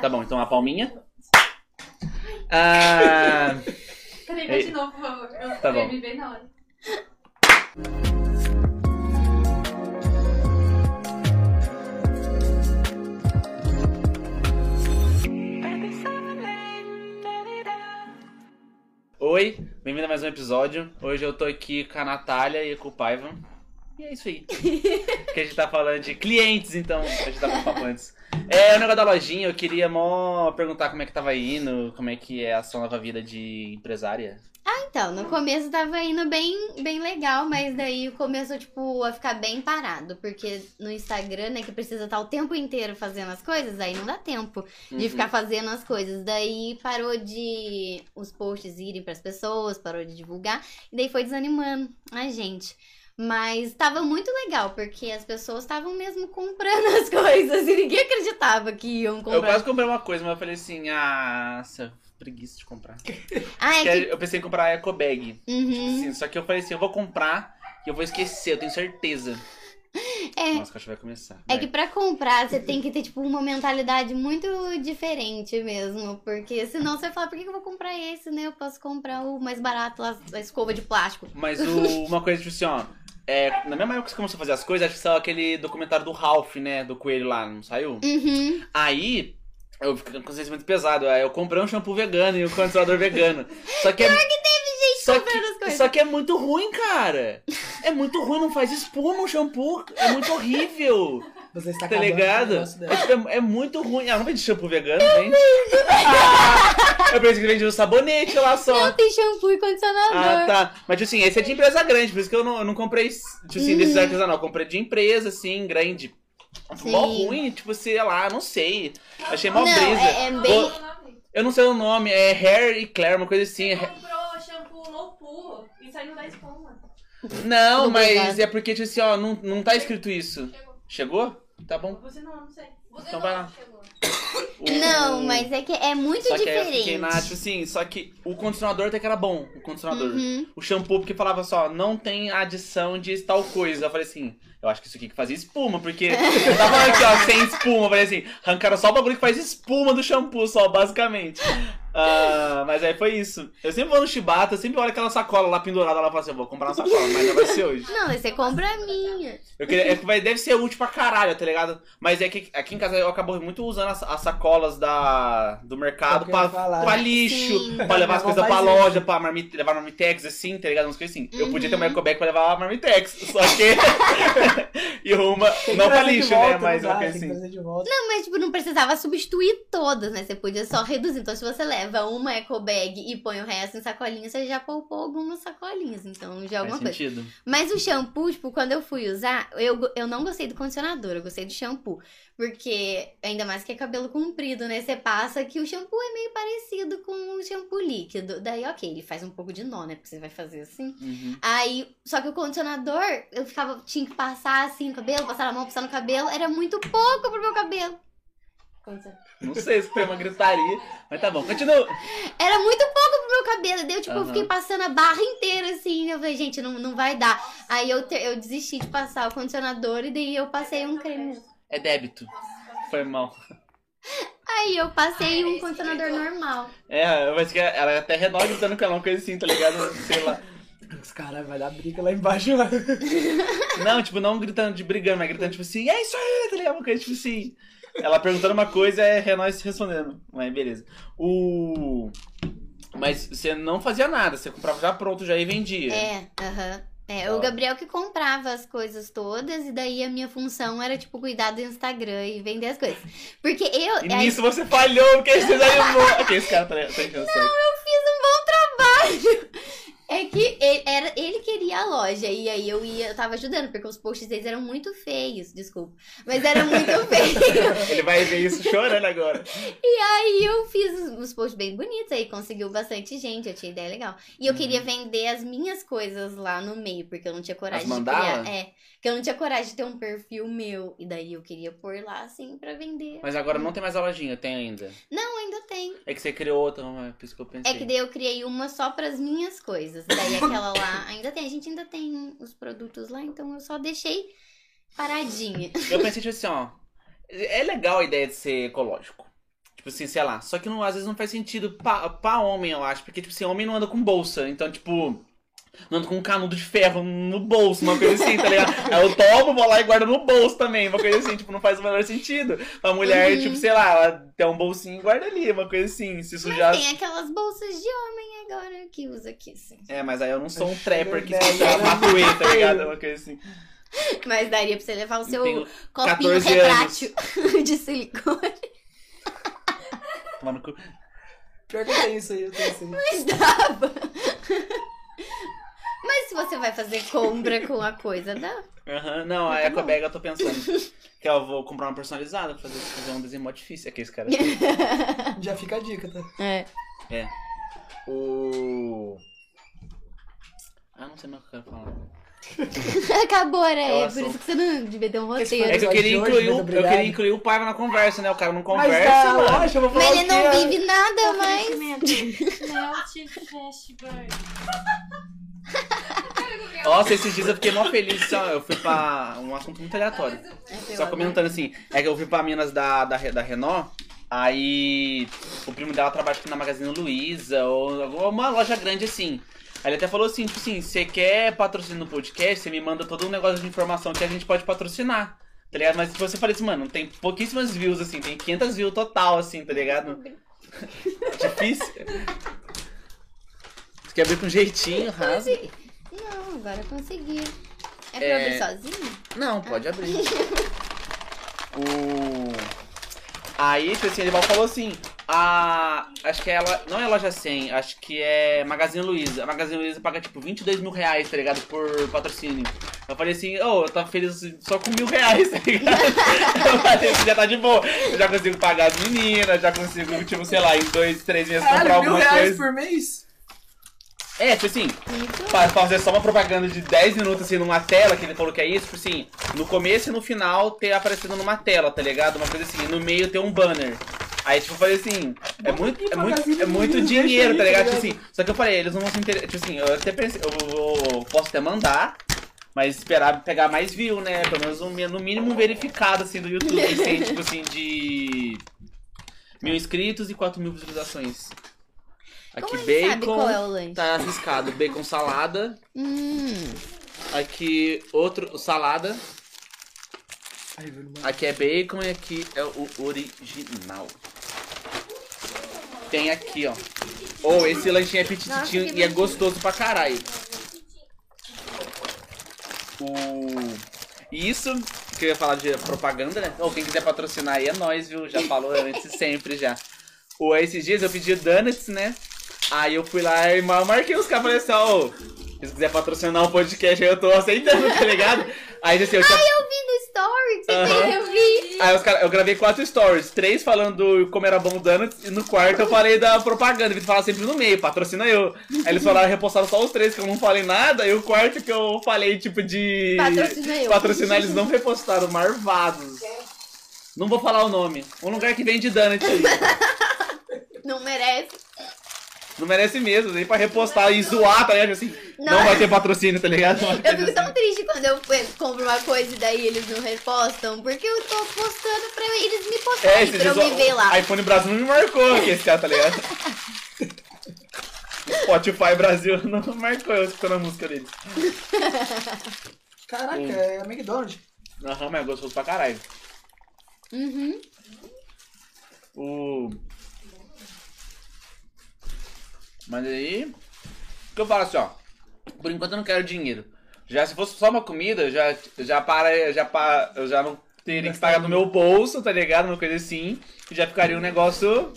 Tá bom, então a palminha. Ah, Peraí, vai de novo, por favor. Eu Tá bom. me ver na hora. oi, bem-vindo a mais um episódio. Hoje eu tô aqui com a Natália e com o Paiva. E é isso aí. que a gente tá falando de clientes, então. A gente tá com antes. É, o negócio da lojinha, eu queria mó perguntar como é que tava indo, como é que é a sua nova vida de empresária. Então, no começo tava indo bem, bem legal, mas daí começou, tipo, a ficar bem parado. Porque no Instagram, né, que precisa estar o tempo inteiro fazendo as coisas, aí não dá tempo de Uhum. ficar fazendo as coisas. Daí parou de os posts irem pras pessoas, parou de divulgar, e daí foi desanimando a gente. Mas tava muito legal, porque as pessoas estavam mesmo comprando as coisas e ninguém acreditava que iam Eu comprar. quase comprei uma coisa, mas eu falei assim, ah, preguiça de comprar. Ah, é que. Eu pensei em comprar a eco bag. Uhum. Sim, só que eu falei assim, eu vou comprar e eu vou esquecer, eu tenho certeza. É, Nossa, o cachorro vai começar. É vai. que pra comprar você tem que ter, tipo, uma mentalidade muito diferente mesmo. Porque senão você fala, por que que eu vou comprar esse, né? Eu posso comprar o mais barato lá, a escova de plástico. Mas o- uma coisa, tipo assim, ó. É, na mesma época que você começou a fazer as coisas, acho que saiu aquele documentário do Ralph, né? Do coelho lá, não saiu? Uhum. Aí, eu fiquei com um consciência pesado. Aí eu comprei um shampoo vegano e um condicionador vegano. Só que é. só comprando as que, coisas. só que é muito ruim, cara. É muito ruim, não faz espuma o shampoo. É muito horrível. Você está Tá ligado? É, dela. tipo, é- é muito ruim. Ah, não vende shampoo vegano, vende? eu pensei que vendia um sabonete lá só. Não tem shampoo e condicionador. Ah, tá. Mas, tipo assim, esse é de empresa grande, por isso que eu não, eu não comprei, tipo assim, desses Uhum. artesanal. Eu comprei de empresa, assim, grande. Mó Sim. ruim, tipo, sei lá, não sei. Achei mó Não, brisa. é- é bem- Eu não sei o nome, é Hair e Claire, uma coisa assim. Você é- comprou shampoo low pool e saiu da espuma. Não, Tudo mas obrigado. é porque, tipo assim, ó, não, não tá escrito isso. Chegou. Chegou? Tá bom. Você não, não sei. Você Então não, vai lá. chegou. O- Não, mas é que é muito Só que eu diferente. fiquei na, tipo assim, só que o condicionador até que era bom, o condicionador. Uhum. O shampoo, porque falava só, não tem adição de tal coisa. Eu falei assim, eu acho que isso aqui que fazia espuma, porque eu tava aqui, ó, sem espuma. Eu falei assim, arrancaram só o bagulho que faz espuma do shampoo, só, basicamente. Ah, mas aí foi isso. Eu sempre vou no Chibata, eu sempre olho aquela sacola lá pendurada lá e falo assim, eu vou comprar uma sacola, mas não vai ser hoje. Não, você compra a minha. Eu queria, é que vai, deve ser útil pra caralho, tá ligado? Mas é que aqui em casa eu acabo muito usando as, as sacolas da, do mercado É eu pra, falar. pra lixo, Sim. pra levar as Minha coisas avó pra faz loja, isso. pra marmite, levar marmitex, assim, tá ligado? Umas coisas assim. Eu Uhum. podia ter uma ecobag pra levar a marmitex, só que. e uma. Tem que Não pra trazer de lixo, volta, né? Mas uma coisa tem que assim. trazer de volta. Não, mas tipo, não precisava substituir todas, né? Você podia só reduzir. Então, se você leva uma eco bag e põe o resto em sacolinhas, você já poupou algumas sacolinhas. Então, já é Faz alguma coisa. sentido. Mas o shampoo, tipo, quando eu fui usar, eu, eu não gostei do condicionador, eu gostei do shampoo. Porque, ainda mais que é cabelo comprido, né? Você passa que o shampoo é meio parecido com o shampoo líquido. Daí, ok, ele faz um pouco de nó, né? Porque você vai fazer assim. Uhum. Aí, só que o condicionador, eu ficava, tinha que passar assim no cabelo, passar a mão, passar no cabelo, era muito pouco pro meu cabelo. Condicionador. Não sei se foi uma gritaria, mas tá bom, continua. Era muito pouco pro meu cabelo. Daí eu, tipo, eu Aham. fiquei passando a barra inteira, assim. Eu falei, gente, não, não vai dar. Aí eu, te- eu desisti de passar o condicionador e daí eu passei um creme. É débito. Foi mal. Aí eu passei um condicionador normal. É, mas que ela até renova gritando com ela, uma coisa assim, tá ligado? Sei lá. Os caras vai dar briga lá embaixo. Lá. Não, tipo, não gritando de brigando, mas gritando, tipo assim, é isso aí, tá ligado? Uma coisa, tipo assim. Ela perguntando uma coisa, é nós respondendo. Mas beleza. O. Mas você não fazia nada, você comprava já pronto já e vendia. É, aham. É, Ó. o Gabriel que comprava as coisas todas, e daí a minha função era, tipo, cuidar do Instagram e vender as coisas. Porque eu. E aí- nisso você falhou, porque você desanimou. Aqui, esse cara tá, tá enchendo o saco. fiz um bom trabalho. É que ele, era, ele queria a loja e aí eu ia, eu tava ajudando, porque os posts deles eram muito feios, desculpa. Mas eram muito feios. Ele vai ver isso chorando agora. E aí eu fiz os, os posts bem bonitos, aí conseguiu bastante gente, eu tinha ideia legal. E eu Uhum. queria vender as minhas coisas lá no meio, porque eu não tinha coragem de criar. É, que eu não tinha coragem de ter um perfil meu. E daí eu queria pôr lá assim pra vender. Mas agora não tem mais a lojinha, tem ainda. Não, ainda tem. É que você criou outra, não é por isso que eu pensei. É que daí eu criei uma só pras minhas coisas. Daí aquela lá ainda tem. A gente ainda tem os produtos lá, então eu só deixei paradinha. Eu pensei, tipo assim, ó. É legal a ideia de ser ecológico. Tipo assim, sei lá. Só que não, às vezes não faz sentido pra, pra homem, eu acho. Porque, tipo assim, homem não anda com bolsa. Então, tipo. Não com um canudo de ferro no bolso, uma coisa assim, tá ligado? Aí eu tomo, vou lá e guardo no bolso também, uma coisa assim, tipo, não faz o menor sentido. A mulher, Uhum. tipo, sei lá, ela tem um bolsinho e guarda ali, uma coisa assim. Se sujar. Tem aquelas bolsas de homem agora que usa aqui, assim. É, mas aí eu não sou um trapper que se é, matuê, tá ligado? Uma coisa assim. Mas daria pra você levar o seu Tenho copinho 14 retrátil de silicone. tomar no cu. Pior que eu tenho isso aí, eu tenho isso aí. Mas dava. Mas se você vai fazer compra com a coisa, dá. Aham, não, a Tá Eco. Bag eu tô pensando. Que eu vou comprar uma personalizada, fazer, fazer um desenho mó difícil aqui, esse cara. Já fica a dica, tá? É. É. O. Ah, não sei mais o que eu quero falar. Acabou, né? Qual É por isso que você não devia ter um roteiro. É que eu queria incluir, o, muito eu obrigado. queria incluir o Paiva na conversa, né? O cara não Mas conversa, tá, mano. lógico, eu vou falar Mas o ele quê? não vive nada, mas. Melt Flashburn. Nossa, esses dias eu fiquei mó feliz. só- Eu fui pra um assunto muito aleatório. Só comentando assim, é que eu fui pra Minas da, da, da Renault, aí o primo dela trabalha aqui na Magazine Luiza, ou alguma loja grande assim. Aí ele até falou assim, tipo assim, você quer patrocínio no podcast, você me manda todo um negócio de informação que a gente pode patrocinar. Tá ligado? Mas você falei assim, mano, tem pouquíssimas views, assim, tem 500 views total, assim, tá ligado? Difícil. Você quer abrir com jeitinho, rasga. Não, agora eu consegui. É pra É. abrir sozinho? Não, pode abrir. o... Aí, tipo assim, ele falou assim, a... Acho que é ela... Não é loja 100, acho que é Magazine Luiza. A Magazine Luiza paga, tipo, 22 mil reais, tá ligado? Por patrocínio. Eu falei assim, ô, eu tava feliz só com mil reais, tá ligado? eu falei assim, já tá de boa. Eu já consigo pagar as meninas, já consigo, tipo, sei lá, em dois, três meses comprar Caralho, mil alguma reais coisa. por mês? É, tipo assim. Fa- fazer só uma propaganda de 10 minutos assim numa tela, que ele falou que é isso, tipo assim, no começo e no final ter aparecendo numa tela, tá ligado? Uma coisa assim, e no meio ter um banner. Aí, tipo, eu falei assim, é muito, é muito, é muito dinheiro, tá ligado? Tipo assim, só que eu falei, eles não vão se interessar. Tipo assim, eu até pensei, eu, eu posso até mandar, mas esperar pegar mais view, né? Pelo menos um, no mínimo um verificado assim do YouTube, assim, tipo assim, de mil inscritos e 4 mil visualizações. Aqui Como bacon. é? Tá arriscado. Bacon salada. Hum. Aqui outro salada. Aqui é bacon e aqui é o original. Tem aqui, ó. Ou esse lanchinho é petititinho e é gostoso pra caralho. O... Isso, que eu ia falar de propaganda, né? Ou quem quiser patrocinar aí é nós, viu? Já falou antes sempre já. Ou esses dias eu pedi donuts, né? Aí eu fui lá e mar- marquei os caras, falei assim, ó, ô, se quiser patrocinar um podcast aí eu tô aceitando, tá ligado? Aí assim, eu tinha... Eu vi no story fez, eu vi. Aí os cara, eu gravei quatro stories, três falando como era bom o donuts, e no quarto eu falei da propaganda, ele fala sempre no meio, patrocina eu. Aí eles falaram, repostaram só os três que eu não falei nada, e o quarto que eu falei, tipo, de. Patrocina eu. Patrocinar, eles não repostaram, marvados. Não vou falar o nome. Um lugar que vende donut aí. Não merece. Não merece mesmo, nem pra repostar e zoar, tá ligado? Assim, não, Não. vai ter patrocínio, tá ligado? Eu fico tão triste quando eu compro uma coisa e daí eles não repostam, porque eu tô postando pra eles me É, postarem, esses pra eu me ver o lá. iPhone Brasil não me marcou aqui, esse cara, tá ligado? Spotify Brasil não marcou eu escutando a música deles. Caraca, Hum. é McDonald's. Aham, mas é gostoso pra caralho. Uhum. O... Mas aí... O que eu falo assim, ó. Por enquanto eu não quero dinheiro. Já se fosse só uma comida, já, já para... Já, pa, eu já não teria que pagar do meu bolso, tá ligado? Uma coisa assim. E já ficaria um negócio...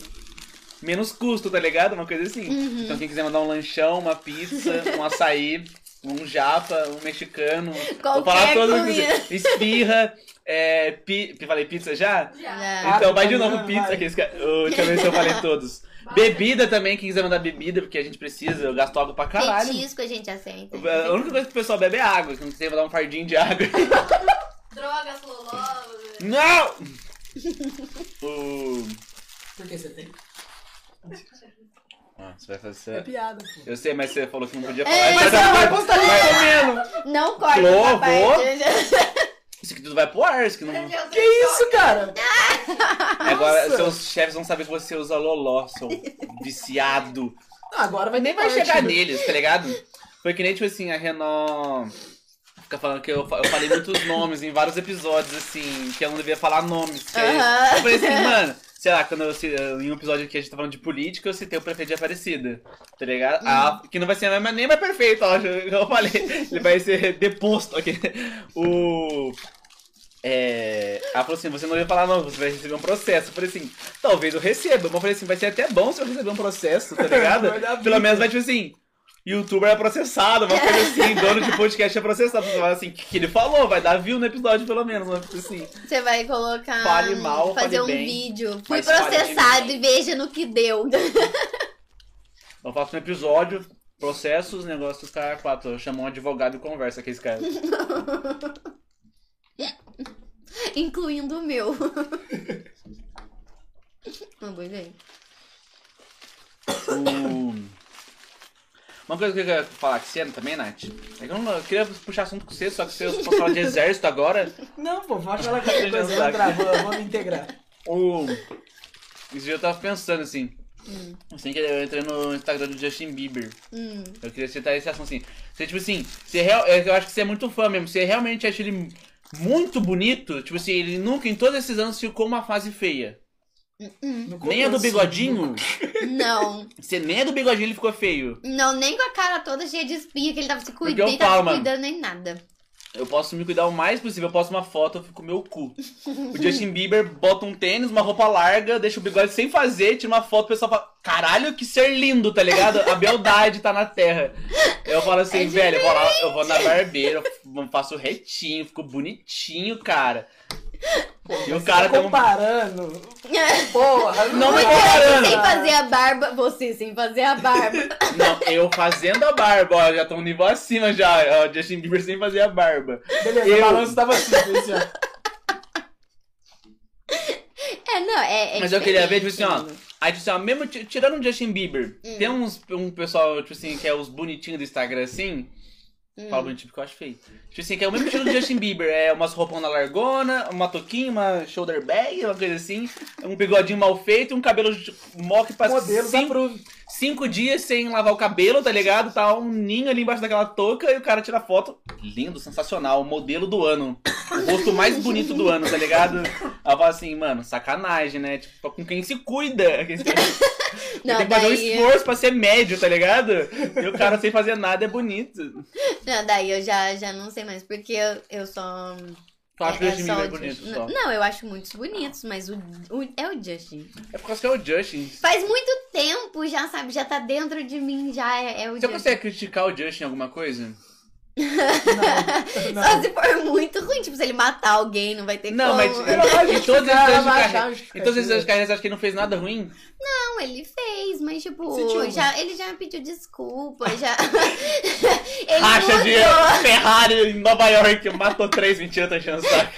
Menos custo, tá ligado? Uma coisa assim. Uhum. Então quem quiser mandar um lanchão, uma pizza, um açaí, um japa, um mexicano. vou Qualquer falar todos. comida. Esfirra, é, pi, falei pizza já? Já. Então Ah, vai de novo pizza. Que esse ca- Ô, Deixa eu ver se eu falei todos. Bebida também, quem quiser mandar bebida, porque a gente precisa, eu gasto água pra caralho. Petisco a gente aceita. A única coisa que o pessoal bebe é água, que não quiser mandar um fardinho de água. Drogas, loló. Não! O... Por que você tem? Ah, você vai É fazer. piada, pô. Eu sei, mas você falou que não podia falar. É, Mas Mas já você não vai postar isso comendo! Não corta vou. parte. Isso aqui tudo vai pro ar, isso aqui não. Que isso, cara? Agora Nossa. seus chefes vão saber que você usa loló, seu viciado. Agora vai Nem vai chegar né? neles, tá ligado? Foi que nem, tipo assim, a Renan fica falando que eu, eu falei muitos nomes em vários episódios, assim, que eu não devia falar nomes. que aí- Aham. Eu falei assim, mano, sei lá, quando eu, em um episódio que a gente tá falando de política, eu citei o prefeito de Aparecida, tá ligado? Ah, que não vai ser nem mais perfeito, ó, eu falei. Ele vai ser deposto aqui. O... É, ela falou assim, você não ia falar não, você vai receber um processo. Eu falei assim, talvez eu receba. Mas eu falei assim, vai ser até bom se eu receber um processo, tá ligado? Vai Pelo menos vai tipo assim, youtuber é processado, uma coisa assim, dono de podcast é processado. Você fala assim, o que, que ele falou? Vai dar view no episódio pelo menos, mas assim. Você vai colocar. Fale mal, fazer fale um bem, vídeo. Fui processado e veja no que deu. Eu faço um episódio, processo, os negócios tá quatro. Eu chamo um advogado e conversa com esse cara. Incluindo o meu. Não vou ver. Uma coisa que eu queria falar com você também, Nath, é que eu, não, eu queria puxar assunto com você, só que você pode falar de exército agora. Não, pô, pode falar qualquer coisa, vamos entrar, vamos, vamos integrar. O... Esse dia eu tava pensando assim. Hum. Assim que eu entrei no Instagram do Justin Bieber. Hum. Eu queria citar esse assunto assim. Você, tipo assim, você real... eu acho que você é muito fã mesmo. Você realmente acha ele muito bonito. Tipo assim, ele nunca, em todos esses anos, ficou uma fase feia. No Nem a do bigodinho. Não. Você nem a do bigodinho ele ficou feio. Não, nem com a cara toda cheia de espinha que ele tava se Porque cuidando, nem tava se cuidando nem nada. Eu posso me cuidar o mais possível. Eu posto uma foto, eu fico com o meu cu. O Justin Bieber bota um tênis, uma roupa larga, deixa o bigode sem fazer, tira uma foto, o pessoal fala: Caralho, que ser lindo, tá ligado? A beldade tá na terra. Eu falo assim, É velho, eu vou lá, eu vou na barbeira, eu faço retinho, fico bonitinho, cara. E o cara tá tem um. comparando. Porra, Não me Você comparando. sem fazer a barba, você sem fazer a barba. Não, eu fazendo a barba, ó, já tô um nível acima já. Ó, Justin Bieber sem fazer a barba. Beleza, Eu- o balanço tava assim, assim, ó. É, não, é. é Mas eu queria ver, tipo assim, ó. diferente, Aí, tipo assim, ó, mesmo ti- tirando o Justin Bieber, Hum. tem uns, um pessoal, tipo assim, que é os bonitinhos do Instagram, assim. Hum. Fala bonitinho porque eu acho feio. Tipo assim, que é o mesmo estilo do Justin Bieber. É umas roupão na largona, uma toquinha, uma shoulder bag, uma coisa assim. Um bigodinho mal feito, um cabelo de- mó que passa Modelos cinco, cinco dias sem lavar o cabelo, tá ligado? Tá um ninho ali embaixo daquela touca e o cara tira foto. Lindo, sensacional. O modelo do ano. O rosto mais bonito do ano, tá ligado? Ela fala assim, mano, sacanagem, né? Tipo, com quem se cuida. Quem se... Não, tem que fazer um esforço pra ser médio, tá ligado? E o cara sem fazer nada é bonito. Não, daí eu já, já não sei mais, porque eu, eu só. Eu acho que o Justin Bieber é bonito só. Não, eu acho muitos bonitos, mas o, o- é o Justin. É por causa que é o Justin. Faz muito tempo já, sabe? Já tá dentro de mim, já é, é o Você Justin. consegue criticar o Justin em alguma coisa? Não, não. Só se for muito ruim, tipo, se ele matar alguém, não vai ter Não, como. mas anos de vai achar carreira. uma Em todos esses anos de carreira, você acha que ele não fez nada ruim? Não, ele fez, mas tipo, Sentiu, já, ele já pediu desculpa, já. ele Racha de mudou. Ferrari em Nova York, matou três, mentira, tá enchendo o saco.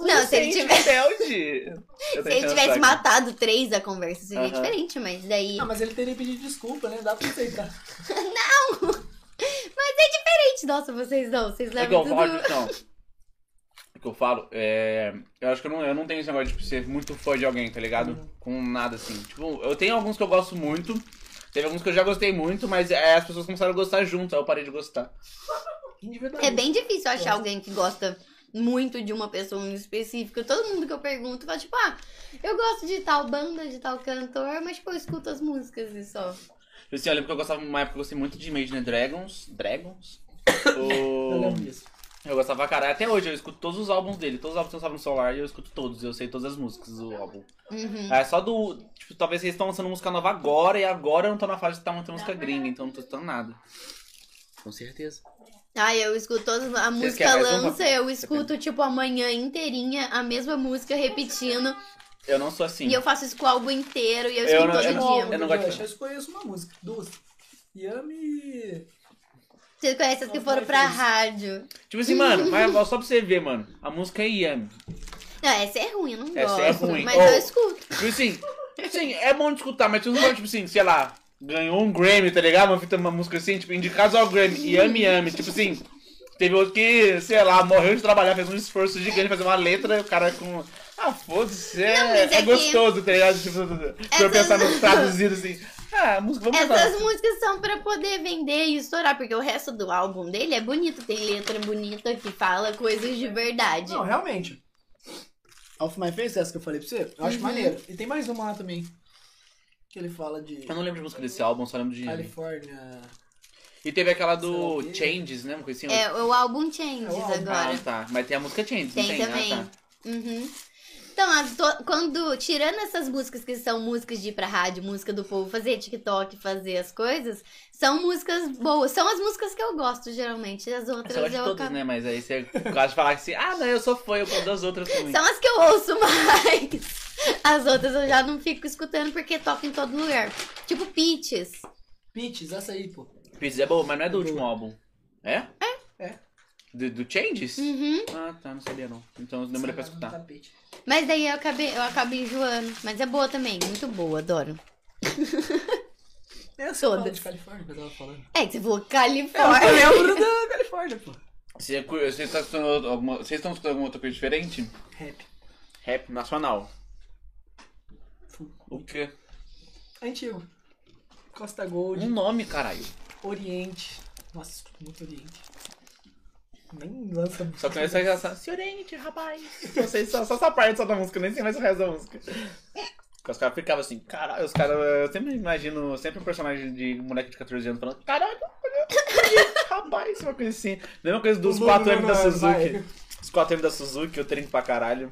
Não, se ele tivesse- rebelde. Se ele tivesse matado três, a conversa seria Aham. diferente, mas daí. Ah, mas ele teria pedido desculpa, né? Dá pra aceitar. Gente, nossa, vocês não, vocês É que levam eu falo, tudo. então. O que eu falo, é. Eu acho que eu não, eu não tenho esse negócio de tipo, ser muito fã de alguém, tá ligado? Uhum. Com nada assim. Tipo, eu tenho alguns que eu gosto muito. Teve alguns que eu já gostei muito, mas é, as pessoas começaram a gostar junto, aí eu parei de gostar. É bem difícil achar alguém que gosta muito de uma pessoa em específico. Todo mundo que eu pergunto fala, tipo, ah, eu gosto de tal banda, de tal cantor, mas, tipo, eu escuto as músicas e só. Assim, eu lembro que eu gostava, uma época eu gostei muito de Imagine Dragons. Dragons? Eu lembro disso. Eu gostava pra caralho. Até hoje eu escuto todos os álbuns dele. Todos os álbuns que eu estava no celular e eu escuto todos. Eu sei todas as músicas do álbum. Uhum. É só do. Tipo, talvez eles estão lançando música nova agora e agora eu não tô na fase de estar tá música gringa, então eu não tô escutando nada. Com certeza. Ah, eu escuto todas. A música mais uma? lança, eu escuto, tipo, a manhã inteirinha a mesma música repetindo. Eu não sou assim. E eu faço isso com o álbum inteiro e eu Eu escuto não- todo eu não- dia. eu não gosto de- Eu conheço uma música, duas. Yami. Vocês conhecem as que foram mais pra feliz? rádio. Tipo assim, mano, mas só pra você ver, mano. A música é Yami. Não, essa é ruim, eu não Essa gosto. é ruim. Mas Oh. eu escuto. Tipo assim, sim, é bom de escutar, mas você não pode, tipo assim, sei lá, ganhou um Grammy, tá ligado? Uma fita, uma música assim, tipo, indicados ao Grammy, Yami Yami, tipo assim. Teve outro que, sei lá, morreu de trabalhar, fez um esforço gigante fazer uma letra, e o cara com. Ah, foda-se, é, é é que- gostoso, tá ligado? Tipo, pra eu Essas- pensar no traduzido assim. Ah, música, vamos Essas cantar. músicas são pra poder vender e estourar, porque o resto do álbum dele é bonito, tem letra bonita que fala coisas de verdade. Não, realmente. Off My Face, essa que eu falei pra você, eu acho Uhum. maneiro. E tem mais uma lá também. Que ele fala de Eu não lembro de música desse álbum, só lembro de. Califórnia. E teve aquela do. Changes, né? Uma coisa assim. É o álbum Changes É o álbum. agora. Ah, tá. Mas tem a música Changes, Tem não tem? também. Ah, tá. Uhum. Então, as to- quando tirando essas músicas que são músicas de ir pra rádio, música do povo, fazer TikTok, fazer as coisas, são músicas boas. São as músicas que eu gosto, geralmente. As outras de eu todas, acabo- né? Mas aí você gosta de falar assim, ah, não, eu sou fã, eu gosto das outras também. São as que eu ouço mais. As outras eu já não fico escutando porque toca em todo lugar. Tipo Peaches. Peaches, essa aí, pô. Pizza é boa, mas não é do último Boa. álbum. É? É. Do, do Changes? Uhum. Ah, tá, não sabia não. Então eu demorei pra tá no escutar. tapete. Mas daí eu acabei, eu acabei enjoando. Mas é boa também, muito boa, adoro. Todas. fala de Califórnia que eu tava falando. É que você falou Eu Califórnia. lembro da Califórnia, pô. Você, cu- vocês estão escutando alguma, vocês estão escutando alguma outra coisa diferente? Rap. Rap nacional. O quê? Antigo. Costa Gold. Um nome, caralho. Oriente. Nossa, escuto muito Oriente. Nem lança Só conheço essa. Senhorente, rapaz. Não sei só, só essa parte só da música, nem sei mais o resto da música. Porque os caras ficavam assim, caralho, os caras. Eu sempre imagino, sempre um personagem de moleque de 14 anos falando, caralho, rapaz, uma coisa assim. Mesma coisa dos Não, 4M não, da não, Suzuki. vai. Os 4M da Suzuki, eu trinco pra caralho.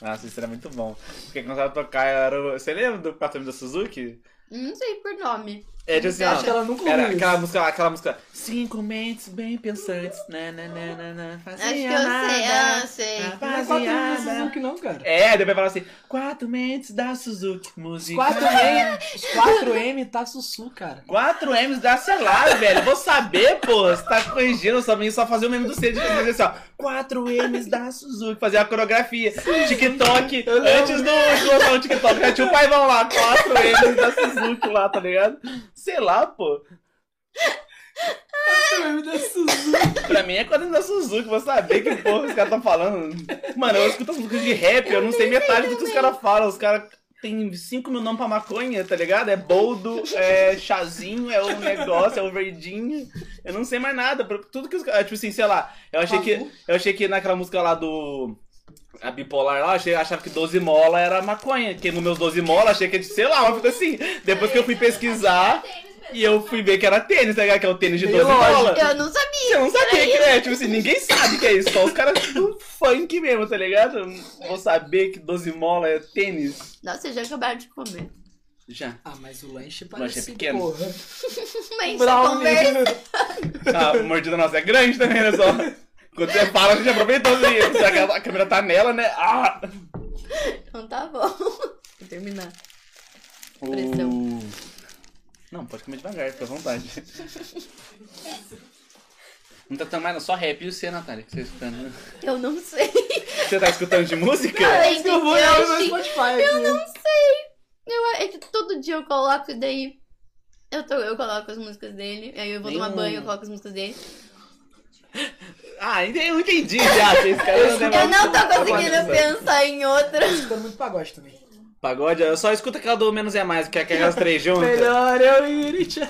Nossa, isso era muito bom. Porque quando ela tocar, era. o- Você lembra do 4M da Suzuki? Não sei por nome. É tipo assim, Eu ó. acho que ela nunca Era ouviu aquela música, aquela música. Cinco mentes bem pensantes. Na, na, na, na, na, Acho que fazia eu sei, nada. eu sei. Não é quatro vezes Rapaziada. Suzuki, não, cara. É, depois fala assim, quatro mentes da Suzuki, música. 4M, os 4M tá sussu, cara. 4 M's da celular, velho. Vou saber, pô. Você tá corrigindo só mim só fazer o meme do C de fazer assim, ó. 4 M's da Suzuki. Fazer a coreografia. TikTok. Antes do de lançar o TikTok, já tinha o pai vão lá. 4 M's da Suzuki lá, tá ligado? Sei lá, pô. 4M da Suzuki. Pra mim é 4 M's da Suzuki. Vou saber que porra os caras estão falando. Mano, eu escuto as músicas de rap, eu não sei metade do que os caras falam. Os caras. Tem 5 mil nomes pra maconha, tá ligado? É boldo, é chazinho, é o negócio, é o verdinho. Eu não sei mais nada. Tudo que os caras. Tipo assim, sei lá. Eu achei que, eu achei que naquela música lá do. A bipolar lá, eu achei, achava que 12 mola era maconha. Que no meus 12 mola, achei que, sei lá, coisa assim. Depois que eu fui pesquisar e eu fui ver que era tênis, tá ligado? Que é o tênis de 12 Meio lógico. mola. Eu não sabia. Você não sabia que é, tipo assim, ninguém sabe que é isso, só os caras do funk mesmo, tá ligado? Eu Vou saber que 12 mola é tênis. Nossa, vocês já acabaram de comer. Já. Ah, mas o lanche lanche é parece pequeno. porra. Mas Brownie. conversa. A mordida nossa é grande também, né? Só. Quando você fala, a gente aproveitou assim. A câmera tá nela, né? Ah! Então tá bom. Vou terminar. O- Pressão. Não, pode comer devagar, fica à vontade. Não tá tão mais, só rap e o C, Natália, que você tá escutando. né? Eu não sei. Você tá escutando de música? Não, É isso que eu vou no Spotify Eu não sei. Eu, é que todo dia eu coloco e daí. Eu, tô, eu coloco as músicas dele. Aí eu vou tomar Nenhum. banho, eu coloco as músicas dele. Ah, eu entendi já. Esse cara não tem Eu não tô conseguindo Pagode, pensar em outra. Tô escutando muito pagode também. Pagode, eu só escuto aquela do Menos é Mais, que é aquelas três juntas. Melhor eu ir e tchau.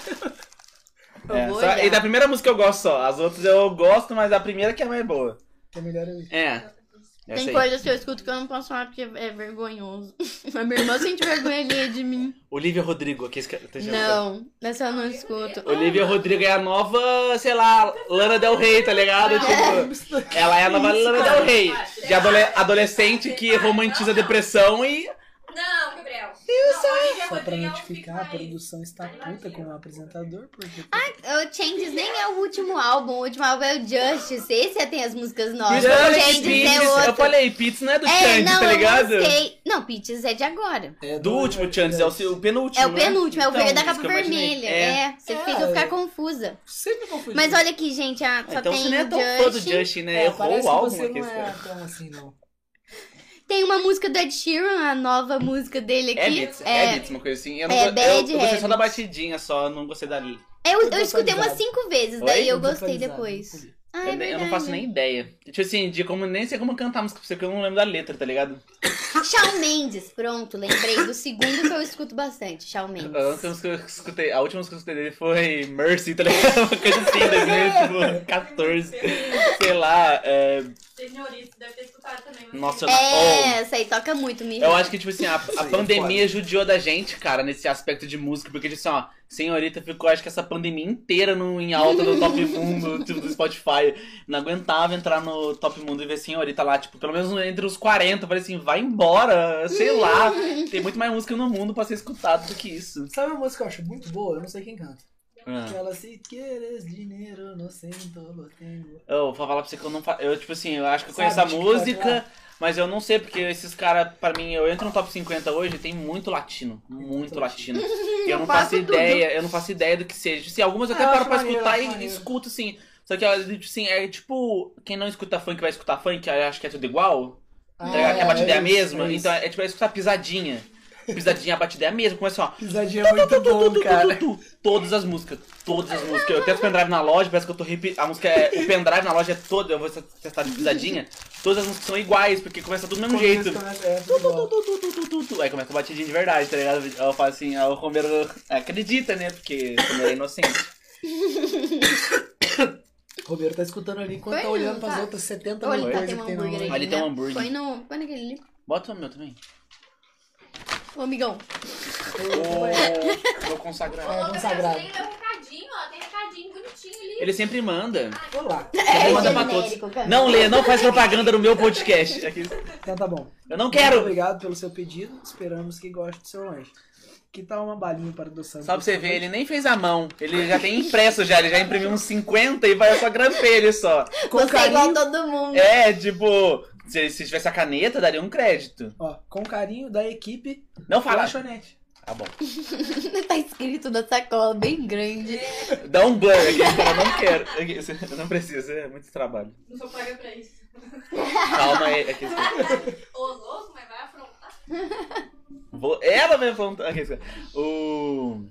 Eu É, só- e da primeira música eu gosto só. As outras eu gosto, mas a primeira que é mais boa. É melhor eu ir. É. Essa Tem aí. coisas que eu escuto que eu não posso falar porque é vergonhoso. A minha irmã sente vergonha alheia de mim. Olivia Rodrigo, aqui. tá Não, essa eu não escuto. Olivia Rodrigo é a nova, sei lá, Lana Del Rey, tá ligado? Tipo, ela é a nova Lana Del Rey. De adole- adolescente que romantiza a depressão e. Não, Gabriel. Só pra notificar, a produção está puta com o apresentador, porque... O Changes nem é o último álbum, o último álbum é o Justice. Esse já tem as músicas novas. Eu O Changes Pitts- é eu outro. falei, Pitts não é do É, Changes, não, tá eu ligado? busquei. Não, Pitches é de agora. É Do último Changes, é o, seu- o penúltimo. É o né? penúltimo, é o Então, verde da capa eu vermelha. É. É, você É, fica ficar é. confusa. Sempre confundi. Mas olha aqui, gente, a, só Então tem você não é o tão fã do. Justin, né? É, Errou o álbum aqui. não é cara. tão assim, não. Tem uma música do Ed Sheeran, a nova música dele aqui. Habits, Habits, uma coisa assim. Eu, não É, go- eu, Bad eu gostei só da batidinha, só não gostei da li- Eu, eu escutei umas cinco vezes, Oi? daí eu Tô gostei depois. Ah, é eu, eu não faço nem ideia. Tipo assim, de como, nem sei como cantar música pra você, porque eu não lembro da letra, tá ligado? Shawn Mendes, pronto, lembrei do segundo que eu escuto bastante, Shawn Mendes. A última música que eu escutei, a última música que eu escutei dele foi Mercy, tá ligado? Uma coisa assim, 2014. Sei lá, é... Senhorita, deve ter escutado também. mas- Nossa, oh, É, essa aí toca muito, me Eu acho que, tipo assim, a, a é pandemia judiou da gente, cara, nesse aspecto de música. Porque, tipo assim, ó, Senhorita ficou, acho que essa pandemia inteira no, em alta no Top Mundo, tipo, do Spotify. Não aguentava entrar no Top Mundo e ver Senhorita lá, tipo, pelo menos entre os 40. Eu falei assim, vai embora, sei lá. Tem muito mais música no mundo pra ser escutado do que isso. Sabe uma música que eu acho muito boa? Eu não sei quem canta. Ah. Aquela se queres dinheiro, não sinto, lo tenho. Eu vou falar pra você que eu não faço. Eu, tipo assim, eu acho que eu Sabe, conheço a TikTok música? Mas eu não sei, porque esses caras, pra mim, eu entro no top 50 hoje tem muito latino. Muito latino. E eu não faço ideia, eu não faço ideia do que seja. Assim, algumas eu até Ah, paro pra escutar e escuto, assim. Só que, assim, é tipo, quem não escuta funk vai escutar funk, acho que é tudo igual. Tá ligado? que a batida é, a isso, mesma. é então é tipo, é escutar pisadinha. Pisadinha, batida é a mesma. Começa, ó. Pisadinha é muito bom, cara. Todas as músicas, todas as músicas. Eu tenho o pendrive na loja, parece que eu tô repetindo. A música é. O pendrive na loja é todo, eu vou testar de pisadinha. Todas as músicas são iguais, porque começa tudo do mesmo jeito. É. Aí começa a batidinha de verdade, tá ligado? Aí Eu falo assim, aí o Romero acredita, né? Porque o Romero é inocente. O Roberto tá escutando ali enquanto tá olhando pras tá. outras 70 Olha, mil coisas que tem na hambúrguer loja. ali. Tem um né? hambúrguer. Põe, no, põe naquele ali. Bota o meu também. Ô, amigão. Ô, meu consagrado. Ô, consagrado. Gabriel, Tem meu recadinho, ó. Tem recadinho bonitinho ali. Ele sempre manda. Olá. Ele manda pra genérico, todos. Não lê, não faz propaganda no meu podcast. Aqui. Então tá bom. Eu não Muito quero. obrigado pelo seu pedido. Esperamos que goste do seu lanche. Que tal uma balinha para adoçar? Só pra você ver, ele nem fez a mão. Ele já tem impresso já, ele já imprimiu uns 50 e vai só grampei ele só. Com Você é igual carinho, todo mundo. É, tipo, se, se tivesse a caneta, daria um crédito. ó, com carinho da equipe Não fala. Lanchonete. Tá bom. tá escrito na sacola, bem grande. Dá um blur aqui, eu não quero. Aqui, Não precisa, é muito trabalho. Não sou paga pra isso. Calma aí. Aqui, Ô, louco, mas vai afrontar. Vou... Ela vai falando. Aqui, o.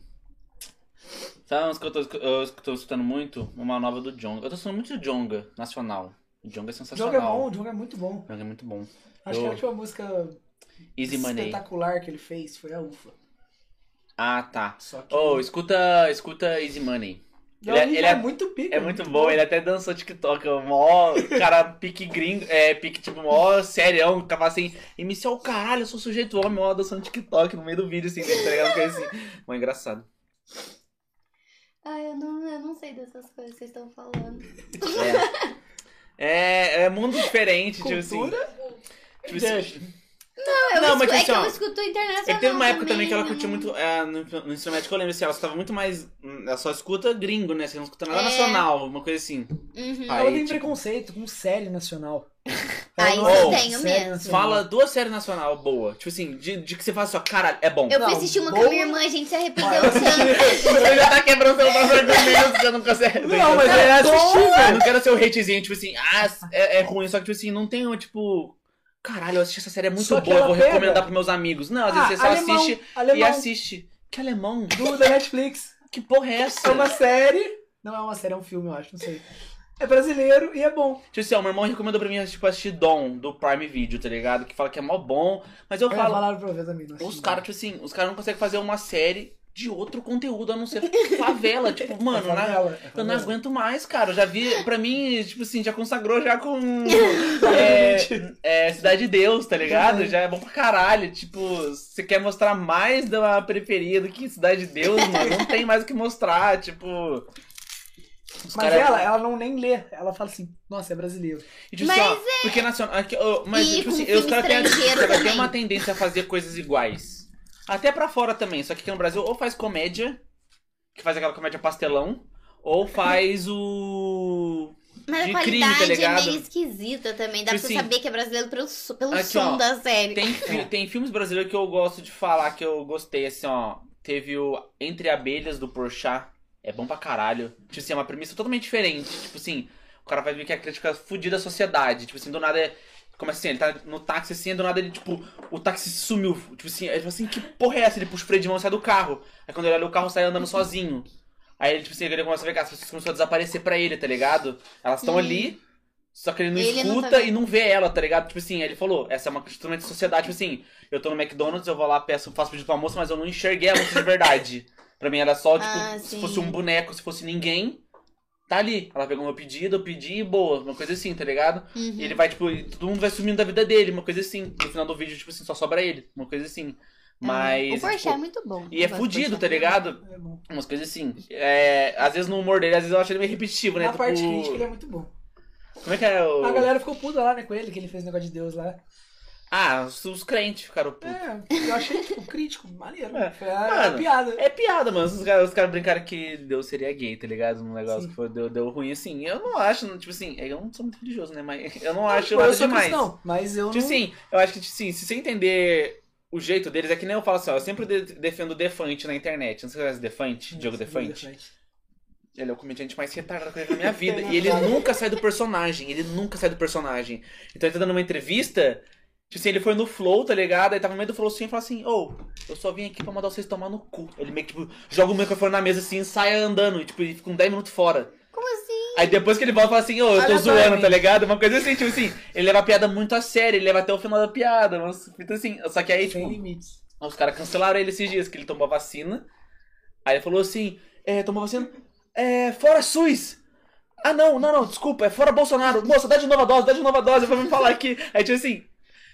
Sabe que eu tô, eu tô escutando muito? Uma nova do Jonga. Eu tô escutando muito Jonga, nacional. O Jonga é O jogo é sensacional. bom, o jogo é muito bom. Jonga é muito bom. Acho Eu- que a última música Easy Money. espetacular que ele fez foi a UFA. Ah, tá. Só que. Oh, escuta, escuta Easy Money. Ele é- ouvi, ele é, é- muito pica. É muito bom, ele até dançou TikTok, o mó cara pique gringo, é, pique tipo mó serião, tava assim, MC é o caralho, eu sou sujeito homem, mó dançando TikTok no meio do vídeo, assim, tá ligado? Coisa assim, mó engraçado. Ai, eu não, eu não sei dessas coisas que vocês estão falando. É, é, é mundo diferente, tipo assim. Cultura? Tipo assim, Não, eu Não, mas escuto, é assim, que eu escuto internacional É teve uma época também que ela curtiu muito. É, no, no ensino médio que eu lembro, assim, ela escutava muito mais. hum, Ela só escuta gringo, né? Você não escuta nada É. nacional, uma coisa assim. Uhum. Aí, Ela tem tipo, preconceito com série nacional. Ah, não eu é tenho mesmo. Fala duas séries nacional boa. Tipo assim, de, de que você fala assim, ó, caralho, é bom. Eu fui Não, assistir uma com boa- a minha irmã, a gente se arrependeu Ah, eu tanto. Você já tá quebrando seu próprio argumento, você não consegue. Não, mas é assistível. Eu não quero ser o hatezinho, tipo assim, ah, é, é ruim, só que, tipo assim, não tem, tipo. Caralho, eu assisti essa série, é muito Só boa, eu vou pega. recomendar pros meus amigos. Não, às vezes Ah, você só alemão, assiste e alemão. assiste. Que alemão? Do, da Netflix. Que porra é essa? É uma série. Não é uma série, é um filme, eu acho, não sei. É brasileiro e é bom. Tipo assim, ó, meu irmão recomendou pra mim, tipo, assistir Dom, do Prime Video, tá ligado? Que fala que é mó bom. Mas eu Eu falo, falaram pra ver também. os caras, tipo assim, os caras não conseguem fazer uma série de outro conteúdo a não ser favela. tipo, mano, é na- favela, é Eu não favela. aguento mais, cara. Eu já vi, pra mim, tipo assim, já consagrou já com é, é, Cidade de Deus, tá ligado? Já é bom pra caralho. Tipo, você quer mostrar mais da periferia do que Cidade de Deus, mano. Não tem mais o que mostrar, tipo. Os Mas cara- ela, ela não nem lê. Ela fala assim, nossa, é brasileiro. E, tipo Mas assim, ó, porque nacional. aqui, ó, mas, E tipo assim, os caras têm, também. uma tendência a fazer coisas iguais. Até pra fora também. Só que aqui no Brasil, ou faz comédia, que faz aquela comédia pastelão, ou faz o. Mas de a crime, qualidade tá é ligado? meio esquisita também. Dá Tipo pra você assim, saber que é brasileiro pelo, pelo aqui, som ó, da série. Tem, fi- tem filmes brasileiros que eu gosto de falar que eu gostei, assim, ó. Teve o Entre Abelhas do Porchat. É bom pra caralho. Tipo assim, é uma premissa totalmente diferente. Tipo assim, o cara vai ver que é a crítica fudida da sociedade. Tipo assim, do nada é. Como assim? Ele tá no táxi assim, do nada ele, tipo, o táxi sumiu. Tipo assim, ele fala assim, que porra é essa? Ele puxa o freio de mão e sai do carro. Aí quando ele olha o carro sai andando sozinho. Aí ele, tipo assim, ele começa a ver que as pessoas começam a desaparecer pra ele, tá ligado? Elas estão ali, só que ele não Ele não escuta tá vendo. e não vê ela, tá ligado? Tipo assim, ele falou, essa é uma questão de sociedade, tipo assim, eu tô no McDonald's, eu vou lá, peço, faço pedido pra moça, mas eu não enxerguei a moça de verdade. Pra mim era só, tipo, Ah, se fosse um boneco, se fosse ninguém, tá ali. Ela pegou meu pedido, eu pedi e boa, uma coisa assim, tá ligado? Uhum. E ele vai, tipo, todo mundo vai sumindo da vida dele, uma coisa assim. No final do vídeo, tipo assim, só sobra ele, uma coisa assim. Mas. o Porchat tipo, é muito bom. e Eu é fudido, tá Porchat. ligado? É bom. Umas coisas assim. É, às vezes no humor dele, às vezes eu acho ele meio repetitivo, né? Na Tipo, parte crítica ele é muito bom. Como é que é o. A galera ficou puta lá, né, com ele, que ele fez negócio de Deus lá. Ah, os, crentes ficaram putos. É, eu achei, tipo, crítico, maneiro. É. Foi a, Mano, a piada. É piada, mano. Os caras os caras brincaram que Deus seria gay, tá ligado? Um negócio Sim. que foi, deu, deu ruim assim. Eu não acho, tipo assim, eu não sou muito religioso, né? Mas eu não acho nada eu sou demais. cristão, mas eu Tipo não... assim, eu acho que, tipo assim, se você entender o jeito deles, é que nem eu falo assim, ó, eu sempre de- defendo o Defante na internet. Não sei se você conhece Defante, Diogo Defante. Ele é o comediante mais retardado que eu na minha vida. e ele nunca sai do personagem. Ele nunca sai do personagem. Então ele tá dando uma entrevista. Tipo assim, ele foi no Flow, tá ligado? Aí tava no meio do Flow assim e falou assim: Ô, eu só vim aqui pra mandar vocês tomar no cu. Ele meio que tipo, joga o microfone na mesa assim e sai andando. E, tipo, ele fica uns 10 minutos fora. Como assim? Aí depois que ele volta, fala assim, ô, eu tô zoando, Aleatoriamente. tá ligado? Uma coisa assim, tipo assim, ele leva a piada muito a sério, ele leva até o final da piada. Mas, então assim, só que aí, Sem tipo, limites. os caras cancelaram ele esses dias, que ele tomou a vacina. Aí ele falou assim, é, tomou vacina? É, fora SUS! Ah, não, não, não, desculpa, é fora Bolsonaro. Moça, dá de nova dose, dá de nova dose pra me falar aqui. Aí, tipo assim,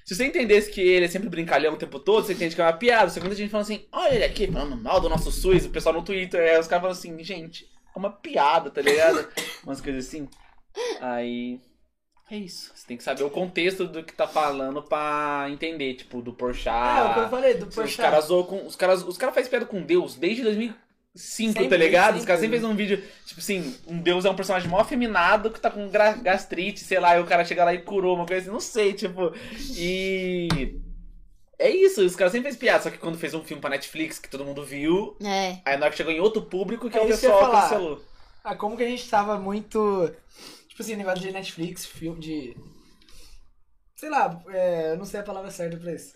se você entendesse que ele é sempre brincalhão o tempo todo, você entende que é uma piada. Só que muita gente fala assim, olha ele aqui falando mal do nosso SUS, o pessoal no Twitter, aí os caras falam assim, gente, é uma piada, tá ligado? Umas coisas assim. Aí. É isso. Você tem que saber o contexto do que tá falando pra entender, tipo, do Porchat. É o que eu falei, do Os Porchat. caras zoam com. Os caras, os caras fazem piada com Deus desde 2005, tá Sempre, ligado? Os caras sempre fez um vídeo, tipo assim, um Deus é um personagem mó afeminado que tá com gastrite, sei lá, e o cara chega lá e curou, uma coisa assim, não sei, tipo. E. É isso, os caras sempre fez piada, só que quando fez um filme pra Netflix que todo mundo viu, É. aí na hora que chegou em outro público que É o eu ia pessoal cancelou. Ah, como que a gente tava muito. Tipo assim, negócio de Netflix, filme de. Sei lá, é, eu não sei a palavra certa pra isso.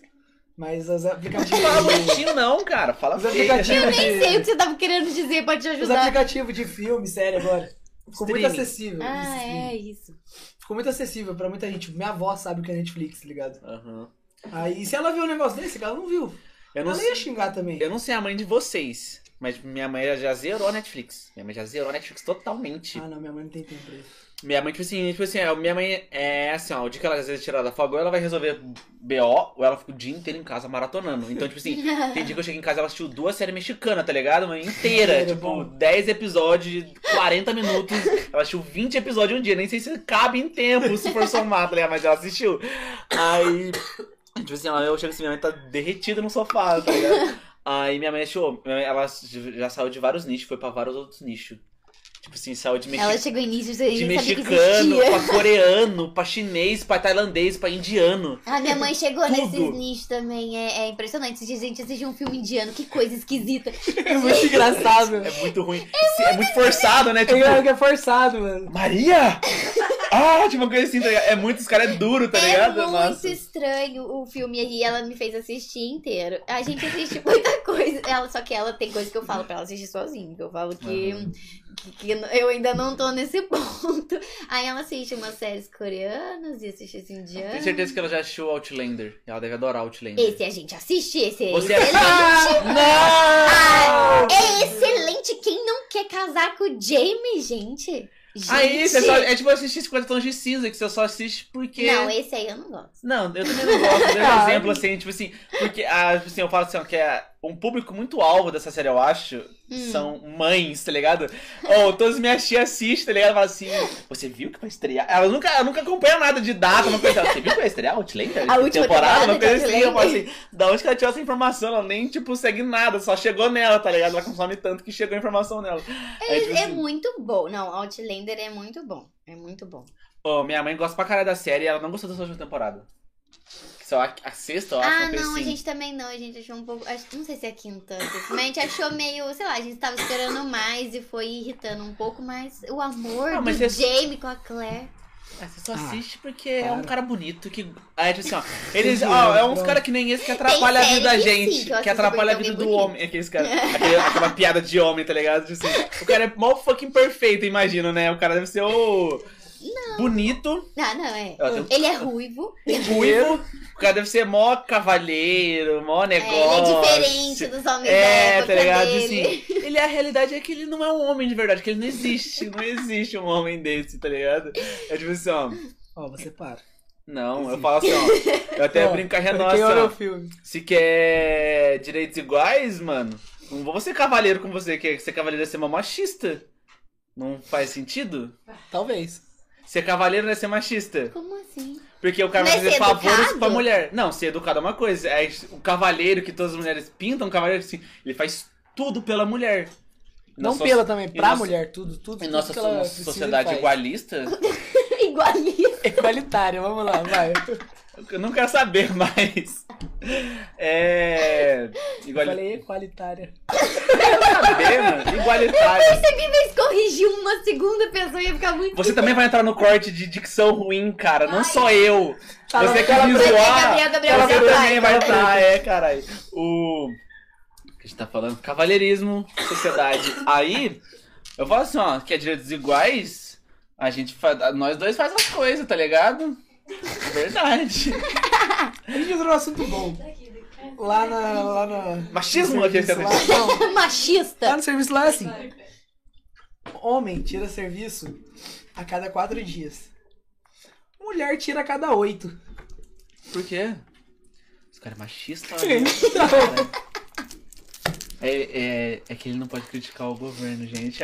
Mas os aplicativos. Não fala não, cara. Fala Os aplicativos Eu nem sei o que você tava querendo dizer, pode te Os ajudar. aplicativos de filme, série agora. Ficou muito Streaming. acessível. Ah, Isso, é isso. Ficou muito acessível pra muita gente. Minha avó sabe o que é Netflix, tá ligado? Aham. Aí, se ela viu um negócio desse, ela não viu. Eu não ela sei. ia xingar também. Eu não sei a mãe de vocês, mas minha mãe já zerou a Netflix. Minha mãe já zerou a Netflix totalmente. Ah, não, minha mãe não tem tempo pra isso. Minha mãe, tipo assim, tipo assim, é, minha mãe é assim, ó, o dia que ela às vezes tirar da folga, ou ela vai resolver BO, ou ela fica o dia inteiro em casa maratonando. Então, tipo assim, tem dia que eu cheguei em casa e ela assistiu duas séries mexicanas, tá ligado? Mãe? Inteira. É tipo, bom. 10 episódios de 40 minutos. Ela assistiu 20 episódios um dia. Nem sei se cabe em tempo, se for somar, tá ligado? Mas ela assistiu. Aí. Tipo assim, eu chego assim, minha mãe tá derretida no sofá, tá ligado? Aí minha mãe achou, minha mãe, ela já saiu de vários nichos, foi pra vários outros nichos. Tipo assim, saiu de Ela mexicano chegou início, de mexicano, pra coreano, pra chinês, pra tailandês, pra indiano. A minha mãe chegou Tudo. nesses nichos também, é, é impressionante. Se a gente assistir um filme indiano, que coisa esquisita. É muito engraçado. É muito ruim. É, é muito forçado, né? É, Tipo, que é forçado, mano. Maria! Ah, tipo uma coisa assim, tá ligado? É muito, os caras é duro, tá é ligado? muito Nossa. estranho o filme e ela me fez assistir inteiro. A gente assiste muita coisa. Ela, só que ela tem coisa que eu falo pra ela assistir sozinha. Que eu falo que, Uhum. Que, que eu ainda não tô nesse ponto. Aí ela assiste umas séries coreanas e assiste esse indiano. Tenho certeza que ela já assistiu Outlander. Ela deve adorar Outlander. Esse a gente assiste, esse é Você excelente. Não! É excelente. Quem não quer casar com o Jamie, gente? Gente. Aí, você só, é tipo assistir 50 tons de cinza, que você só assiste porque. Não, esse aí eu não gosto. Não, eu também não gosto. Eu dei um Ah. exemplo assim, tipo assim, porque ah, tipo assim, eu falo assim, ó, que é um público muito alvo dessa série, eu acho, Hum. são mães, tá ligado? Ou todas minhas tias assistem, tá ligado? Falam assim, você viu que vai estrear? Ela nunca, ela nunca acompanha nada de data, uma coisa. Você viu que vai estrear Outlander? A última temporada, uma temporada coisa assim. Eu falo assim, da onde que ela tirou essa informação? Ela nem, tipo, segue nada, só chegou nela, tá ligado? Ela consome tanto que chegou a informação nela. Aí, tipo É assim, muito bom. Não, Outlander é muito bom. É muito bom. ó, minha mãe gosta pra caralho da série e ela não gostou da sua última temporada. Só a, a sexta, eu acho, Ah, uma coisa não, a assim. gente também não. A gente achou um pouco. acho- Não sei se é a quinta. Mas a gente achou meio. Sei lá, a gente tava esperando mais e foi irritando um pouco, mas o amor Ah, mas do você- Jamie com a Claire. Ah, Você só Ah, assiste porque é para. um cara bonito que. Aí, tipo assim, ó. Eles, ó, é uns caras que nem esse que atrapalha a série vida da que sim, gente. que eu que assisto atrapalha a porque vida do homem. Aqueles caras. aquele- aquela piada de homem, tá ligado? Tipo assim, o cara é mó fucking perfeito, imagino, né? O cara deve ser o. Bonito, Ah, não, é. Ele é ruivo. ruivo. O cara deve ser mó cavalheiro, mó É, ele negócio. é diferente dos homens da É, época tá ligado? dele. Assim, ele, a realidade é que ele não é um homem de verdade, que ele não existe. Não existe um homem desse, tá ligado? É tipo assim, ó. Ó, você para. Não, eu falo assim, ó. Eu até brinco com a o filme. Se quer direitos iguais, mano, não vou ser cavaleiro com você, que ser cavaleiro é ser uma machista. Não faz sentido? Talvez. Ser cavaleiro não é ser machista. Como assim? Porque o cara vai é fazer ser favores pra mulher. Não, ser educado é uma coisa. É o cavaleiro que todas as mulheres pintam, um cavaleiro assim, ele faz tudo pela mulher. Não Nossa- pela também, pra nossa- mulher, tudo, tudo. Em tudo nossa sociedade igualista, Igualista. Igualitária, vamos lá, vai. eu não quero saber mais. É. Eu Iguali... falei equalitária. saber, mano. Igualitário. Percebi, mas corrigiu uma segunda pessoa ia ficar muito. Você também vai entrar no corte de dicção ruim, cara. Não Ai. só eu. Tá, você que me boca. zoar. Gabriel, Gabriel, você também vai estar, é, caralho. O. o que a gente tá falando? Cavalheirismo, sociedade. Aí, eu falo assim, ó, que é direitos iguais, a gente faz. Nós dois faz as coisas, tá ligado? Verdade. A gente entrou num assunto bom. Lá na. Lá na Machismo no aqui, serviço lá, não, Machista. Lá no serviço lá é assim. Homem tira serviço a cada quatro dias. Mulher tira a cada oito. Por quê? Os caras é machista. Então, É, é, é que ele não pode criticar o governo, gente.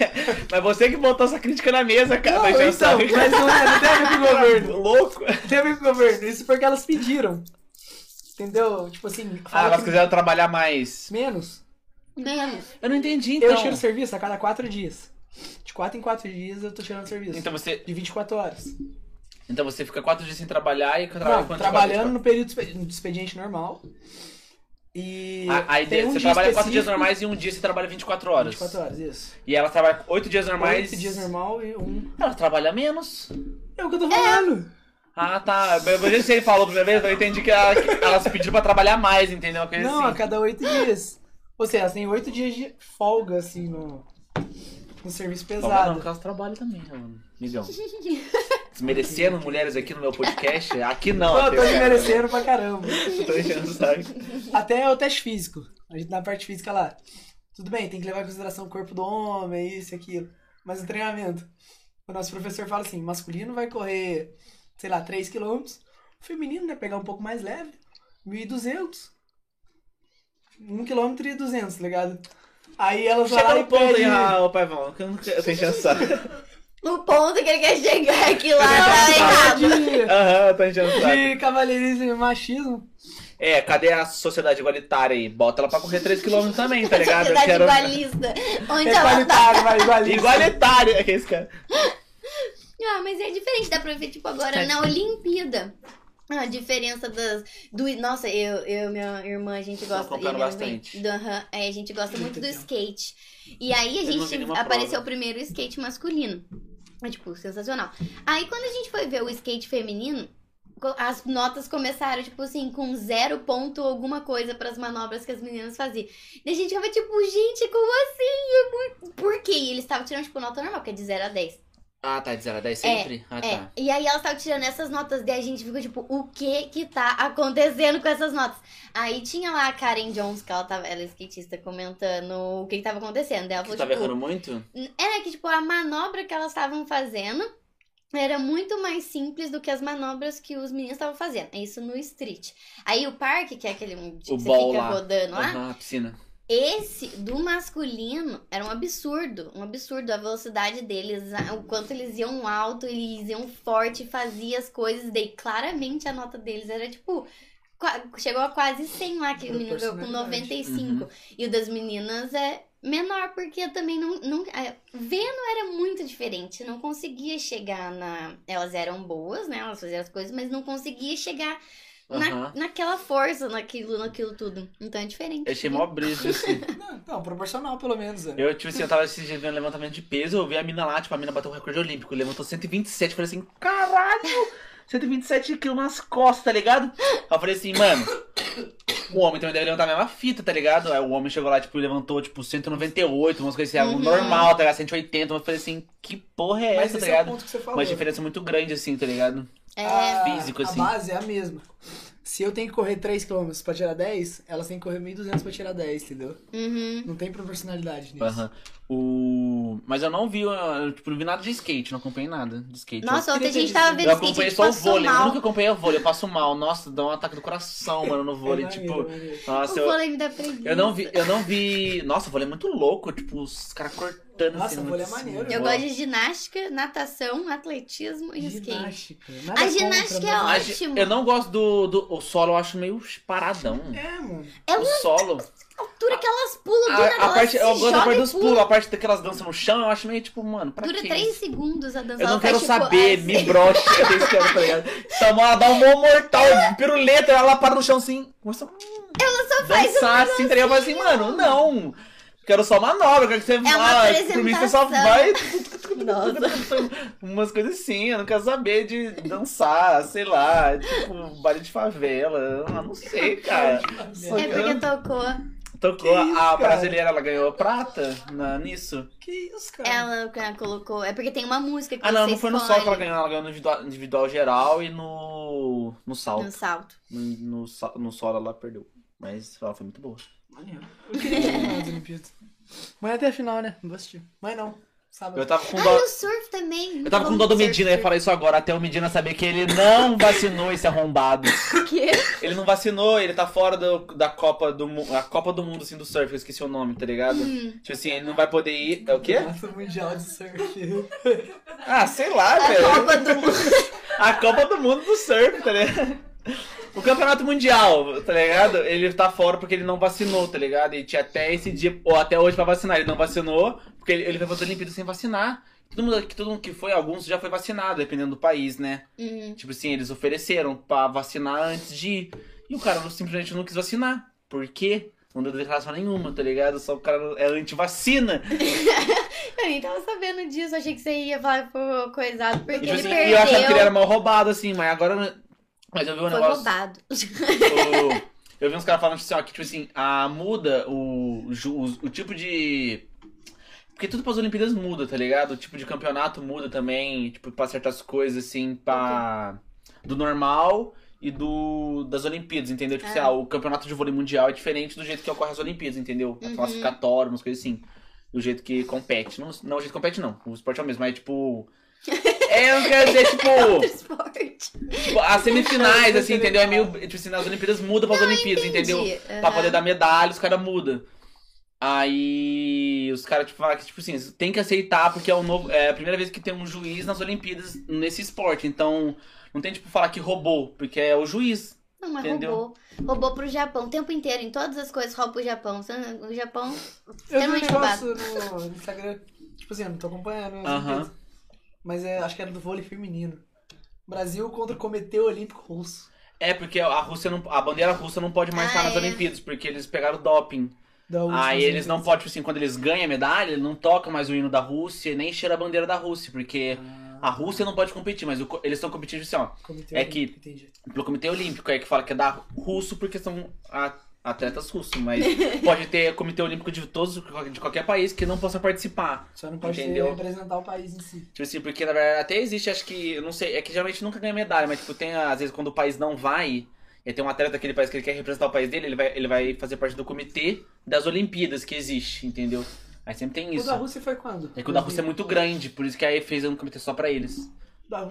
Mas você que botou essa crítica na mesa, cara. Não, o então, mas não é- não tem a ver com o governo. Louco. tem a ver com o governo. Isso porque elas pediram. Entendeu? Tipo assim, Ah, elas que quiseram trabalhar mais. menos. Menos. Eu não entendi, então. Eu tiro serviço a cada quatro dias. De quatro em quatro dias eu tô tirando serviço. Então você, De 24 horas. então você fica quatro dias sem trabalhar e trabalha Não, trabalhando no período de expediente normal. E. Ah, Aí um você trabalha quatro dias específico- normais e um dia você trabalha 24 horas. 24 horas, isso. E ela trabalha oito dias normais. Oito dias normal e um. Ela trabalha menos. É o que eu tô falando. Ah, tá. Eu eu sei ele falou a primeira vez, eu entendi que, ela, que elas pediram pra trabalhar mais, entendeu? Não, a assim. cada oito dias. Ou seja, elas têm oito dias de folga, assim, no, no serviço Não, não, pesado. porque elas trabalham também, mano. Migão. Desmerecendo mulheres aqui no meu podcast? Aqui não. Pô, eu tô desmerecendo pra caramba. Eu tô enchendo o saco. Até o teste físico. A gente na parte física lá. Tudo bem, tem que levar em consideração o corpo do homem, isso e aquilo. Mas no treinamento, o nosso professor fala assim: masculino vai correr, sei lá, 3km. O feminino, né? Pegar um pouco mais leve, 1.200. 1km e 200, tá ligado? Aí elas vão Chega lá no ponto aí, ah, ô Paivão, que eu não quero- eu tô enchendo o saco. O ponto que ele quer chegar é que lá tá errado. Aham, tô enchendo de cavalheirismo e machismo. É, cadê a sociedade igualitária aí? Bota ela pra correr 3km também, tá ligado? Sociedade quero- igualista. Onde ela tá. Igualitário, vai, igualista. Igualitária, é que esse cara. Ah, mas é diferente, dá pra ver, tipo, agora Tá. na Olimpíada. A diferença das. Do, nossa, eu eu e minha irmã, a gente gosta. e minha bastante. mãe, do- aham, aí a gente gosta muito do skate. E aí a Eu gente apareceu prova. o primeiro skate masculino. É, tipo, sensacional. Aí quando a gente foi ver o skate feminino, as notas começaram, tipo assim, com zero ponto alguma coisa pras manobras que as meninas faziam. E a gente ficava tipo, gente, como assim? É muito... Por quê? E eles estavam tirando, tipo, nota normal, que é de 0 a 10. Ah, tá, de 0 a 10 sempre? ah, É, tá. e aí elas estavam tirando essas notas, daí a gente ficou tipo, o que que tá acontecendo com essas notas? Aí tinha lá a Karen Jones, que ela tava, ela é skatista, comentando o que que tava acontecendo. Daí ela Você falou, tava tipo, errando muito? era que, tipo, a manobra que elas estavam fazendo era muito mais simples do que as manobras que os meninos estavam fazendo. É Isso no street. Aí o parque, que é aquele tipo, O que você fica lá. rodando lá, Aham, a piscina. Esse do masculino era um absurdo, um absurdo. A velocidade deles, o quanto eles iam alto, eles iam forte, fazia as coisas, daí claramente a nota deles era tipo chegou a quase 100 lá que o menino ganhou com Proporcionalidade. 95 e o das meninas é menor porque também não, não é, vendo era muito diferente, não conseguia chegar na elas eram boas, né? Elas faziam as coisas, mas não conseguia chegar na, Aham. naquela força, naquilo, naquilo tudo. Então é diferente. Eu achei mó brisa, assim. Não, não, proporcional pelo menos. é. Eu, tipo assim, eu tava dias vendo levantamento de peso, eu vi a mina lá, tipo, a mina bateu o recorde olímpico, levantou 127, eu falei assim, caralho! 127 quilos nas costas, tá ligado? Aí eu falei assim, mano, o homem também deve levantar a mesma fita, tá ligado? Aí o homem chegou lá, tipo, levantou, tipo, 198, umas coisas assim, algo Uhum. normal, tá ligado? 180, eu falei assim, que porra é Mas essa, tá esse é o ligado? ponto que você falou. Uma diferença muito grande, assim, tá ligado? É. a, físico, assim. A base é a mesma. Se eu tenho que correr 3km pra tirar 10, elas têm que correr 1.200 pra tirar 10, entendeu? Uhum. Não tem proporcionalidade nisso. Aham. O... Mas eu não vi, eu, tipo, não vi nada de skate, não acompanhei nada de skate. Nossa, ontem a gente Eu tava vendo Eu skate, a acompanhei só o vôlei, eu mal. nunca acompanhei o vôlei, eu passo mal. Nossa, dá um ataque do coração, mano, no vôlei. É tipo, maneiro. nossa, O eu, vôlei me dá preguiça. eu não vi, eu não vi. Nossa, o vôlei é muito louco, tipo, os caras cortando Nossa, assim. o muito vôlei é assim, maneiro. Eu ó. gosto de ginástica, natação, atletismo e skate. Ginástica. Nada A contra, ginástica é mas- A gi- ótimo. Eu não gosto do, do. O solo eu acho meio paradão. É, mano. É O solo. A altura que elas pulam, do A, a elas parte, eu gosto da parte e dos pulos, a parte daquelas dançam no chão, eu acho meio tipo, mano, pra Dura quê? 3 segundos a dança. Eu não quero faz, tipo, saber, assim. me broche, eu esquema, tá ligado? Então, ela dá um mó mortal, piruleta, ela para no chão assim, começa a Ela só faz dançar assim, tá ligado? Eu falo assim, mano, não. Quero só manobra, quero que você É vá. Por mim, você só vai. Nossa. Umas coisas assim, eu não quero saber de dançar, sei lá, tipo, baile de favela. Eu não sei, cara. É que porque tocou. Tocou Que isso, a cara? brasileira, ela ganhou prata na, nisso. Que isso, cara? Ela cara, colocou. É porque tem uma música que Ah, não, você não foi no escolhe solo que ela ganhou, ela ganhou no individual, individual geral e no, no salto. No salto. No, no, no solo ela perdeu. Mas ela foi muito boa. Maneiro. Eu queria Olimpíadas. Amanhã até a final, né? Não vou assistir. Mas não. Sábado. Eu tava com Ah, dó. e o surf também. Eu tava com dó do Medina, eu ia falar isso agora, até o Medina saber que ele não vacinou esse arrombado. Que? Ele não vacinou, ele tá fora do, da Copa do Mundo. A Copa do Mundo, assim, do surf, eu esqueci o nome, tá ligado? Hum. Tipo assim, ele não vai poder ir. É o quê? Nossa, mundial de surf. Ah, sei lá, A velho. Copa do Mundo. A Copa do Mundo do surf, tá ligado? O campeonato mundial, tá ligado? Ele tá fora porque ele não vacinou, tá ligado? E tinha até esse dia, ou até hoje pra vacinar. Ele não vacinou, porque ele, ele foi fazer Olimpíada sem vacinar. Todo mundo, que todo mundo que foi, alguns já foi vacinado, dependendo do país, né? Hum. Tipo assim, eles ofereceram pra vacinar antes de ir. E o cara simplesmente não quis vacinar. Por quê? Não deu declaração nenhuma, tá ligado? Só o cara é anti-vacina. Eu nem tava sabendo disso. Achei que você ia falar foi coisado. Porque E, tipo ele assim, perdeu. e eu achava que ele era mal roubado, assim, mas agora. Mas eu vi um Foi negócio. roubado. o- eu vi uns caras falando assim, ó, que tipo assim, a muda o, o, o tipo de. Porque tudo pras Olimpíadas muda, tá ligado? O tipo de campeonato muda também, tipo, pra certas coisas, assim, pra. Do normal e do das Olimpíadas, entendeu? Tipo É. assim, ah, o campeonato de vôlei mundial é diferente do jeito que ocorre as Olimpíadas, entendeu? A Uhum. classificatória, umas coisas assim. Do jeito que compete. Não, não o jeito que compete, não. O esporte é o mesmo, mas tipo. É, eu não quero dizer, tipo. Esporte. Tipo, as semifinais, assim, entendeu? É meio. Tipo assim, nas Olimpíadas muda pras Olimpíadas, entendeu? Entendi. Pra poder dar medalha, os caras mudam. Aí os caras, tipo, falam que, tipo assim, tem que aceitar, porque é, o novo, é a primeira vez que tem um juiz nas Olimpíadas nesse esporte. Então, não tem, tipo, falar que roubou, porque é o juiz. Não, mas Entendeu? roubou. Roubou pro Japão. O tempo inteiro, em todas as coisas, rouba pro Japão. O Japão. Eu vi um negócio no Instagram. Tipo assim, eu não tô acompanhando. as Aham. Mas é, acho que era do vôlei feminino. Brasil contra o Comitê Olímpico Russo. É, porque a Rússia não. A bandeira russa não pode mais Ah, estar nas é. Olimpíadas, porque eles pegaram doping. Aí eles não podem, tipo assim, quando eles ganham a medalha, eles não tocam mais o hino da Rússia, nem cheira a bandeira da Rússia, porque a Rússia não pode competir, mas o eles estão competindo assim, ó. Comitê é que- Olímpico, entendi. pelo Comitê Olímpico, é que fala que é da russo porque são a- atletas russos, mas pode ter Comitê Olímpico de todos, de qualquer país que não possa participar. Só não pode Entendeu? representar o país em si. Tipo assim, porque na verdade até existe, acho que, eu não sei, é que geralmente nunca ganha medalha, mas tipo, tem às vezes quando o país não vai, e tem um atleta daquele país que ele quer representar o país dele, ele vai, ele vai fazer parte do comitê das Olimpíadas que existe, entendeu? Aí sempre tem O isso. da Rússia foi quando? É que o da Rússia é muito grande, por isso que aí fez um comitê só pra eles.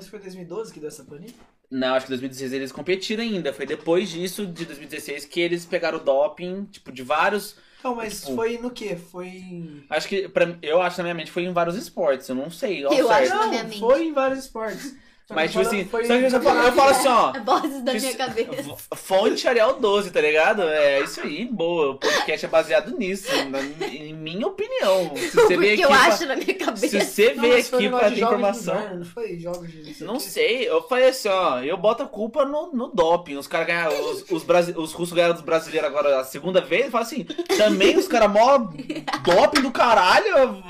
Foi 2012 que deu essa planilha? Não, acho que em 2016 eles competiram ainda. Foi depois disso, de 2016, que eles pegaram o doping, tipo, de vários. Não, mas Tipo- foi no quê? Foi em... Acho que, pra, eu acho na minha mente, foi em vários esportes. Eu não sei. Eu certo. acho- na Não, minha mente. foi em vários esportes. Mas, tipo assim, foi- só que eu, falo, eu falo assim, ó. Vozes da minha Isso- cabeça. Fonte Arial 12, tá ligado? É isso aí, boa. O podcast é baseado nisso, na, em minha opinião. Se você veio aqui. eu pra- acho na minha cabeça. Se você foi aqui pra ter informação. inverno, Não foi jogos de. Não sei, eu falei assim, ó, eu boto a culpa no, no doping. Os caras ganharam, os, os, brasi- os russos ganharam dos brasileiros agora a segunda vez, eu falo assim, também os caras mó doping do caralho.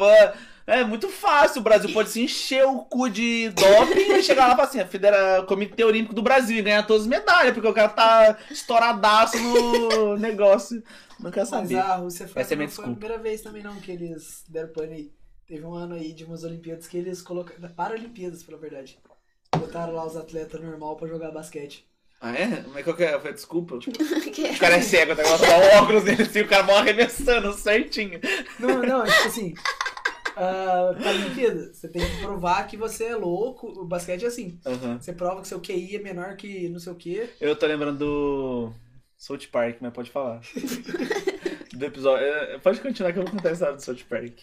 É muito fácil, o Brasil pode se encher o cu de doping e chegar lá e falar assim, a Federa... Comitê Olímpico do Brasil e ganhar todas as medalhas, porque o cara tá estouradaço no negócio. Não quer Mas saber. a Rússia foi, Essa é minha não foi a primeira vez também não que eles deram pane aí. Teve um ano aí de umas Olimpíadas que eles colocaram. Paralimpíadas, pela verdade. Botaram lá os atletas normal pra jogar basquete. Ah, é? Mas qual que é? Foi desculpa? Que- O cara é cego, tá o óculos dele assim, o cara morre arremessando certinho. Não, não, tipo assim. Uh, Paralimpíada, você tem que provar que você é louco. O basquete é assim. Aham. Você prova que seu QI é menor que não sei o quê. Eu tô lembrando do South Park, mas pode falar. do episódio. é, Pode continuar que eu vou contar a história do South Park.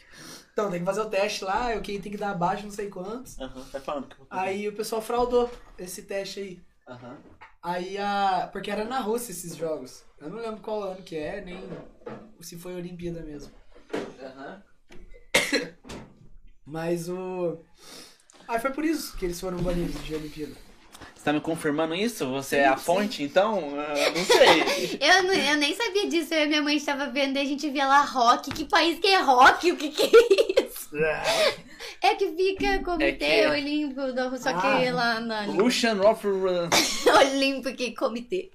Então, tem que fazer o teste lá, o QI tem que dar abaixo, não sei quantos. Aham, falando. eu vou contar. Aí o pessoal fraudou esse teste aí. Aham. Aí a. Porque era na Rússia esses jogos. Eu não lembro qual ano que é, nem se foi Olimpíada mesmo. Aham. Mas o. Aí foi por isso que eles foram banidos de Olimpíada. Você tá me confirmando isso? Você é a fonte, então? Eu não sei. Eu, não- eu nem sabia disso. Eu e minha mãe estava vendo e a gente via lá rock. Que país que é rock? O que que é isso? É que fica Comitê É que- Olímpico da Rússia, só Ah. que lá na Russian Run. Olímpico e Comitê.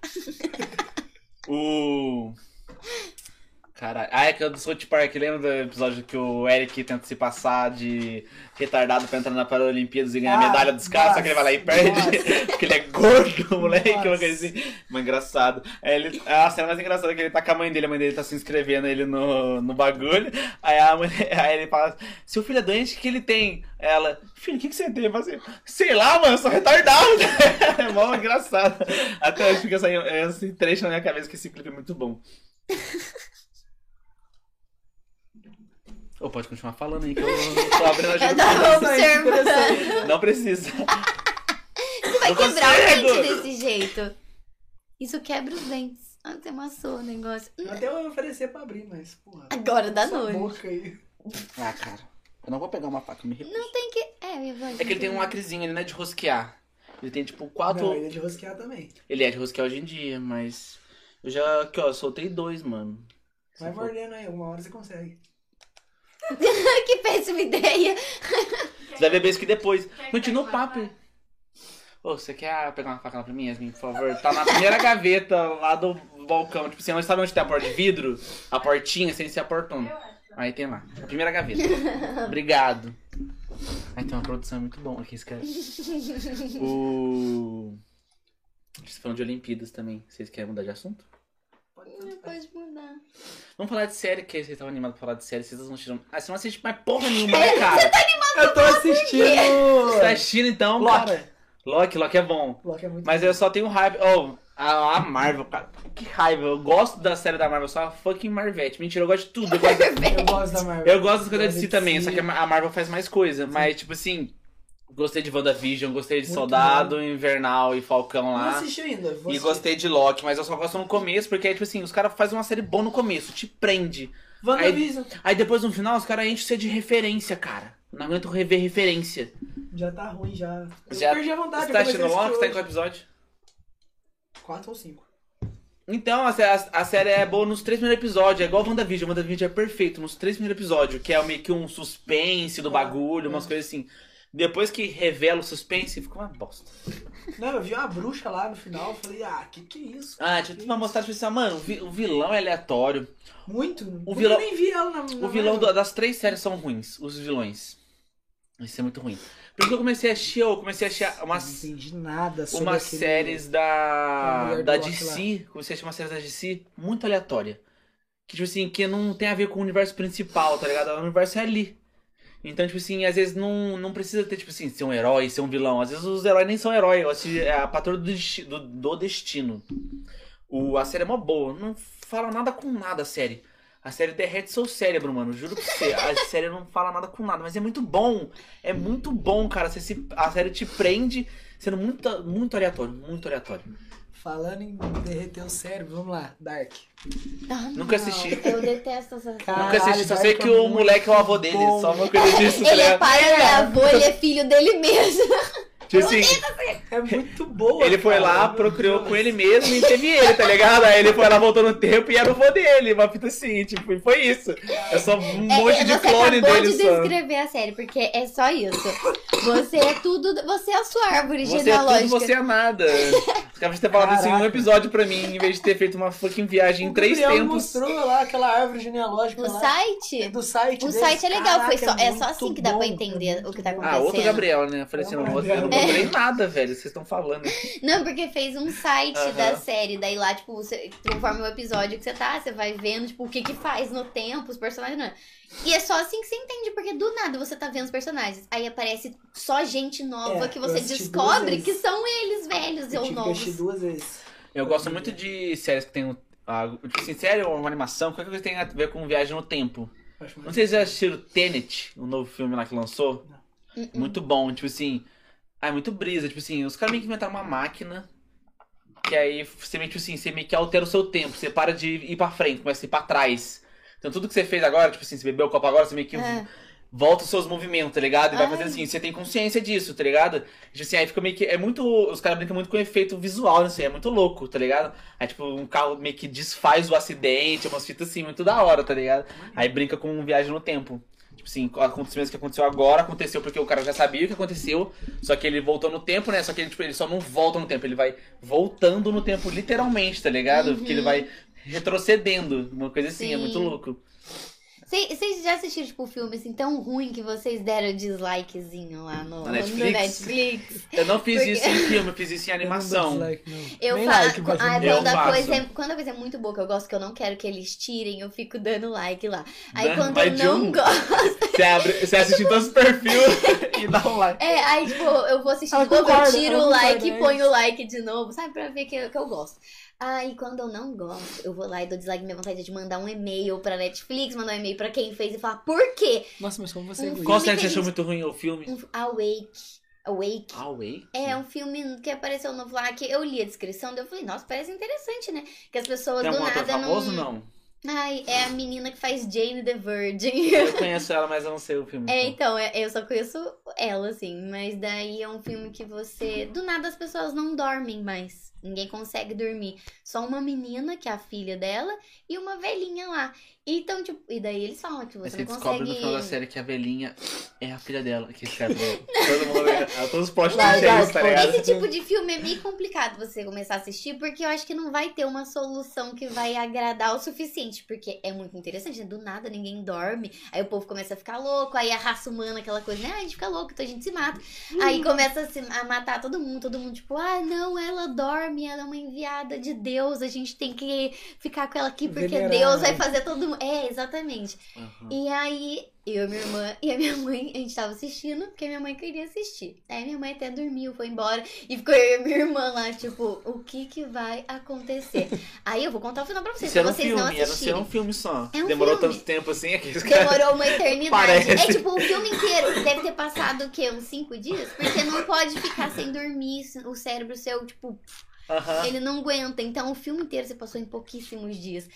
O. Caralho. Ah, é que é do South Park. Lembra do episódio que o Eric tenta se passar de retardado pra entrar na Paralimpíadas e ganhar a Ah, medalha dos caras, só que ele vai lá e perde. Porque ele é gordo, moleque, uma coisa assim. Mas engraçado. Aí ele, a cena mais engraçada é que ele tá com a mãe dele, a mãe dele tá se inscrevendo ele no, no bagulho. Aí, a mãe, aí ele fala: Seu filho é doente, o que ele tem? Ela, filho, o que, que você tem? Eu assim, sei lá, mano, eu sou retardado. é mó engraçado. Até hoje fica esse trecho na minha cabeça que esse clipe é muito bom. Ou pode continuar falando aí que eu tô abrindo a Eu janela. tava observando. Não precisa. Você vai Não quebrar o consigo. dente desse jeito. Isso quebra os dentes. Ah, você amassou o negócio. Até eu oferecer pra abrir, mas, porra. Agora dá nojo. boca aí. Ah, cara. Eu não vou pegar uma faca, me recuso. Não tem que. É, eu vou. É que ele tem um lacrezinho, ele não é de rosquear. Ele tem tipo quatro. Não, ele é de rosquear também. Ele é de rosquear hoje em dia, mas. Eu já. Aqui, ó, soltei dois, mano. Vai mordendo aí, uma hora você consegue. que péssima ideia. Você vai beber isso aqui depois. Continua o pegue uma papo aí. Ô, você quer pegar uma faca lá pra mim, Yasmin, por favor? Tá na primeira gaveta lá do balcão. Tipo assim, onde sabe onde tem a porta de vidro? A portinha, sem ser a portona. Aí tem lá. A primeira gaveta. Obrigado. Aí tem uma produção muito bom aqui, esse cara. O. Vocês falam de Olimpíadas também. Vocês querem mudar de assunto? Não pode mudar. Vamos falar de série, que vocês estavam animados pra falar de série, vocês não assistiram. Ah, você não assiste mais porra nenhuma, né, cara? Eu tô assistindo! Você tá assistindo então, Loki. cara? Loki, Loki é bom. Loki é muito Mas eu só tenho raiva. Oh, a, a Marvel, cara. Que raiva. Eu gosto da série da Marvel, só a fucking Marvete. Mentira, eu gosto de tudo. Eu gosto, da- Eu gosto da Marvel. eu gosto das coisas de si também, só que a a Marvel faz mais coisa. Mas, tipo assim, gostei de WandaVision, gostei de Muito Soldado, Invernal e Falcão Não lá. assisti ainda. E gostei de Loki, mas eu só gosto no começo, porque, tipo assim, os caras fazem uma série boa no começo, te prende. WandaVision. Aí depois no final os caras enchem você de referência, cara. Não aguento rever referência. Já tá ruim, já. Eu Já- perdi a vontade. Você tá assistindo Loki? Tá em qual episódio? Quatro ou cinco. Então, a, a- a série é boa nos três primeiros episódios, é igual WandaVision. WandaVision é perfeito nos três primeiros episódios, que é meio que um suspense do bagulho, umas coisas assim. Depois que revela o suspense, fica uma bosta. Não, eu vi uma bruxa lá no final, eu falei, ah, que que é isso? Ah, tipo, pra mostrar, tipo assim, mano, o vi- o vilão é aleatório. Muito. O Eu vilão- nem vi ela na, na O vilão do- das três séries são ruins, os vilões. Isso é muito ruim. Porque eu comecei a assistir, eu comecei a Eu umas, Não entendi nada sobre umas aquele- séries da, da DC, comecei a assistir umas séries da DC muito aleatória. Que, tipo assim, que não tem a ver com o universo principal, tá ligado? O universo é ali. Então, tipo assim, às vezes não, não precisa ter, tipo assim, ser um herói, ser um vilão. Às vezes os heróis nem são heróis. Assisti é a Patrulha do, do, do Destino. O, a série é mó boa. Não fala nada com nada a série. A série derrete seu cérebro, mano. Juro pra você. A série não fala nada com nada, mas é muito bom. É muito bom, cara. Você se, a série te prende sendo muito, muito aleatório. Muito aleatório. Falando em derreter o cérebro, vamos lá, Dark. Ah, Nunca não, assisti. Eu detesto essa Caralho, Nunca assisti, só sei que é o muito moleque é o avô dele. bom. Só uma coisa disso, tá Ele é ligado? pai, ele é avô, ele é filho dele mesmo. Tipo assim, É muito boa. ele foi cara. lá, Meu procriou Deus. com ele mesmo e teve ele, tá ligado? Aí ele foi lá, voltou no tempo e era o vô dele. Uma fita assim, tipo, e foi isso. É só um É, monte é, de você clone acabou dele de só. descrever a série, porque é só isso. Você é tudo. Você é a sua árvore Você é genealógica. tudo, você é nada. Os caras ter falado isso em um Caraca. episódio pra mim, em vez de ter feito uma fucking viagem em O três Gabriel tempos. mostrou lá aquela árvore genealógica No lá. site? Do site O deles. site é legal, foi Caraca, só, é só muito assim que dá pra entender é o que tá acontecendo. Ah, outro Gabriel, né? Eu falei assim, não, É. eu não comprei nada, velho. Vocês estão falando. Não, porque fez um site da série, daí lá, tipo, você, conforme o episódio que você tá, você vai vendo, tipo, o que que faz no tempo, os personagens. Não. E é só assim que você entende, porque do nada você tá vendo os personagens. Aí aparece só gente nova É, que eu você descobre que são eles velhos Eu ou novos. duas vezes. Eu gosto muito de séries que tem. um- ah, tipo assim, série ou uma animação, qualquer coisa que tem a ver com viagem no tempo. Acho muito Não sei se vocês já assistiram Tenet, o novo filme lá que lançou. Hum, hum. Muito bom, tipo assim. Ah, é muito brisa. Tipo assim, os caras meio que inventaram uma máquina. Que aí você meio que assim, você meio que altera o seu tempo. Você para de ir pra frente, começa a ir pra trás. Então tudo que você fez agora, tipo assim, você bebeu o copo agora, você meio que É. volta os seus movimentos, tá ligado? E vai Ai. fazendo assim, você tem consciência disso, tá ligado? Tipo assim, aí fica meio que. É muito. Os caras brincam muito com efeito visual, assim, é muito louco, tá ligado? Aí, tipo, um carro meio que desfaz o acidente, umas fitas assim, muito da hora, tá ligado? Aí brinca com viagem no tempo. Tipo assim, acontecimentos que aconteceu agora, aconteceu porque o cara já sabia o que aconteceu, só que ele voltou no tempo, né? Só que ele, tipo, ele só não volta no tempo, ele vai voltando no tempo, literalmente, tá ligado? Uhum. Porque ele vai retrocedendo, uma coisa assim, é muito Sim. louco. Cê- Vocês já assistiram, tipo, filme assim tão ruim que vocês deram dislikezinho lá no, no Netflix? Netflix? Eu não fiz Porque- isso em filme, eu fiz isso em animação. Eu. Eu faço. like, ah. Eu quando, a coisa é, quando a coisa é muito boa, que eu gosto que eu não quero que eles tirem, eu fico dando like lá. Aí Né? quando eu não um. gosto. Você, abre, você assiste em todos os perfis e dá um like. É, aí, tipo, eu vou assistir de novo, eu tiro o like e é ponho o like de novo, sabe? Pra ver que, que eu gosto. Aí, quando eu não gosto, eu vou lá e dou dislike. Minha vontade é de mandar um e-mail pra Netflix, mandar um e-mail pra quem fez e falar, por quê? Nossa, mas como você é Um egoísta. Qual série que você achou gente- muito ruim o filme? Um Awake. Awake. Away? É um filme que apareceu novo lá, que eu li a descrição, daí eu falei, nossa, parece interessante, né? Que as pessoas Tem do nada famoso não. não? Ai, é a menina que faz Jane the Virgin. Eu conheço ela, mas eu não sei o filme. É, então. então, é- eu só conheço ela, assim. Mas daí é um filme que você. Do nada as pessoas não dormem mais. Ninguém consegue dormir. Só uma menina, que é a filha dela, e uma velhinha lá. Então, tipo, e daí eles falam que você você não descobre consegue. no final da série que a velhinha é a filha dela. Que cara, todo mundo, todos os é vai, isso, tá pode. ligado? Esse tipo de filme é meio complicado você começar a assistir, porque eu acho que não vai ter uma solução que vai agradar o suficiente. Porque é muito interessante, né? Do nada ninguém dorme, aí o povo começa a ficar louco, aí a raça humana, aquela coisa, né? Ah, a gente fica louco, então a gente se mata. Aí começa a, se- a matar todo mundo, todo mundo tipo, ah, não, ela dorme, ela é uma enviada de Deus, a gente tem que ficar com ela aqui porque Venerar Deus vai fazer todo mundo. É, exatamente. Aham. E aí, eu minha irmã e a minha mãe, a gente tava assistindo, porque minha mãe queria assistir. Aí minha mãe até dormiu, foi embora, e ficou eu e minha irmã lá, tipo, o que que vai acontecer? aí eu vou contar o final pra vocês, Isso era pra um vocês filme, não era ser assistirem. um filme só. É um Demorou filme. tanto tempo assim, aqueles caras. Demorou uma eternidade. Parece. É tipo o filme inteiro. Deve ter passado o quê? Uns cinco dias? Porque não pode ficar sem dormir. O cérebro seu, tipo, Aham. ele não aguenta. Então o filme inteiro você passou em pouquíssimos dias.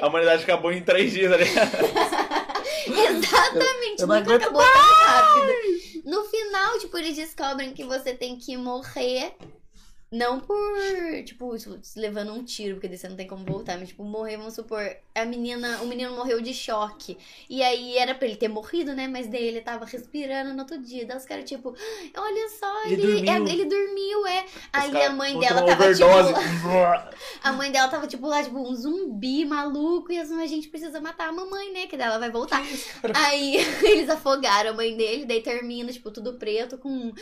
A humanidade acabou em três dias, ligado? Exatamente, Eu não nunca acabou tão rápido. No final, tipo, eles descobrem que você tem que morrer. Não por, tipo, levando um tiro, porque daí você não tem como voltar, mas, tipo, morrer, vamos supor, a menina, o menino morreu de choque. E aí era pra ele ter morrido, né? Mas daí ele tava respirando no outro dia. Daí os caras, tipo, olha só, Ele ele, é- dormiu. ele dormiu, é. Aí a mãe dela tava, overdose. tipo. A mãe dela tava, tipo, lá, tipo, um zumbi maluco. E assim, a gente precisa matar a mamãe, né? Que daí ela vai voltar. Aí eles afogaram a mãe dele, daí termina, tipo, tudo preto, com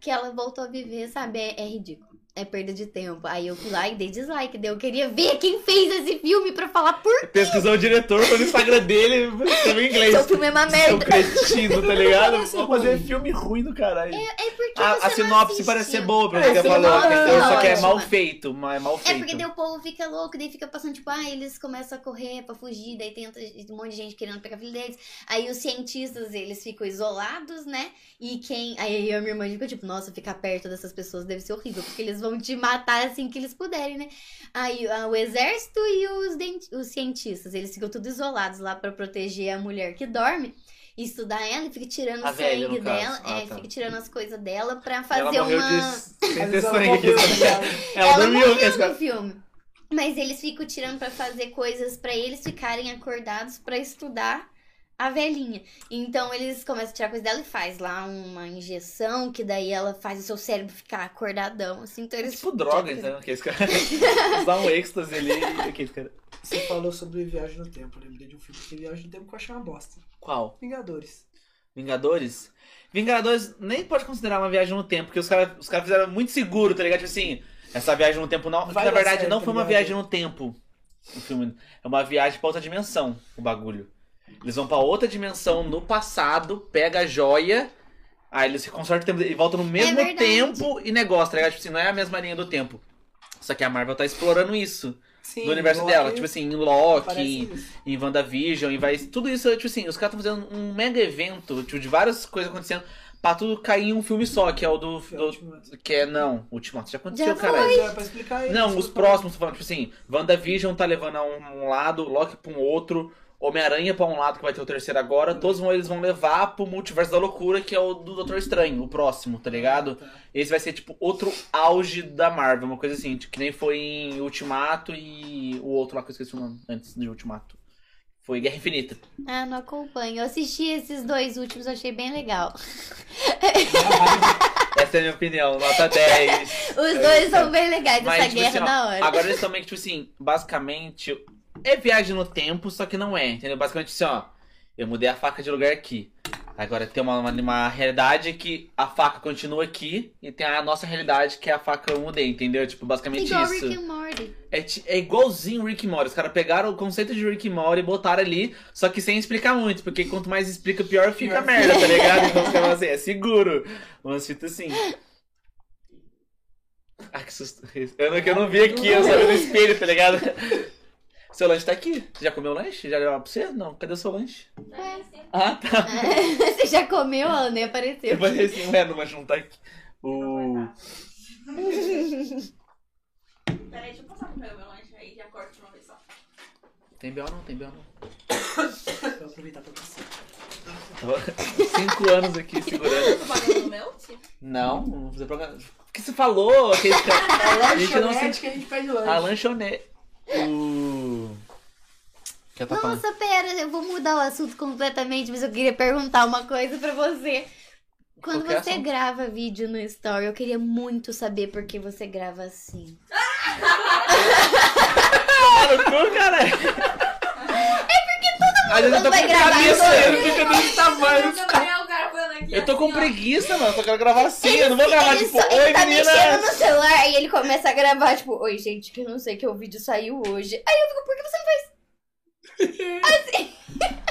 que ela voltou a viver, sabe? É, é ridículo. É perda de tempo. Aí eu fui lá e dei dislike. Daí eu queria ver quem fez esse filme pra falar por Pesquisou o diretor, foi no Instagram dele, em inglês. o filme é uma Seu merda. cretino, tá ligado? Vou fazer filme ruim do caralho. É porque a, você a não sinopse parece ser boa, pelo É, você falou. é Só que é mal feito, mas é mal É feito. porque daí o povo fica louco, daí fica passando, tipo, ah, eles começam a correr pra fugir, daí tem um monte de gente querendo pegar a filha deles. Aí os cientistas, eles ficam isolados, né? E quem. Aí eu e a minha irmã fica, tipo, nossa, ficar perto dessas pessoas deve ser horrível, porque eles vão te matar assim que eles puderem, né? Aí ah, o exército e os, denti- os cientistas, eles ficam tudo isolados lá pra proteger a mulher que dorme. E estudar ela e fica tirando A o velha, sangue dela. Ah, é, tá. fica tirando as coisas dela pra Ela fazer morreu uma. de sem vezes ela sangue. Ela Ela dormiu. no filme. Mas eles ficam tirando pra fazer coisas pra eles ficarem acordados pra estudar a velhinha. Então eles começam a tirar coisa dela e faz lá uma injeção que daí ela faz o seu cérebro ficar acordadão, assim. Então É eles tipo droga, então, que esse cara. Dá um êxtase ali. Que esse cara... Você falou sobre viagem no tempo. Eu lembrei de um filme que é Viagem no Tempo que eu achei uma bosta. Qual? Vingadores. Vingadores? Vingadores nem pode considerar uma viagem no tempo, porque os caras os cara fizeram muito seguro, tá ligado? Tipo assim, essa viagem no tempo não. Vai na verdade, certo, não foi uma viagem no tempo. O filme é uma viagem pra outra dimensão, o bagulho. Eles vão pra outra dimensão no passado, pega a joia, aí eles se consertam o tempo e voltam no mesmo verdade. tempo e negócio, tá ligado? Tipo assim, não é a mesma linha do tempo. Só que a Marvel tá explorando isso Sim, no universo Loki dela. Tipo assim, em Loki, em WandaVision, e vai. Tudo isso, tipo assim, os caras estão fazendo um mega evento, tipo, de várias coisas acontecendo, pra tudo cair em um filme só, que é o do. Foi do- que é. Não, Ultimato. Já aconteceu, Já caralho. Mas é pra explicar isso. Não, os próximos, tô falando, tipo assim, WandaVision tá levando a um, um lado, Loki pra um outro, Homem-Aranha pra um lado, que vai ter o terceiro agora, todos vão, eles vão levar pro multiverso da loucura, que é o do Doutor Estranho, o próximo, tá ligado? Tá. Esse vai ser, tipo, outro auge da Marvel, uma coisa assim, tipo, que nem foi em Ultimato e o outro lá que eu esqueci o nome, antes de Ultimato. Foi Guerra Infinita. Ah, não acompanho. Eu assisti esses dois últimos, eu achei bem legal. Essa é a minha opinião, nota 10. Os dois são bem legais, Mas, essa tipo guerra assim, ó, da hora. Agora eles também, tipo assim, basicamente, é viagem no tempo, só que não é, entendeu? Basicamente assim, ó, eu mudei a faca de lugar aqui. Agora tem uma, uma, uma realidade que a faca continua aqui e tem a nossa realidade que é a faca eu mudei, entendeu? Tipo, basicamente Igual isso. Rick and Morty. É, é igualzinho Rick e Morty. Os caras pegaram o conceito de Rick e Morty e botaram ali, só que sem explicar muito, porque quanto mais explica, pior fica a merda, tá ligado? Então os caras assim, é seguro. Umas fitas assim. Ah, que susto. Eu não, que eu não vi aqui, eu só vi no espelho, tá ligado? Seu lanche tá aqui. Você já comeu o lanche? Já levou pra você? Não. Cadê o seu lanche? Ué. Ah, tá. Você já comeu? Ela nem apareceu. Eu falei assim, ué, não, mas não tá aqui. O... Peraí, deixa eu passar pra pegar meu lanche aí, já corto de uma vez só. Tem B.O. não, tem B.O. não. Vou aproveitar pra você. Tava cinco anos aqui segurando. Pagando no meu? Sim. Não, não vou fazer programa. O que você falou? Que cara- A gente não lanchonete se- que a gente pede lanche. A lanchonete. O. Que eu tava falando? Nossa, pera, eu vou mudar o assunto completamente, mas eu queria perguntar uma coisa pra você. Quando Qualquer você assunto. grava vídeo no Story, eu queria muito saber por que você grava assim. Tá no cu, cara. É porque todo mundo. eu tô vai com gravar isso. Eu fico desse tamanho. Eu tô com assim, preguiça, mano. Só quero gravar assim. Eu não vou gravar, ele tipo, só- ele oi tá mexendo meninas. no celular e ele começa a gravar, tipo, oi gente, que eu não sei que o vídeo saiu hoje. Aí eu fico, por que você não faz?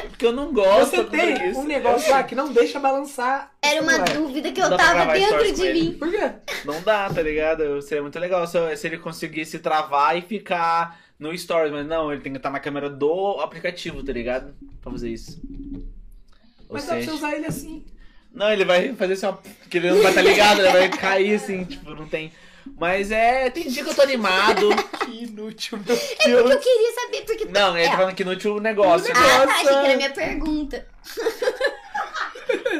Porque eu não gosto. Você tem um negócio lá que não deixa balançar. Era uma celular. dúvida que eu dá pra tava dentro de ele. mim. Por quê? Não dá, tá ligado? Seria muito legal se, eu- se ele conseguisse travar e ficar no Stories, mas não, ele tem que estar na câmera do aplicativo, tá ligado? Pra fazer isso. Ou Mas dá pra seja, você usar ele assim. Não, ele vai fazer assim, ó, que ele não vai estar ligado, ele vai cair assim, tipo, não tem. Mas é, tem dia que eu tô animado. Que inútil, meu Porque Deus. eu queria saber, porque... Não, ele tá falando que inútil o negócio. Ah, tá, achei que era minha pergunta.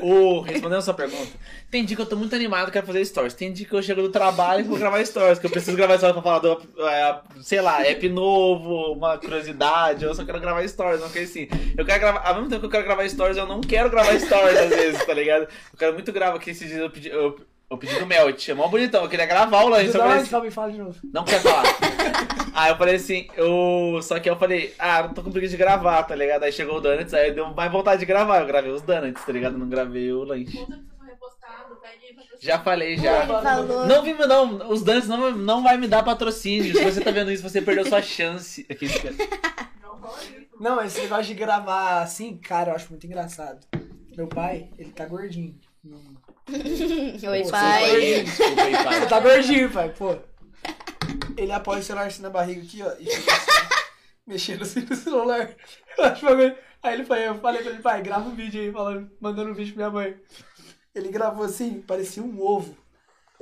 O, respondendo a sua pergunta, tem dia que eu tô muito animado, quero fazer stories. Tem dia que eu chego do trabalho e vou gravar stories, que eu preciso gravar stories pra falar do, é, sei lá, app novo, uma curiosidade, eu só quero gravar stories, não quero assim. Eu quero gravar, ao mesmo tempo que eu quero gravar stories, eu não quero gravar stories às vezes, tá ligado? Eu quero muito gravar, que esses dias eu pedi, eu, eu pedi do Melt, é mó bonitão, eu queria gravar o lanche, Dá falei assim, calma fala de novo. não quero falar. Aí eu falei assim, eu. Só que eu falei, ah, não tô com preguiça de gravar, tá ligado? Aí chegou o Donuts, aí deu mais vontade de gravar. Eu gravei os Donuts, tá ligado? Não gravei o lanche. Conta que você foi postado, pede patrocínio. Já falei, Ele já. falou. Não vi, não. Os Dantes não, não vai me dar patrocínio. Se você tá vendo isso, você perdeu sua chance. Aqui, Não. Não, esse negócio de gravar assim, cara, eu acho muito engraçado. Meu pai, ele tá gordinho. Oi, Pô, pai. você Desculpa aí, Você pai. tá gordinho, pai, pô. Ele apoia o celular assim na barriga aqui, ó, e fica assim, mexendo assim no celular. Eu acho bagulho. Aí ele foi, eu falei pra ele, pai, grava um vídeo aí, falando, mandando um vídeo pra minha mãe. Ele gravou assim, parecia um ovo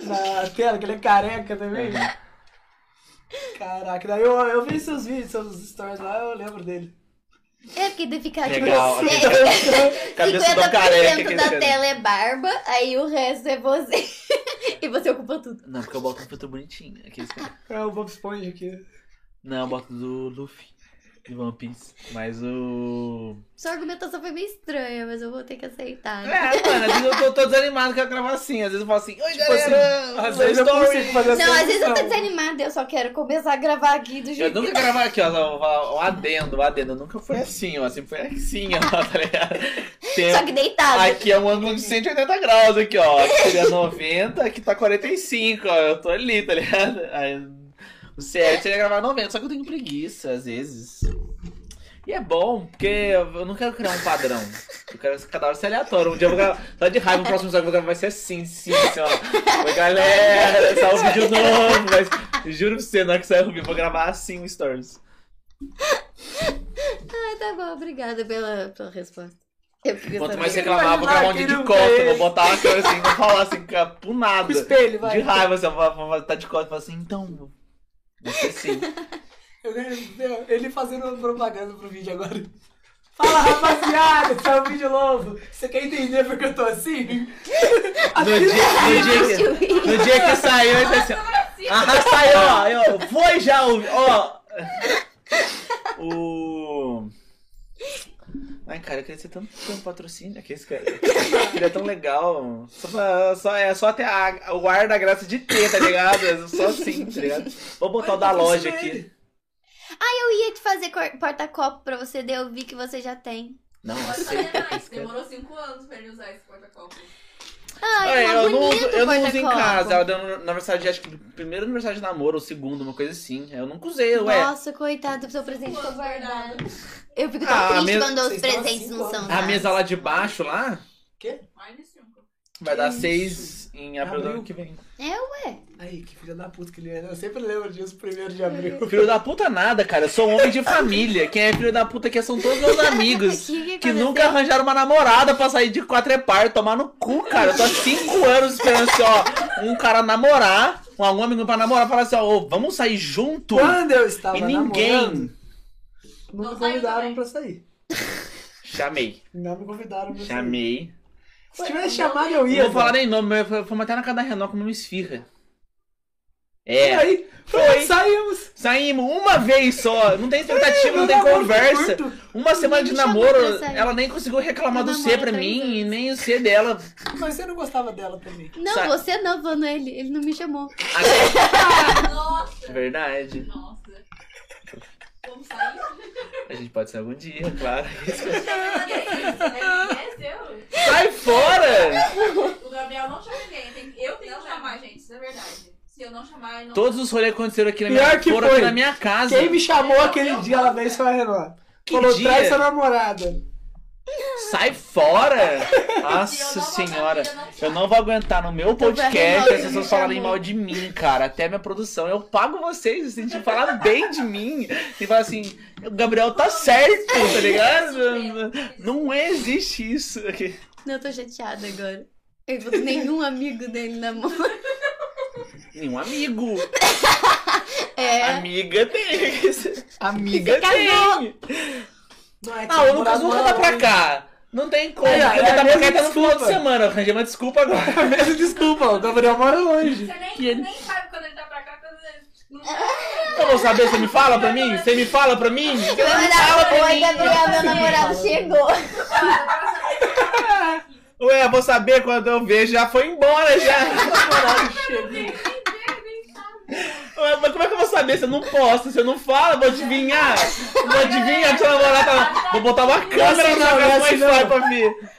na tela, que ele é careca também. Caraca, daí eu, eu vi seus vídeos, seus stories lá, eu lembro dele. É porque daí fica tipo Legal. você. Cabeça 50% do careca. da tela é barba, aí o resto é você. e você ocupa tudo. Não, porque eu boto um filtro bonitinho. Aqueles. É o Bob Esponja aqui. Não, eu boto do Luffy. De One Piece. Mas o. Sua argumentação foi meio estranha, mas eu vou ter que aceitar. É, né? mano, às vezes eu tô, tô desanimado, quero gravar assim. Às vezes eu falo assim, oi Tipo galera, assim, às vezes eu story. consigo fazer Não, assim. às vezes eu tô desanimada, eu só quero começar a gravar aqui do Eu jeito nunca que gravava aqui, ó, o adendo, o adendo. Eu nunca foi assim, ó. Sempre foi assim, ó, tá ligado? Tem- Só que deitado. Aqui é um ângulo de 180 graus, aqui, ó. Aqui seria 90, aqui tá 45, ó. Eu tô ali, tá ligado? Aí, o certo seria gravar 90, só que eu tenho preguiça, às vezes. E é bom, porque eu não quero criar um padrão. Eu quero que cada hora ser aleatório. Um dia eu vou gravar. Só de raiva, o próximo episódio que eu vou gravar vai ser assim, sim, assim, ó. Oi, galera, saiu um vídeo novo. Mas juro pra você, na hora que sair o vídeo, eu vou gravar assim o Stories. Ah, tá bom, obrigada pela, pela resposta. Quanto mais você reclamar, eu vou gravar um vídeo de costa. Vou botar uma câmera assim, vou falar assim, com a Com punada. o espelho, vai. De raiva, assim, eu vou, vou estar de costa e falar assim, então. Ser assim. Eu quero- Ele fazendo propaganda pro vídeo agora. Fala rapaziada, esse é um vídeo novo. Você quer entender porque eu tô assim? No dia, no dia, que, no dia que saiu, ele disse assim, ah, saiu, ó, eu, foi já o, ó. O... Ai, cara, eu queria ser tanto ter um patrocínio aqui, esse cara. Ele é tão legal. Só, pra- só, é só ter a- o ar da graça de ter, tá ligado? Só assim, tá ligado? Vou botar o da loja aqui. Eu ia te fazer porta-copo pra você, daí eu vi que você já tem. Não, Pode sei. fazer mais. Demorou 5 anos pra ele usar esse porta-copo. Ai, Olha, é eu não, uso, eu não uso em casa. Ela deu no no aniversário de, acho que, primeiro aniversário de namoro, ou segundo, uma coisa assim. Eu nunca usei, ué. Nossa, coitado do seu presente ficou guardado. Eu fico Ah, tão triste mesmo- quando os presentes assim, não são A mesa lá de baixo, lá, Mais de 5. vai dar isso? seis em abril do ano que vem. É, ué. Aí, que filha da puta que ele é. Eu sempre lembro disso, primeiro de abril. Filho da puta nada, cara. Eu sou um homem de família. Quem é filho da puta aqui são todos meus amigos. Que que Que nunca arranjaram uma namorada pra sair de quatro é par, tomar no cu, cara. Eu tô há cinco anos esperando assim, ó, um cara namorar, um algum amigo pra namorar, falar assim, ó, ô, vamos sair junto. Quando eu estava E ninguém. namorando, não me convidaram pra sair. Chamei. Não me convidaram pra sair. Chamei. Se tivesse chamado, eu Não ia. vou falar nem nome, mas foi- fomos até na casa da Renault comer uma esfirra. E É. aí, Foi. saímos. Saímos uma vez só. Não tem expectativa, não tem conversa. Uma semana de namoro, ela nem conseguiu reclamar do C pra mim e nem o C dela. Mas você não gostava dela também. Não, Sa- você não, falando ele. Ele não me chamou. Nossa! Verdade. Nossa. Vamos sair? A gente pode sair algum dia, claro. É seu. Sai fora! O Gabriel não chama ninguém. tem- Eu tenho que chamar, gente. Isso é verdade. Se eu não chamar, ele não Todos os rolês aconteceram aqui na Pior minha, que foram foi. aqui na minha casa. Quem me chamou aquele dia lá vez foi a Renan. Que Falou, dia? traz sua namorada. Sai fora! Eu Nossa não vou senhora. eu não Eu não vou aguentar no meu podcast as pessoas falarem mal de mim, cara. Até minha produção. Eu pago vocês, assim, de falar bem de mim. E falar assim, o Gabriel tá certo, tá ligado? Não existe isso. aqui. Não, eu tô chateada agora. Falou que nenhum amigo dele namora. Nenhum amigo. É. Amiga tem. Amiga tem. Não, é que Ah, o Lucas namorado nunca não tá é pra cá. Não tem como. É, Ele é tá pra cá tá no final de semana. Arranjei uma desculpa agora. Mesmo desculpa, o Gabriel mora longe. Você nem, ele- nem sabe quando ele tá pra cá, quando ele. Eu vou saber, você me fala pra mim? Você me fala pra mim? Você não vou fala pra Oi, mim. Gabriel, meu namorado chegou. Ué, eu vou saber quando eu vejo, já foi embora já. Ué, mas como é que eu vou saber se eu não posto, se eu não falo, vou adivinhar? Vou adivinhar que seu namorado tá... Vou botar uma câmera assim na minha assim Wi-Fi pra ver.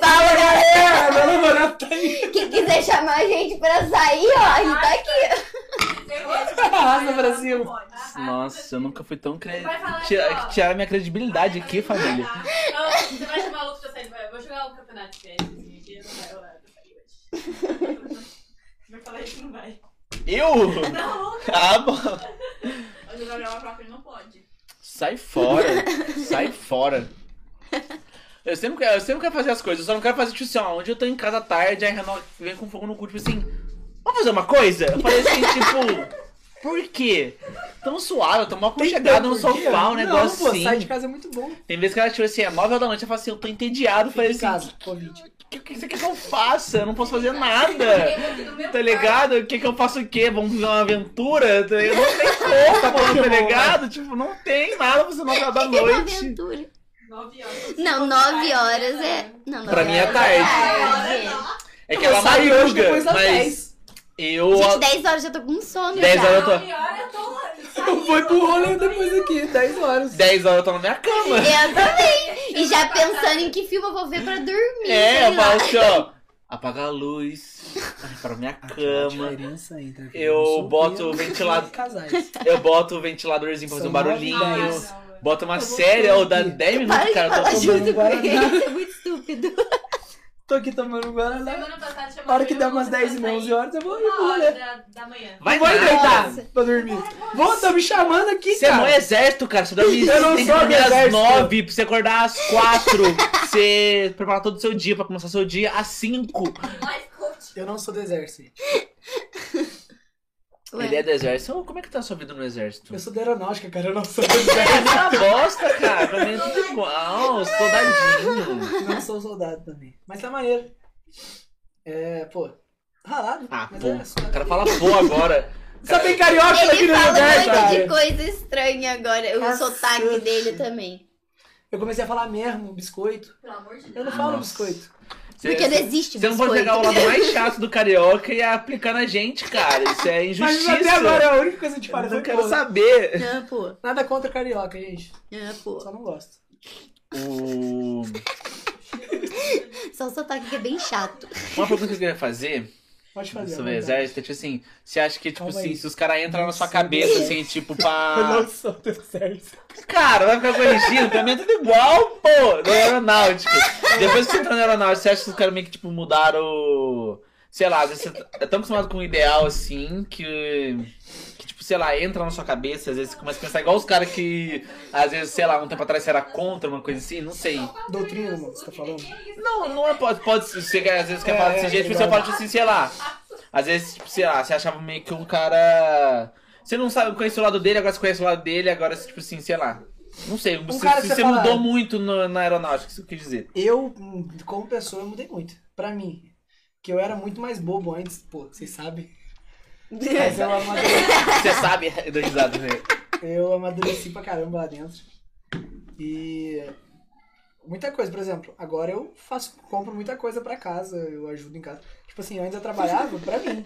Fala, galera! Meu namorado tá aí. Quem quiser chamar a gente pra sair, ó, a gente tá aqui. Arrasta pra cima. Nossa, eu nunca fui tão cre... Vai falar aqui, Tira- ó. Tiraram minha credibilidade aqui, família. Não, você vai chamar o Lucas pra sair. vai- Vou jogar um campeonato de PS assim, aqui. Não vai rolar pra sair hoje. Vai falar isso, não vai. Eu? Não, Ah, bom. o Gabriel próprio não pode. Sai fora. Sai fora. Eu sempre, quero, eu sempre quero fazer as coisas, eu só não quero fazer, tipo assim, ó, onde eu tô em casa tarde, aí Renan vem com fogo no cu, tipo assim, vamos fazer uma coisa? Eu falei assim, tipo, por quê? Tão suave, eu tô mal Tem aconchegado no sofá, um Não, negócio pô, assim. sai de casa é muito bom. Tem vezes que ela, tipo assim, é 9 horas da noite, eu falo assim, eu tô entediado, eu falei assim, casa, Covid. o que, que você quer que eu faça? Eu não posso fazer Eu nada. Tá ligado? O que que eu faço o quê? Vamos viver uma aventura? Tá ligado? Não tem como, tá ligado? Tipo, não tem nada pra você não da É uma noite. aventura. 9 horas. Não, nove horas é. Não, nove Pra mim é horas tarde. É que Eu ela hoje madruga, depois das mas 10. Eu... Gente, 10 horas já tô com sono. 10 já. horas eu tô... 9 horas eu tô. Eu fui pro rolê depois aqui, 10 horas. 10 horas eu tô na minha cama. Eu também. E já pensando em que filme eu vou ver pra dormir. É, eu falo assim, ó. Apaga a luz. Ai, pra minha cama. Eu boto o ventilador-. Eu boto o ventiladorzinho pra fazer um barulhinho. Boto uma série, ou dá aqui. 10 Para minutos, cara. Eu tô tomando isso é muito estúpido. Tô aqui tomando Guaraná. Semana passada chamou Na hora que der umas pra 10 e meia, sair 11 horas, eu vou ir pro rolê. da, da manhã. Vai Vou deitar pra dormir. Vou, tô me chamando aqui, Você é cara. no exército, cara. Você dorme Eu não tem sou dormir às exército. 9, pra você acordar às 4. pra você preparar todo o seu dia, pra começar seu dia às 5. Life coach. Eu não sou do exército. Ué. Ele é do exército. Como é que tá a sua vida no exército? Eu sou da aeronáutica, cara. Eu não sou do É exército. uma bosta, cara. Pra mim é tudo igual. Soldadinho. não sou soldado também. Mas tá maneiro. É, pô. Ralado. Ah, pô. é O cara fala pô agora. Só tem carioca aqui Ele no fala lugar, um monte de coisa estranha agora. O Nossa. sotaque dele também. Eu comecei a falar mesmo, biscoito. Pelo amor de Deus. Eu não falo Nossa. biscoito. Você, Porque não existe você não pode pegar o lado mais chato do carioca e aplicar na gente, cara. Isso é Mas injustiça. até agora a única coisa que te Eu fala não foi quero pô. saber. Ah, pô. Nada contra carioca, gente. Pô. Só não gosto. O... Só o sotaque que é bem chato. Uma pergunta que eu queria fazer Pode fazer. sobre o vontade. exército é tipo assim, você acha que, tipo Calma assim, se os caras entram na sua cabeça, assim, tipo, Eu pra. não sou do exército. Cara, vai ficar corrigindo, pra mim é tudo igual, pô, do aeronáutico. Depois que você entrou no aeronáutico, você acha que os caras meio que, tipo, mudaram. Sei lá, às vezes você é tão acostumado com um ideal assim que. Sei lá, entra na sua cabeça, às vezes você começa a pensar igual os caras que, às vezes, sei lá, um tempo atrás você era contra uma coisa assim, não sei. Doutrina, mano, você tá falando? Não, não é. Pode, pode ser, às vezes quer É, falar desse é, jeito, é você fala, assim, sei lá. Às vezes, tipo, sei lá, você achava meio que um cara. Você não sabe, conhece o lado dele, agora você conhece o lado dele, agora, tipo assim, sei lá. Não sei, você, Um você você fala- mudou muito no- na aeronáutica, isso que eu quis dizer. Eu, como pessoa, eu mudei muito. Pra mim. Que eu era muito mais bobo antes, pô, vocês sabem. Mas eu amadureci, Você sabe, eu dou risada, né? eu amadureci pra caramba lá dentro. E. Muita coisa, por exemplo, agora eu faço, compro muita coisa pra casa, eu ajudo em casa. Tipo assim, antes eu trabalhava pra mim.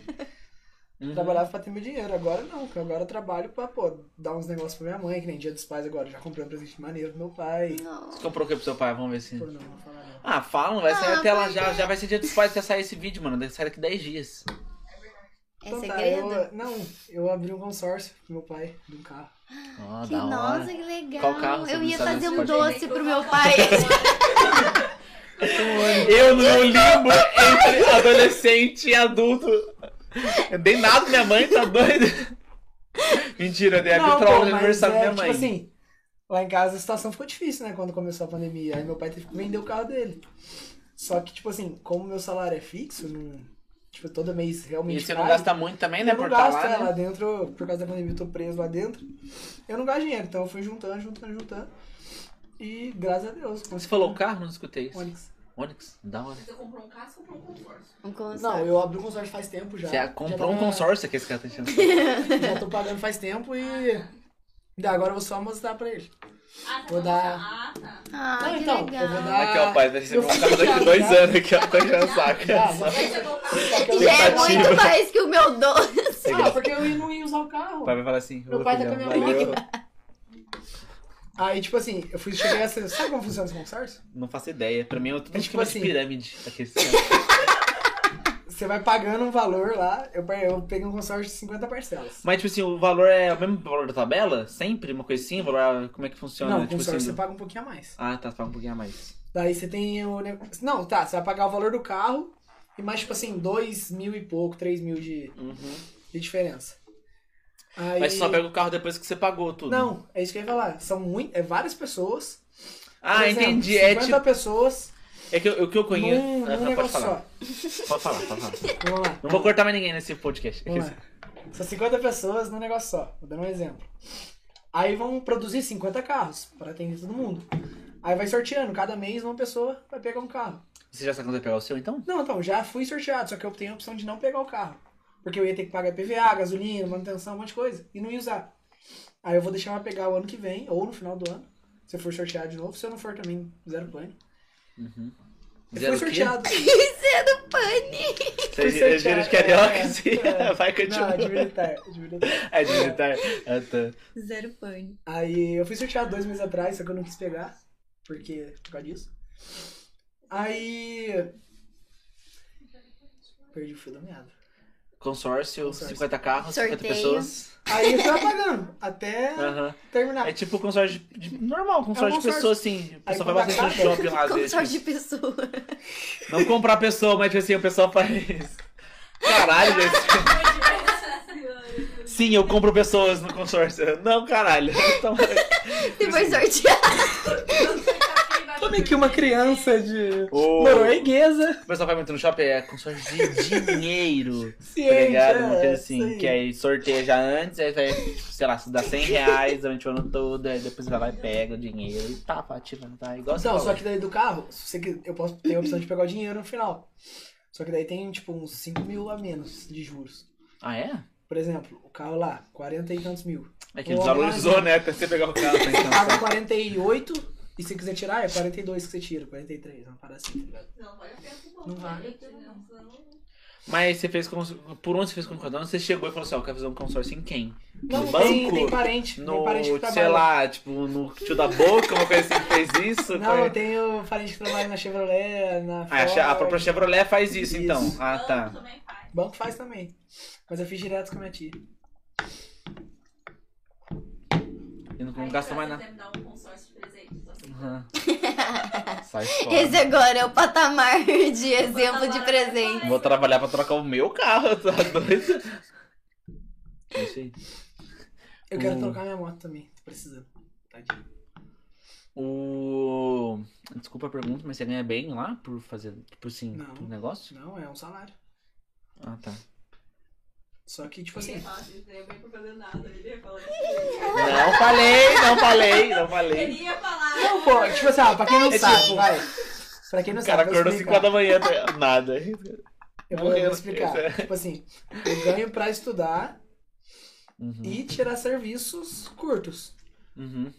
Uhum. Trabalhava pra ter meu dinheiro. Agora não, porque agora eu trabalho pra, pô, dar uns negócios pra minha mãe, que nem dia dos pais agora. Já comprei um presente maneiro pro meu pai. Não. Você comprou o que pro seu pai? Vamos ver se. Pô, não, não falar não. Ah, fala, não vai sair Ah, até lá já. é. Já vai ser dia dos pais até sair esse vídeo, mano. Deve sair daqui 10 dias. É Então tá, segredo? eu, não, eu abri um consórcio pro meu pai de um carro. Ó, Que da hora. nossa, que legal. Qual carro você eu ia fazer um doce pro meu pai. Eu no meu limbo entre adolescente e adulto. Eu dei nada minha mãe, tá doido? Mentira, eu dei a Não, vitrola pô, no mas aniversário da é, minha mãe. Tipo assim, lá em casa a situação ficou difícil, né? Quando começou a pandemia. Aí meu pai teve que vender o carro dele. Só que, tipo assim, como meu salário é fixo, não, tipo, todo mês realmente e você não cai, gasta muito também, né? eu não Por estar gasto, lá, lá né? dentro, por causa da pandemia, eu tô preso lá dentro. Eu não gasto dinheiro, então eu fui juntando, juntando, juntando. E graças a Deus. Você falou o carro? Não escutei isso. Onix. Onix, da hora. Você comprou um casco ou comprou um consórcio? Um consórcio. Não, eu abri um consórcio faz tempo já. Você Já comprou um consórcio que esse cara tá enchendo. Já tô pagando faz tempo e. e agora eu vou só mostrar pra ele. Ah, Vou tá dar- Ah, tá. Ah, Não, que então, legal. eu vou dar- Aqui, ó, pai, vai receber um carro daqui dois já. anos aqui, ó. Tá enchendo o saco. Já, é muito mais que o meu doce. Ah, porque eu não ia usar o carro. O pai vai falar assim. Meu "Ô, pai tá com a minha valeu." mãe. Aí, tipo assim, eu fui cheguei a essa. Sabe como funciona esse consórcio? Não faço ideia. Pra mim é tudo É é tipo assim. de pirâmide. Aquele- Você vai pagando um valor lá. Eu, eu peguei um consórcio de 50 parcelas. Mas, tipo assim, o valor é o mesmo valor da tabela? Sempre? Uma coisa assim? Valor, como é que funciona? Não, o tipo consórcio assim, você do- paga um pouquinho a mais. Ah, tá, paga um pouquinho a mais. Daí você tem o. Não, tá, você vai pagar o valor do carro e mais, tipo assim, 2 mil e pouco, 3 mil de, Uhum. de diferença. Aí... Mas você só pega o carro depois que você pagou tudo. Não, é isso que eu ia falar. São muito, é várias pessoas. Ah, exemplo, entendi. É 50 tipo. pessoas É que eu- o que eu conheço. num, Ah, num pode falar. só. Pode falar, pode falar. Vamos lá. Não vou cortar mais ninguém nesse podcast. Vamos lá. São 50 pessoas num negócio só. Vou dar um exemplo. Aí vão produzir 50 carros para atender todo mundo. Aí vai sorteando. Cada mês uma pessoa vai pegar um carro. Você já sabe quando vai pegar o seu, então? Não, então, já fui sorteado, só que eu tenho a opção de não pegar o carro. Porque eu ia ter que pagar PVA, gasolina, manutenção, um monte de coisa. E não ia usar. Aí eu vou deixar ela pegar o ano que vem, ou no final do ano. Se eu for sorteado de novo. Se eu não for também, zero plano. Uhum. Eu Zero quê? sorteado. Zero pane. Você Fui é giro de carioca, é, sim. é. Vai Não, é continuar. de militar. é de militar. É de militar. Ah, tá. Zero pane. Aí eu fui sorteado dois meses atrás, só que eu não quis pegar. Porque, por causa disso. Aí. Perdi o fio da meada. Consórcio, Consórcio. 50 carros, 50 Sorteio. pessoas. Aí eu tava pagando, até terminar. É tipo consórcio de, de- normal, consórcio de consórcio. pessoas, sim. O pessoal vai bastante no acaba- shopping lá, às vezes. Consórcio de tipo, pessoa. Não comprar pessoa, mas tipo assim, o pessoal faz. Caralho. Sim, eu compro pessoas no consórcio. Não, caralho. Então, E foi sorteado. Tome aqui uma criança de o... norueguesa. o pessoal vai muito no shopping, é consórcio de dinheiro. Tá Ciente, ligado? é, Uma coisa isso assim, aí. que aí sorteia já antes, aí vai, sei lá, se dá 100 reais durante o ano todo, aí depois vai lá e pega o dinheiro e tá, pá, tirando, tá? Igual Não, falou. só que daí do carro, se você quer- eu posso ter a opção de pegar o dinheiro no final. Só que daí tem, tipo, uns 5 mil a menos de juros. Ah, é? Por exemplo, o carro lá, 40 e tantos mil. É que ele desvalorizou, né? Até você pegar o carro, tá Você então. paga 48 e se quiser tirar, é 42 que você tira, 43, uma parada assim, tá ligado? Não vale a pena Não vale. Mas você fez cons... Por onde você fez concordância? Você chegou e falou assim, ó, eu quero fazer um consórcio em quem? Não, no tem, banco? tem parente. tem No, parente que sei trabalha. lá, tipo, no tio da boca, uma coisa assim que fez isso? Não, Qual é? eu tenho parente que trabalha na Chevrolet, na Ah, a própria Chevrolet faz isso, Isso. então. Ah, tá. também faz. Banco faz também. Mas eu fiz direto com a minha tia. E não, não gasta mais você nada. me dar um consórcio de presentes, Aham. Sai fora. Esse agora é o patamar de exemplo de patamar presente. Vou trabalhar pra trocar o meu carro, tá doido? É. Eu quero Hum. trocar minha moto também, tô precisando. Tadinho. O... Desculpa a pergunta, mas você ganha bem lá por fazer, tipo assim, Não. por negócio? Não, é um salário. Ah, tá. Só que, tipo assim, assim, falar Não falei, não falei, não falei. Ele ia falar. Não, pô, tipo assim, ó, pra quem não É sabe, tipo- vai. Pra quem não O cara sabe, acordou 5 explicar. da manhã, até- nada. Eu vou, eu vou explicar. Tipo assim, eu ganho pra estudar Uhum. e tirar serviços curtos. Uhum.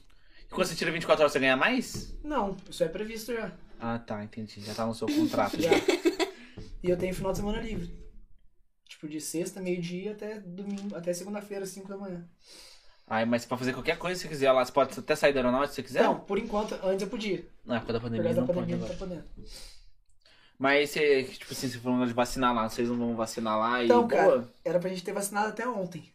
E quando você tira 24 horas, você ganha mais? Não, isso é previsto já. Ah, tá, entendi. Já tá no seu contrato. Já. E eu tenho final de semana livre. Tipo, de sexta, meio-dia até domingo, até segunda-feira, 5 da manhã. Ai, mas pra fazer qualquer coisa que você quiser lá, você pode até sair da aeronáutica se você quiser? Não, por enquanto, antes eu podia. Na época da pandemia causa não da pode pandemia não agora. tá podendo. Mas você, tipo assim, você falando de vacinar lá, vocês não vão vacinar lá Então, e cara, boa? Era pra gente ter vacinado até ontem.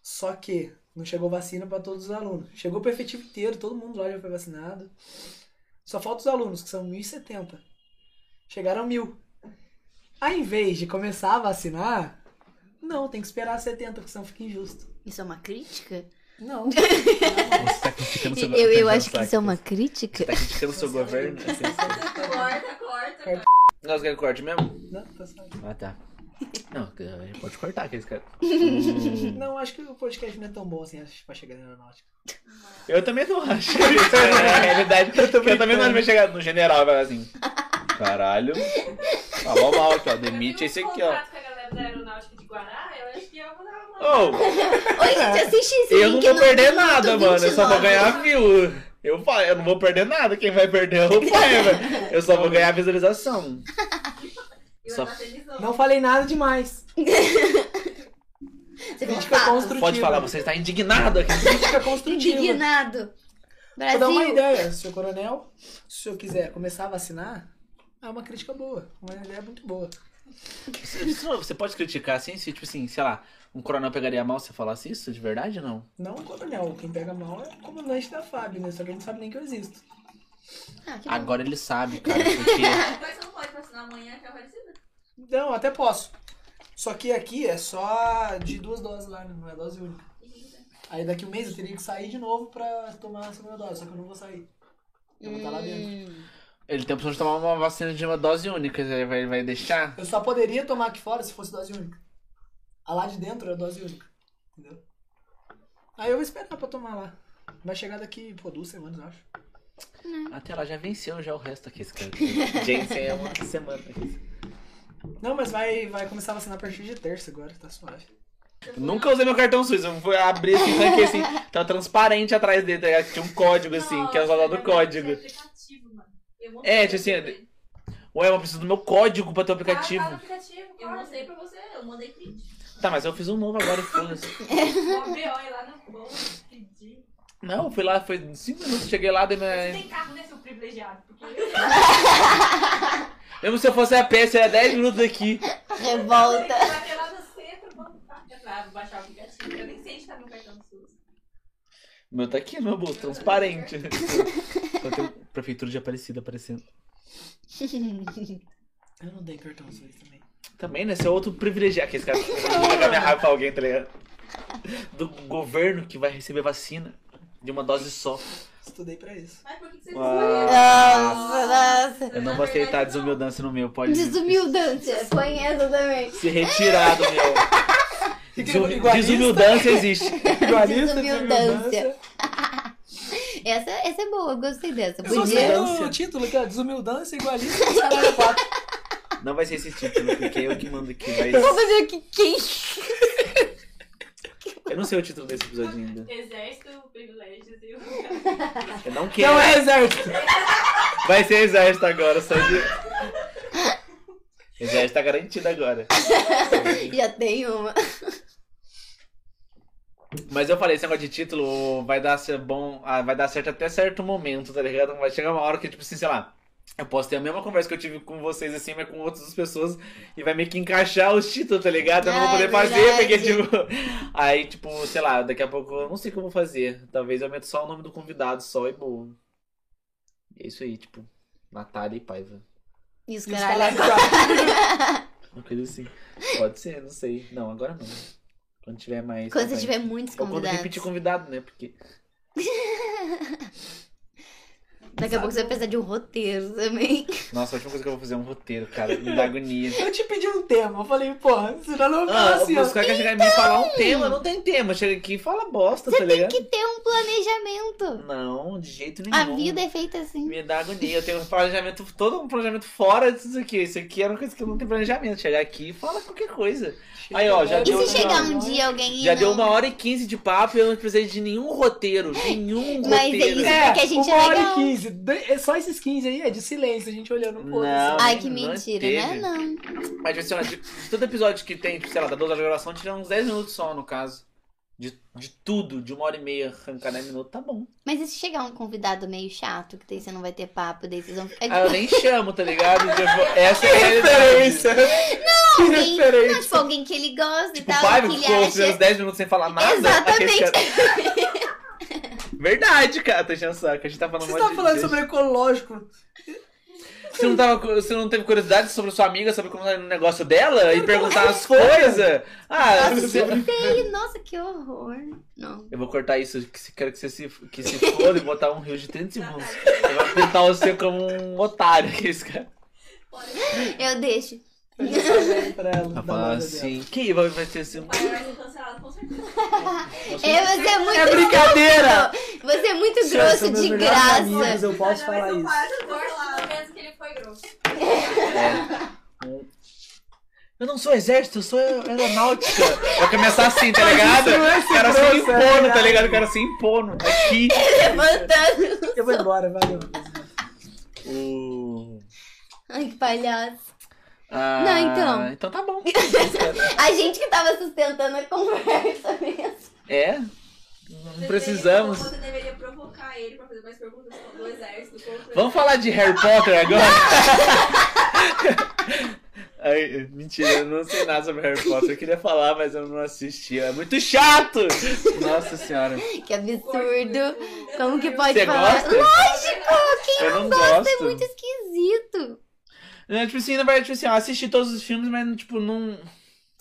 Só que não chegou vacina pra todos os alunos. Chegou pro efetivo inteiro, todo mundo lá já foi vacinado. Só falta os alunos, que são 1.070. Chegaram mil. Em vez de começar a vacinar, não, tem que esperar 70, porque senão fica injusto. Isso é uma crítica? Não. Você tá criticando seu Eu, eu Tá acho que isso é uma crítica. Tá criticando o seu governo? Assim, Corta, corta. Corta. Nós queremos corte mesmo? Não, tá certo. Ah, tá. Não, a gente pode cortar aqueles caras. Não, acho que o podcast não é tão bom assim pra chegar na aeronáutica. Eu também não acho. Isso é realidade. Eu, também não acho que vai chegar no general assim. Caralho. Falou mal aqui, ó. Demite esse aqui, ó. Contrato com a galera da aeronáutica de Guará, eu acho que eu vou dar uma. Ô, Oi, gente, assiste esse eu não vou perder nada, mano. Eu só vou 29. ganhar view. Eu, eu não vou perder nada. Quem vai perder é o pai, velho. Eu só vou ganhar visualização. Eu Só-. Não falei nada demais. Você Crítica construtiva. Pode falar, você está indignado aqui. Crítica construtiva. Indignado. Vou dar uma Brasil. ideia, senhor coronel. Se o senhor quiser começar a vacinar, é uma crítica boa. Uma ideia muito boa. Você, pode criticar assim, se, tipo assim, sei lá, um coronel pegaria mal se falasse isso de verdade ou não? Não o coronel, quem pega mal é o comandante da FAB, né? Só que ele não sabe nem que eu existo. Ah, que bom. Agora ele sabe, cara, porque. Mas você não pode vacinar amanhã que é parecida. Não, até posso. Só que aqui é só de duas doses lá, né? não é dose única. Aí daqui um mês eu teria que sair de novo pra tomar a segunda dose, só que eu não vou sair. Eu vou estar lá dentro. Ele tem a opção de tomar uma vacina de uma dose única, ele vai, vai deixar? Eu só poderia tomar aqui fora se fosse dose única. A lá de dentro é dose única. Entendeu? Aí eu vou esperar pra tomar lá. Vai chegar daqui, pô, duas semanas, eu acho. Até lá já venceu já o resto aqui, esse cara. Jensen é uma semana. Não, mas vai, vai começar a vacinar a partir de terça agora, tá suave. Nunca usei meu cartão suíço. Eu fui abrir assim, tranquei assim. Tava transparente atrás dele, tá ligado? Tinha um código assim, que é o valor do código. É aplicativo, mano. Eu É, tipo assim, você. Ué, eu preciso do meu código pra ter o Ah, tá aplicativo. aplicativo. Eu mostrei pra você, eu mandei print. Tá, mas eu fiz um novo agora, foda-se. Boa, pedir. Não, eu fui lá, foi 5 minutos, cheguei lá, dei Você minha. tem carro, né, seu privilegiado? Porque Mesmo se eu fosse a pé, seria 10 minutos daqui. Revolta. Tá? Aplicativo. Eu nem sei se tá no cartão do SUS. O meu tá aqui no meu bolso, transparente. Prefeitura de Aparecida aparecendo. Eu não dei cartão suíço também. Também, né? Esse é outro privilegiado. Que esse cara jogar minha raiva pra alguém, tá ligado? Do governo que vai receber vacina de uma dose só. Estudei pra isso. Mas por que que você Uau. Nossa, nossa. Eu não vou aceitar desumildância no meu, pode Desumildância. Põe essa também. se retirar do meu. Igualista. Desumildância existe. Igualista, Desumildância. Essa, essa é boa, gostei dessa. Eu Podia. o título aqui, ó. Desumildância, igualista, caralho, quatro. Não vai ser esse título, porque é eu que mando aqui. Mas Vou fazer o que quem? eu não sei o título desse episódio ainda. Exército, privilégios e o... Eu não quero. Não é exército. Vai ser exército agora, só de. Exército tá garantido agora. Já tem uma. Mas eu falei, esse negócio de título vai dar ser bom, ah, vai dar certo até certo momento, tá ligado? Vai chegar uma hora que, tipo assim, sei lá, eu posso ter a mesma conversa que eu tive com vocês, assim, mas com outras pessoas, e vai meio que encaixar os títulos, tá ligado? Eu não vou poder é fazer, porque, tipo. Aí, tipo, sei lá, daqui a pouco eu não sei o que eu vou fazer. Talvez eu meto só o nome do convidado, só e boa. E é isso aí, tipo, Natália e Paiva. Os caralho. Uma coisa assim. Pode ser, não sei. Não, agora não. Quando tiver mais. Quando você tiver muitos Ou quando convidados. repetir convidado, né? Porque. Daqui a pouco você vai precisar de um roteiro também. Nossa, a última coisa que eu vou fazer é um roteiro, cara. Me dá agonia. Eu te pedi um tema. Eu falei, porra, senão não Ah, assim, ó. os caras querem chegar em mim e falar um tema, não tem tema. Chega aqui e fala bosta, tá ligado? Tem que ter um planejamento. Não, de jeito nenhum. A vida é feita assim. Me dá agonia. Eu tenho um planejamento, todo um planejamento fora disso aqui. Isso aqui era uma coisa que eu não tenho planejamento. Chegar aqui e falar qualquer coisa. Aí, ó, já E deu. se chegar um não, dia alguém e Já não... deu uma hora e quinze de papo e eu não precisei de nenhum roteiro. Nenhum Mas é roteiro. isso. porque a gente uma é hora legal. e quinze. De- é Só esses 15 aí é de silêncio, a gente olhando pro outro. Não. assim. Ai, que Não mentira, teve. né? Não. Mas, assim, ó, de, de todo episódio que tem, tipo, sei lá, da 12 horas de gravação, tira uns 10 minutos só, no caso. De, de tudo, de uma hora e meia, arrancar 10 minutos, tá bom. Mas e se chegar um convidado meio chato, que daí você não vai ter papo, daí vocês vão ficar Ah, eu nem chamo, tá ligado? Tipo, essa é a Referência. Que alguém, não, referência. tipo, alguém que ele gosta Tipo, e o tal, pai que ele ficou acha... 10 minutos sem falar nada. Exatamente. Verdade, cara, tô enchendo o saco. A gente tá falando Você um tá de- falando sobre ecológico. Você não, tava, você não teve curiosidade sobre sua amiga, sobre como tá o negócio dela e perguntar as coisas? Ah, Nossa, você-. Nossa, que horror. Não. Eu vou cortar isso, que se- quero que você se, que se foda e botar um rio de 30 segundos. Eu vou tentar você como um otário, que esse cara. Eu deixo. Pra ela. Tá loja assim, quem vai, vai ser assim? O pai vai ser cancelado com certeza. É, você é muito É brincadeira! grosso. Você é muito São grosso meus de melhores amigos, graça. eu posso falar isso. Gosto do mesmo que ele foi grosso. Eu não sou exército, eu sou aeronáutica. Vai começar assim, tá ligado? é O cara se é impondo, tá ligado? O cara se impondo. Aqui. Levantando. Eu vou embora, valeu. O... Ai, que palhaço. Ah, Não, então. Então tá bom. A gente que tava sustentando a conversa mesmo. É? Não precisamos. Você deveria provocar ele pra fazer mais perguntas do exército. contra Vamos falar de Harry Potter agora? Ai, mentira, eu não sei nada sobre Harry Potter. Eu queria falar, mas eu não assisti. É muito chato! Nossa senhora. Que absurdo. Como que pode Você falar? gosta? Lógico, quem Eu não gosta gosto. é muito esquisito. É, tipo assim, na verdade, tipo assim, eu assisti todos os filmes, mas, tipo, não.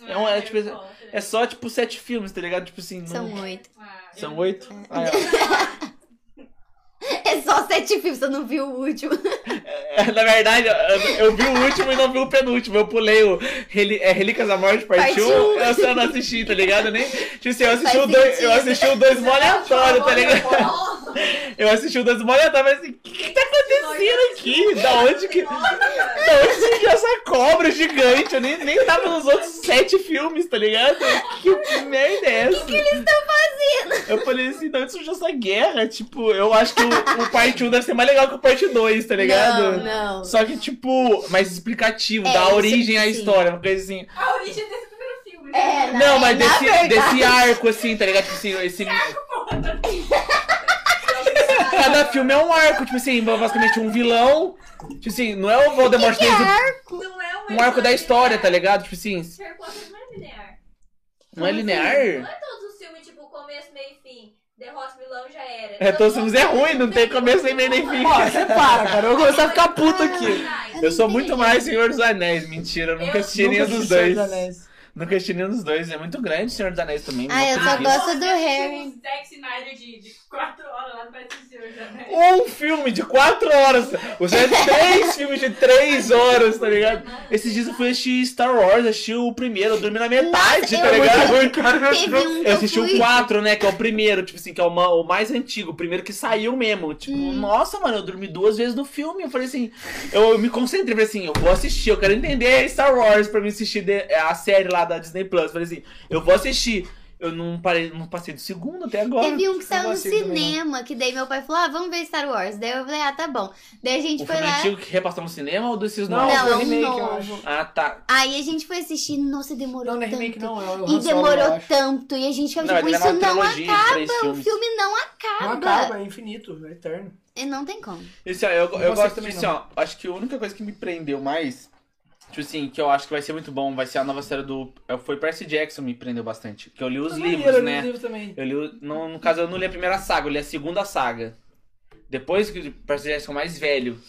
É um- é, tipo, Harry Potter. É só, tipo, sete filmes, tá ligado? Tipo assim. Não... São oito. Ah, São oito? É. Ah, é. É só sete filmes, você não viu o último. É, Na verdade, eu, eu vi o último e não vi o penúltimo. Eu pulei o Reli- é, Relíquias da Morte, parte Parte 1. um. Eu só não assisti, tá ligado? Eu Nem, tipo assim, eu assisti, Faz o dois, sentido. eu assisti o dois mó aleatório, tá ligado? Eu assisti o mó aleatório, mas assim, o que tá acontecendo aqui? Da onde que. Da onde surgiu essa cobra gigante? Eu nem, nem tava nos outros sete filmes, tá ligado? Que, que merda é essa? O que, eles estão fazendo? Eu falei assim, da onde surgiu essa guerra? Tipo, eu acho que o, o parte 1 deve ser mais legal que o parte 2, tá ligado? Não, não. Só que, tipo, mais explicativo, É, dá isso- origem à história, uma coisa assim. A origem desse primeiro filme. É, né? Não, mas desse, verdade- desse arco, assim, tá ligado? Tipo assim, esse. Cada filme é um arco, tipo assim, basicamente um vilão. Tipo assim, não é o Voldemort desde o- Não é um arco da história, tá ligado? Tipo assim, Harry Potter não é linear. não é Não linear? é todos os filmes, tipo, começo, meio e fim. Derrota o vilão já era. É, todos os filmes é ruim, não tem começo, nem meio, nem fim. Ó, você para, cara. Eu vou começar a ficar puto aqui. Eu sou muito mais Senhor dos Anéis, mentira, eu nunca assisti nenhum dos dois. Nunca assisti nenhum dos dois, é muito grande Senhor dos Anéis também. Ah, eu só gosto do Harry. Zack Snyder de, 4 horas lá no Parece Senhor também. Um filme de 4 horas. Você é três filmes de 3 horas, tá ligado? Esses dias eu fui assistir Star Wars, assisti o primeiro, eu dormi na metade, Nossa, tá eu- ligado? Um que Eu assisti fui- o 4, né? Que é o primeiro, tipo assim, que é o, ma- o mais antigo, o primeiro que saiu mesmo. Tipo, Hum. nossa, mano, eu dormi duas vezes no filme. Eu falei assim, eu, eu me concentrei, falei assim, eu vou assistir, eu quero entender Star Wars pra me assistir de- a série lá da Disney Plus. Falei assim, eu vou assistir. Eu não parei, não passei do segundo até agora. Teve um que saiu no não. cinema, que daí meu pai falou, ah, vamos ver Star Wars. Daí eu falei, ah, tá bom. Daí a gente O foi lá... antigo que repassou no cinema ou desses Não, novos? Não, foi é um remake, novo. Ah, tá. Aí a gente foi assistir, nossa, demorou Não, não é tanto. remake, não. É o E Han Solo, eu demorou tanto. E a gente ficava Não, tipo, é isso não acaba. O filme não Não acaba. acaba, é infinito, é eterno. E não tem como. Esse, ó, eu, Não eu gosto também, disso, ó. Acho que a única coisa que me prendeu mais, tipo assim, que eu acho que vai ser muito bom, vai ser a nova série do. é, Foi Percy Jackson me prendeu bastante. Que eu li os Mas livros, maneiro, eu li né? os livros também. Eu li. o- No, no caso, eu não li a primeira saga, eu li a segunda saga. Depois que o Percy Jackson mais velho.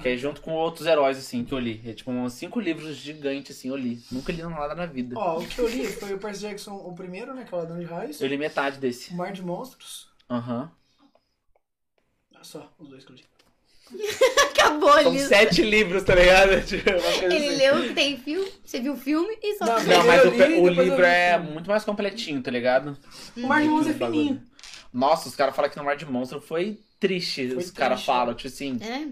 Que é junto com outros heróis, assim, que eu li. É tipo uns cinco livros gigantes, assim, eu li. Nunca li nada na vida. Ó, o que eu li foi o Percy Jackson, o primeiro, né? Que é o Ladrão de Raios. Eu li metade desse. O Mar de Monstros. Aham. Olha só, os dois que eu li. Acabou São ali. sete livros, tá ligado? Tipo, Ele assim. leu, tem filme, você viu o filme e só... Não, Não, mas o, li, o livro li. é muito mais completinho, tá ligado? O Mar de Monstros é fininho. Nossa, os caras falam que no Mar de Monstro foi triste. Foi os caras falam, tipo assim. É?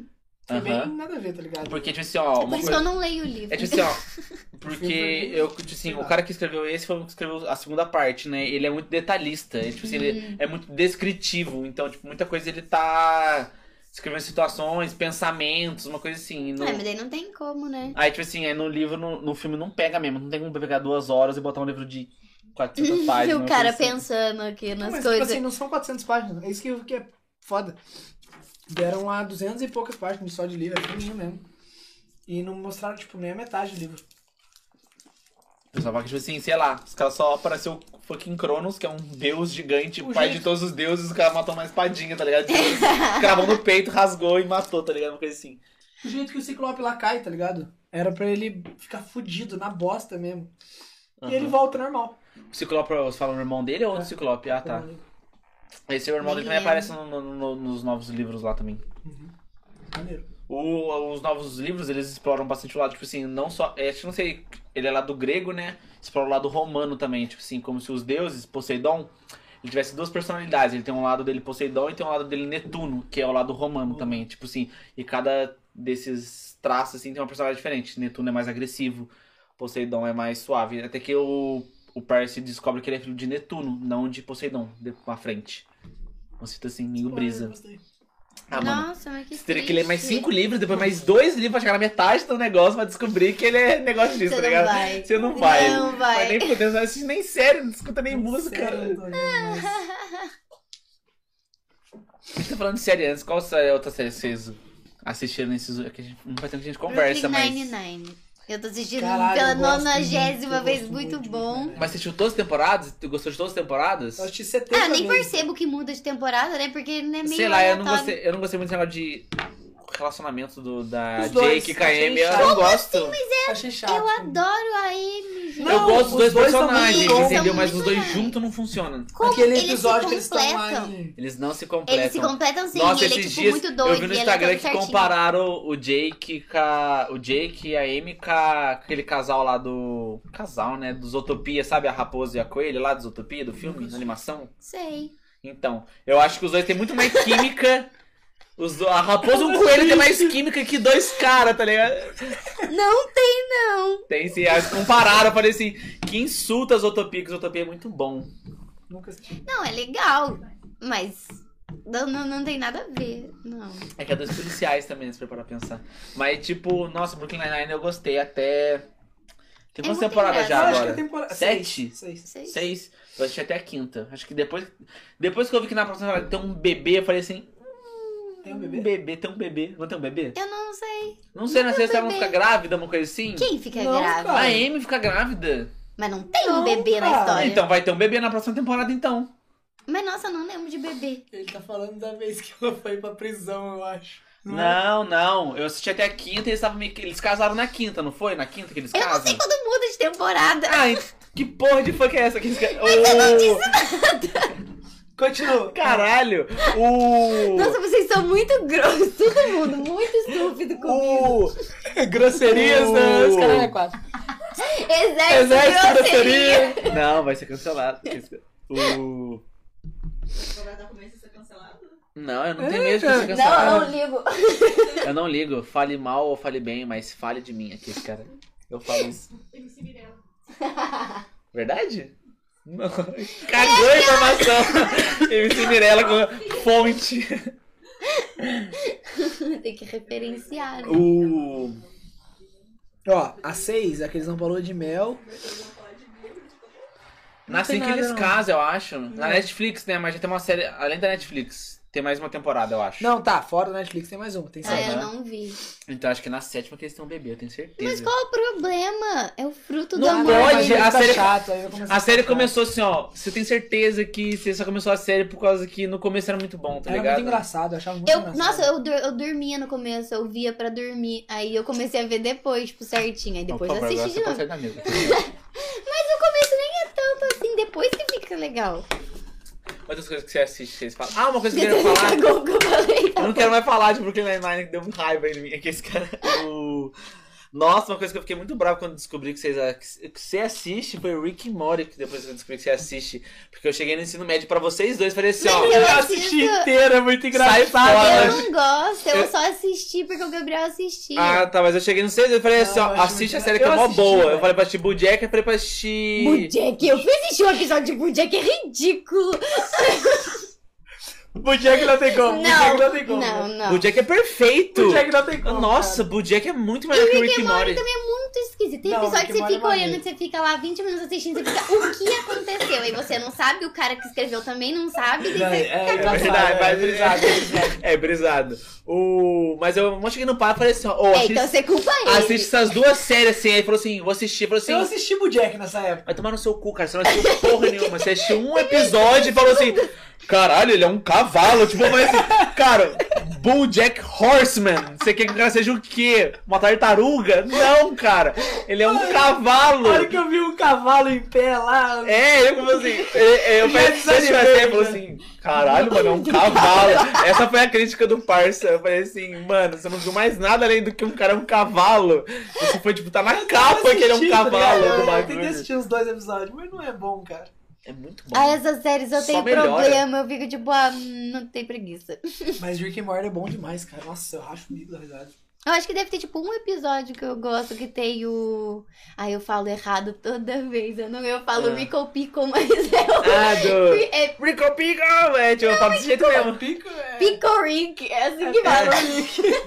Bem nada a ver, tá ligado? Porque, tipo assim, ó, Por uma isso que eu não leio o livro. É tipo assim, ó. Porque eu, tipo assim, o cara que escreveu esse foi o que escreveu a segunda parte, né? Ele é muito detalhista. É, tipo assim, Hum. ele é muito descritivo. Então, tipo, muita coisa ele tá escrevendo situações, pensamentos, uma coisa assim. no- Ah, mas daí não tem como, né? Aí, tipo assim, aí no livro, no, no filme não pega mesmo. Não tem como pegar duas horas e botar um livro de 400 páginas. E o cara assim. pensando aqui Não, nas mas, coisas. tipo assim, não são 400 páginas. É isso que, que é foda. Deram lá 200 e poucas páginas só de livro, é fininho mesmo. E não mostraram, tipo, nem a metade do livro. Pessoal que, tipo assim, sei lá, os caras só apareceu o fucking Cronos, que é um deus gigante, O pai jeito- de todos os deuses, o cara matou uma espadinha, tá ligado? Cravou no peito, rasgou e matou, tá ligado? Uma coisa assim. O jeito que o Ciclope lá cai, tá ligado? Era pra ele ficar fudido, na bosta mesmo. E ele volta normal. O Ciclope, você fala o irmão dele ou É. Ciclope? Ah, tá. Esse é o irmão dele também aparece no- no- no- nos novos livros lá também. Maneiro. O- os novos livros, eles exploram bastante o lado, tipo assim, não só. É, acho que não sei, ele é lá do grego, né? Explora o lado romano também, tipo assim, como se os deuses, Poseidon, ele tivesse duas personalidades. Ele tem um lado dele Poseidon e tem um lado dele Netuno, que é o lado romano também. Tipo assim, e cada desses traços, assim, tem uma personalidade diferente. Netuno é mais agressivo, Poseidon é mais suave. Até que o, o Percy descobre que ele é filho de Netuno, não de Poseidon, de, pra frente. Uma cita assim, meio brisa. Gostei. Ah, mano. Nossa, mas que Você teria que ler mais cinco livros, depois mais dois livros pra chegar na metade do negócio pra descobrir que ele é negócio disso, Você tá não ligado? vai. Você não vai. Não vai. nem poder, não assiste nem série, não escuta nem música. Sério, não tô vendo mais. A gente tá falando de série antes. Qual série- outra série vocês assistiram nesses. é a Não faz tempo que a gente conversa, Brooklyn mas. Nine-Nine. Eu tô assistindo Caralho, pela eu nonagésima muito, vez, eu muito muito, bom. velho. Mas você assistiu todas as temporadas? Tu gostou de todas as temporadas? Eu assisti 70 Ah, nem vezes. percebo que muda de temporada, né? Porque ele é meio Sei lá, eu não, gostei, eu não gostei muito desse negócio de relacionamento do, da Jake com a achei Amy. Eu não gosto. Achei chato. Eu adoro a Amy, gente. eu gosto dos os dois, dois personagens, entendeu? Mas os dois legais. juntos não funcionam. Como Aquele eles episódio se que eles estão. Eles não se completam. Eles se completam sim, Nossa, ele é esses tipo dias muito doido eu vi no e é Instagram todo que certinho. compararam o Jake com o Jake e a Amy com, aquele casal lá do. Casal, né? Dos Utopia, sabe? A raposa e a coelha lá dos Utopia, do filme, da animação. Sei. Então, eu acho que os dois têm muito mais química. Os, a raposa e o coelho tem mais química que dois caras, tá ligado? Não tem, não. Tem sim, eles compararam, eu falei assim, que insulta as Utopia, que os Utopia é muito bom. Nunca assisti. Não, é legal. Mas não, não, não tem nada a ver. Não. É que é dois policiais também, se for pra pensar. Mas, tipo, nossa, Brooklyn Nine-Nine eu gostei até. Tem É quantas muito temporadas já Eu engraçado. acho que agora? a temporada... Sete? Seis. Seis. Sei. Seis. Eu assisti até a quinta. Acho que depois. Depois que eu vi que na próxima temporada tem um bebê, eu falei assim. Tem um Um bebê? bebê, tem um bebê. Não tem um bebê? Eu não sei. Não sei, não sei se ela não bebê. fica grávida, uma coisa assim. Quem fica Não, grávida? cara. A Amy fica grávida. Mas não tem Não, um bebê na cara. história. Então vai ter um bebê na próxima temporada, então. Mas nossa, eu não lembro de bebê. Ele tá falando da vez que ela foi pra prisão, eu acho. é? Não, não. Eu assisti até a quinta e eles estavam meio que. Eles casaram na quinta, não foi? Na quinta que eles Eu não casam? sei quando muda de temporada. Ai, que porra de funk é essa? Que eles... Ô, Continua. Caralho! O. Nossa, vocês são muito grossos. Todo mundo muito estúpido comigo. O. Grosserias O- das caralho é quatro. Exército, Exército grosseria. grosseria! Não, vai ser cancelado. O. Cancelado? Não, eu não tenho medo de ser Não, eu cancelado. não ligo. Eu não ligo. Fale mal ou fale bem, mas fale de mim aqui, cara. Eu falo isso. Verdade? Não. Cagou a informação. MC Mirella com fonte. Tem que referenciar. né? O. Ó, a seis, é que eles não falou de mel. Nasce tem que eles não. casam, eu acho. Na Não. Netflix, né? Mas já tem uma série. Além da Netflix, tem mais uma temporada, eu acho. Não, tá, fora da Netflix tem mais uma, tem Ah, sete. eu né? não vi. Então acho que na sétima que eles têm um bebê, eu tenho certeza. Mas qual o problema? É o fruto do Não amor. pode, Aí deles. a fica série- chato, começar A série começou assim, ó. Você tem certeza que você só começou a série por causa que no começo era muito bom, tá Era ligado? muito engraçado, eu achava muito Eu, engraçado. nossa, eu, eu dormia no começo, eu via pra dormir. Aí eu comecei a ver depois, tipo, certinho. Aí depois favor, assisti de você novo. pode. Mas o começo nem é tanto assim, depois que fica legal. Outras coisas que você assiste, vocês falam. Ah, uma coisa que eu queria falar. Eu não quero mais falar de Brooklyn Nine-Nine, que deu muita raiva em mim. É que esse cara. O... Nossa, uma coisa que eu fiquei muito bravo quando descobri que, vocês, que você assiste foi o Rick and Morty, que depois eu descobri que você assiste. Porque eu cheguei no ensino médio pra vocês dois e falei assim, ó. Eu Eu assisti inteira, é muito Sai engraçado. fora. Eu não gosto, eu Eu- só assisti porque o Gabriel assistia. Ah, tá, mas eu cheguei no seis e falei assim, ó, eu assiste a série que é mó Eu boa. Eu velho. falei pra assistir Bojack, eu falei pra assistir... Bojack, eu fui assistir um episódio de Bojack, é ridículo. Bojack não tem como. Bojack não tem como. não, não. Bojack é perfeito! Bojack não tem como. Nossa, Bojack é muito melhor que o Rick and Morty. também é muito esquisito. Tem Não, episódio que você Morty fica é olhando maneiro. e você fica lá 20 minutos assistindo, você fica, o que aconteceu? E você não sabe, o cara que escreveu também não sabe. Não, é, é É verdade, é, mas é brisado, é brisado. É, brisado. O... Mas eu não cheguei no papo e falei assim, ó, ô, É, assiste, então você culpa ele. assiste essas duas séries assim. Aí falou assim, vou assistir. Falou assim, Eu assisti Bojack nessa época. vai tomar no seu cu, cara. Você não assistiu porra nenhuma. Você assistiu um episódio e falou assim, caralho, ele é um cavalo. Tipo, mas assim, cara, Bojack Horseman. Você quer que o cara seja o quê? Uma tartaruga? Não, cara. Ele é um cavalo. A hora que eu vi um cavalo em pé lá. É, eu como assim, eu, eu Já pensei assim, falou já. assim, caralho, mano, é um cavalo. Essa foi a crítica do parça. Eu falei assim, mano, você não viu mais nada além do que um cara é um cavalo. Você foi, tipo, tá na capa que ele é um tá cavalo do Eu tentei assistir os dois episódios, mas não é bom, cara. É muito bom. Ah, essas séries eu Só tenho melhora. problema, eu fico tipo, ah, não tem preguiça. Mas Rick and Morty é bom demais, cara. Nossa, eu racho o bico da risada. Eu acho que deve ter tipo um episódio que eu gosto que tem o. Ai, eu falo errado toda vez. Eu não eu falo Ah. Rico Pico, mas é o. Ah, do... É Rico Pico! É, tipo, eu falo desse jeito mesmo. Pico é... Pico Rick, é assim que fala.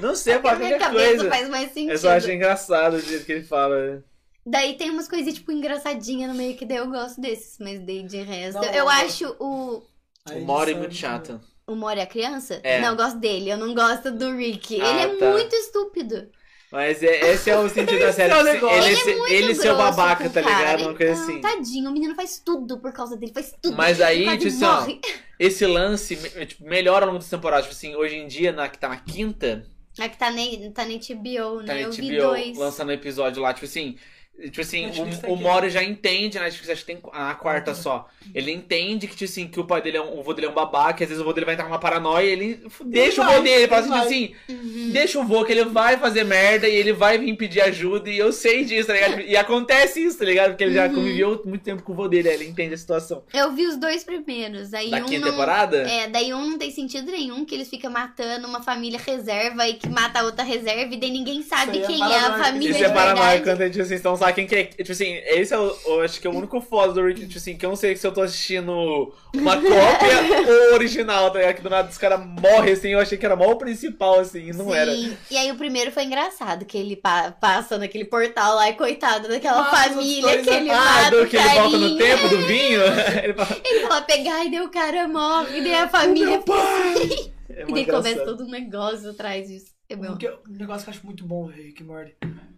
Não sei, eu falo Na minha qualquer cabeça coisa. faz mais sentido. Eu só acho engraçado o jeito que ele fala. Daí tem umas coisinhas, tipo, engraçadinhas no meio que daí eu gosto desses, mas daí de resto. Não, eu eu acho o. O Mori é edição muito chato. o Mori a criança? É. Não, eu gosto dele. Eu não gosto do Rick. Ah, ele é tá. muito estúpido. Mas é- esse é o sentido da série. é Ele, ele, é muito ele ser babaca, tá ligado? Uma coisa assim. Tadinho, o menino faz tudo por causa dele. Faz tudo. Mas aí, tipo assim, ó. Esse lance tipo, melhora ao longo das temporadas. Tipo assim, hoje em dia, na, que tá na quinta, É que tá na, tá na HBO, tá né? na eu vi dois. lançando episódio lá, tipo assim. Tipo assim, Netflix tá o, o. Mori já entende, né? Acho que tem a quarta só. Ele entende que, tipo assim, que o pai dele é um, o vô dele é um babaca, às vezes o vô dele vai entrar numa paranoia e ele deixa o vai, vô dele, ele fala assim, ele tipo vai. assim, Uhum. deixa o vô que ele vai fazer merda e ele vai vir pedir ajuda e eu sei disso, tá ligado? E acontece isso, tá ligado? Porque ele já Uhum. conviveu muito tempo com o vô dele, aí ele entende a situação. Eu vi os dois primeiros. Aí Da um quinta não... temporada? É, daí um não tem sentido nenhum, que eles ficam matando uma família reserva e que mata a outra reserva, e daí ninguém sabe é quem é a família Isso de é Paramount, verdade. quando a gente assim, então que é. Tipo assim, esse é o, eu acho que é o único foda do Rick, tipo assim, que eu não sei se eu tô assistindo uma cópia ou original, tá ligado? Que do nada os caras morrem assim, eu achei que era mal o principal, assim, e não Sim. era. E aí o primeiro foi engraçado, que ele pa- passa naquele portal lá e coitado daquela os família que ele Ah, mata o que ele volta no tempo do vinho? ele fala, Ele fala pegar e daí o cara morre, e daí a família... é E daí começa todo um negócio atrás disso. É bom. Um, negócio que eu acho muito bom, Rick Morty.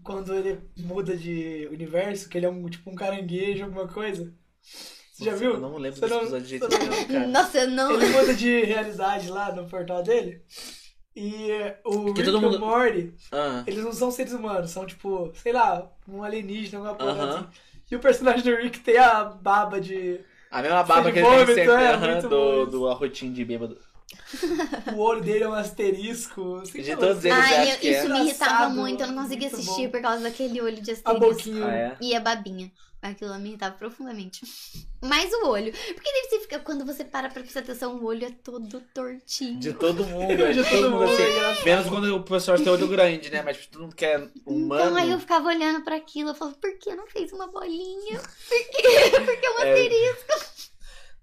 Quando ele muda de universo, que ele é um tipo um caranguejo, alguma coisa. Você já viu? Eu não lembro Você desse não- episódio de jeito nenhum, cara. Nossa, eu não... Ele muda de realidade lá no portal dele. E eh, o Que Rick e mundo- o Morty, Ah, eles não são seres humanos, são tipo, sei lá, um alienígena, alguma porra Aham. assim. E o personagem do Rick tem a baba de. a mesma baba que ele tem sempre, é, do, bom. do arrotinho de bêbado. O olho dele é um asterisco. sei De todos eles, Ai, acho eu- que é. isso me irritava muito, eu não conseguia muito assistir bom. por causa daquele olho de A asterisco. boquinha. Ah, é? E a babinha. Aquilo me irritava profundamente. Mas o olho. Porque daí você fica, quando você para pra prestar atenção, o olho é todo tortinho. De todo mundo, é de todo mundo assim. é. Menos quando o professor tem olho grande, né? Mas todo mundo que é humano. Então aí eu ficava olhando pra aquilo, eu falava, por que não fez uma bolinha? Por quê? Porque é um É. asterisco.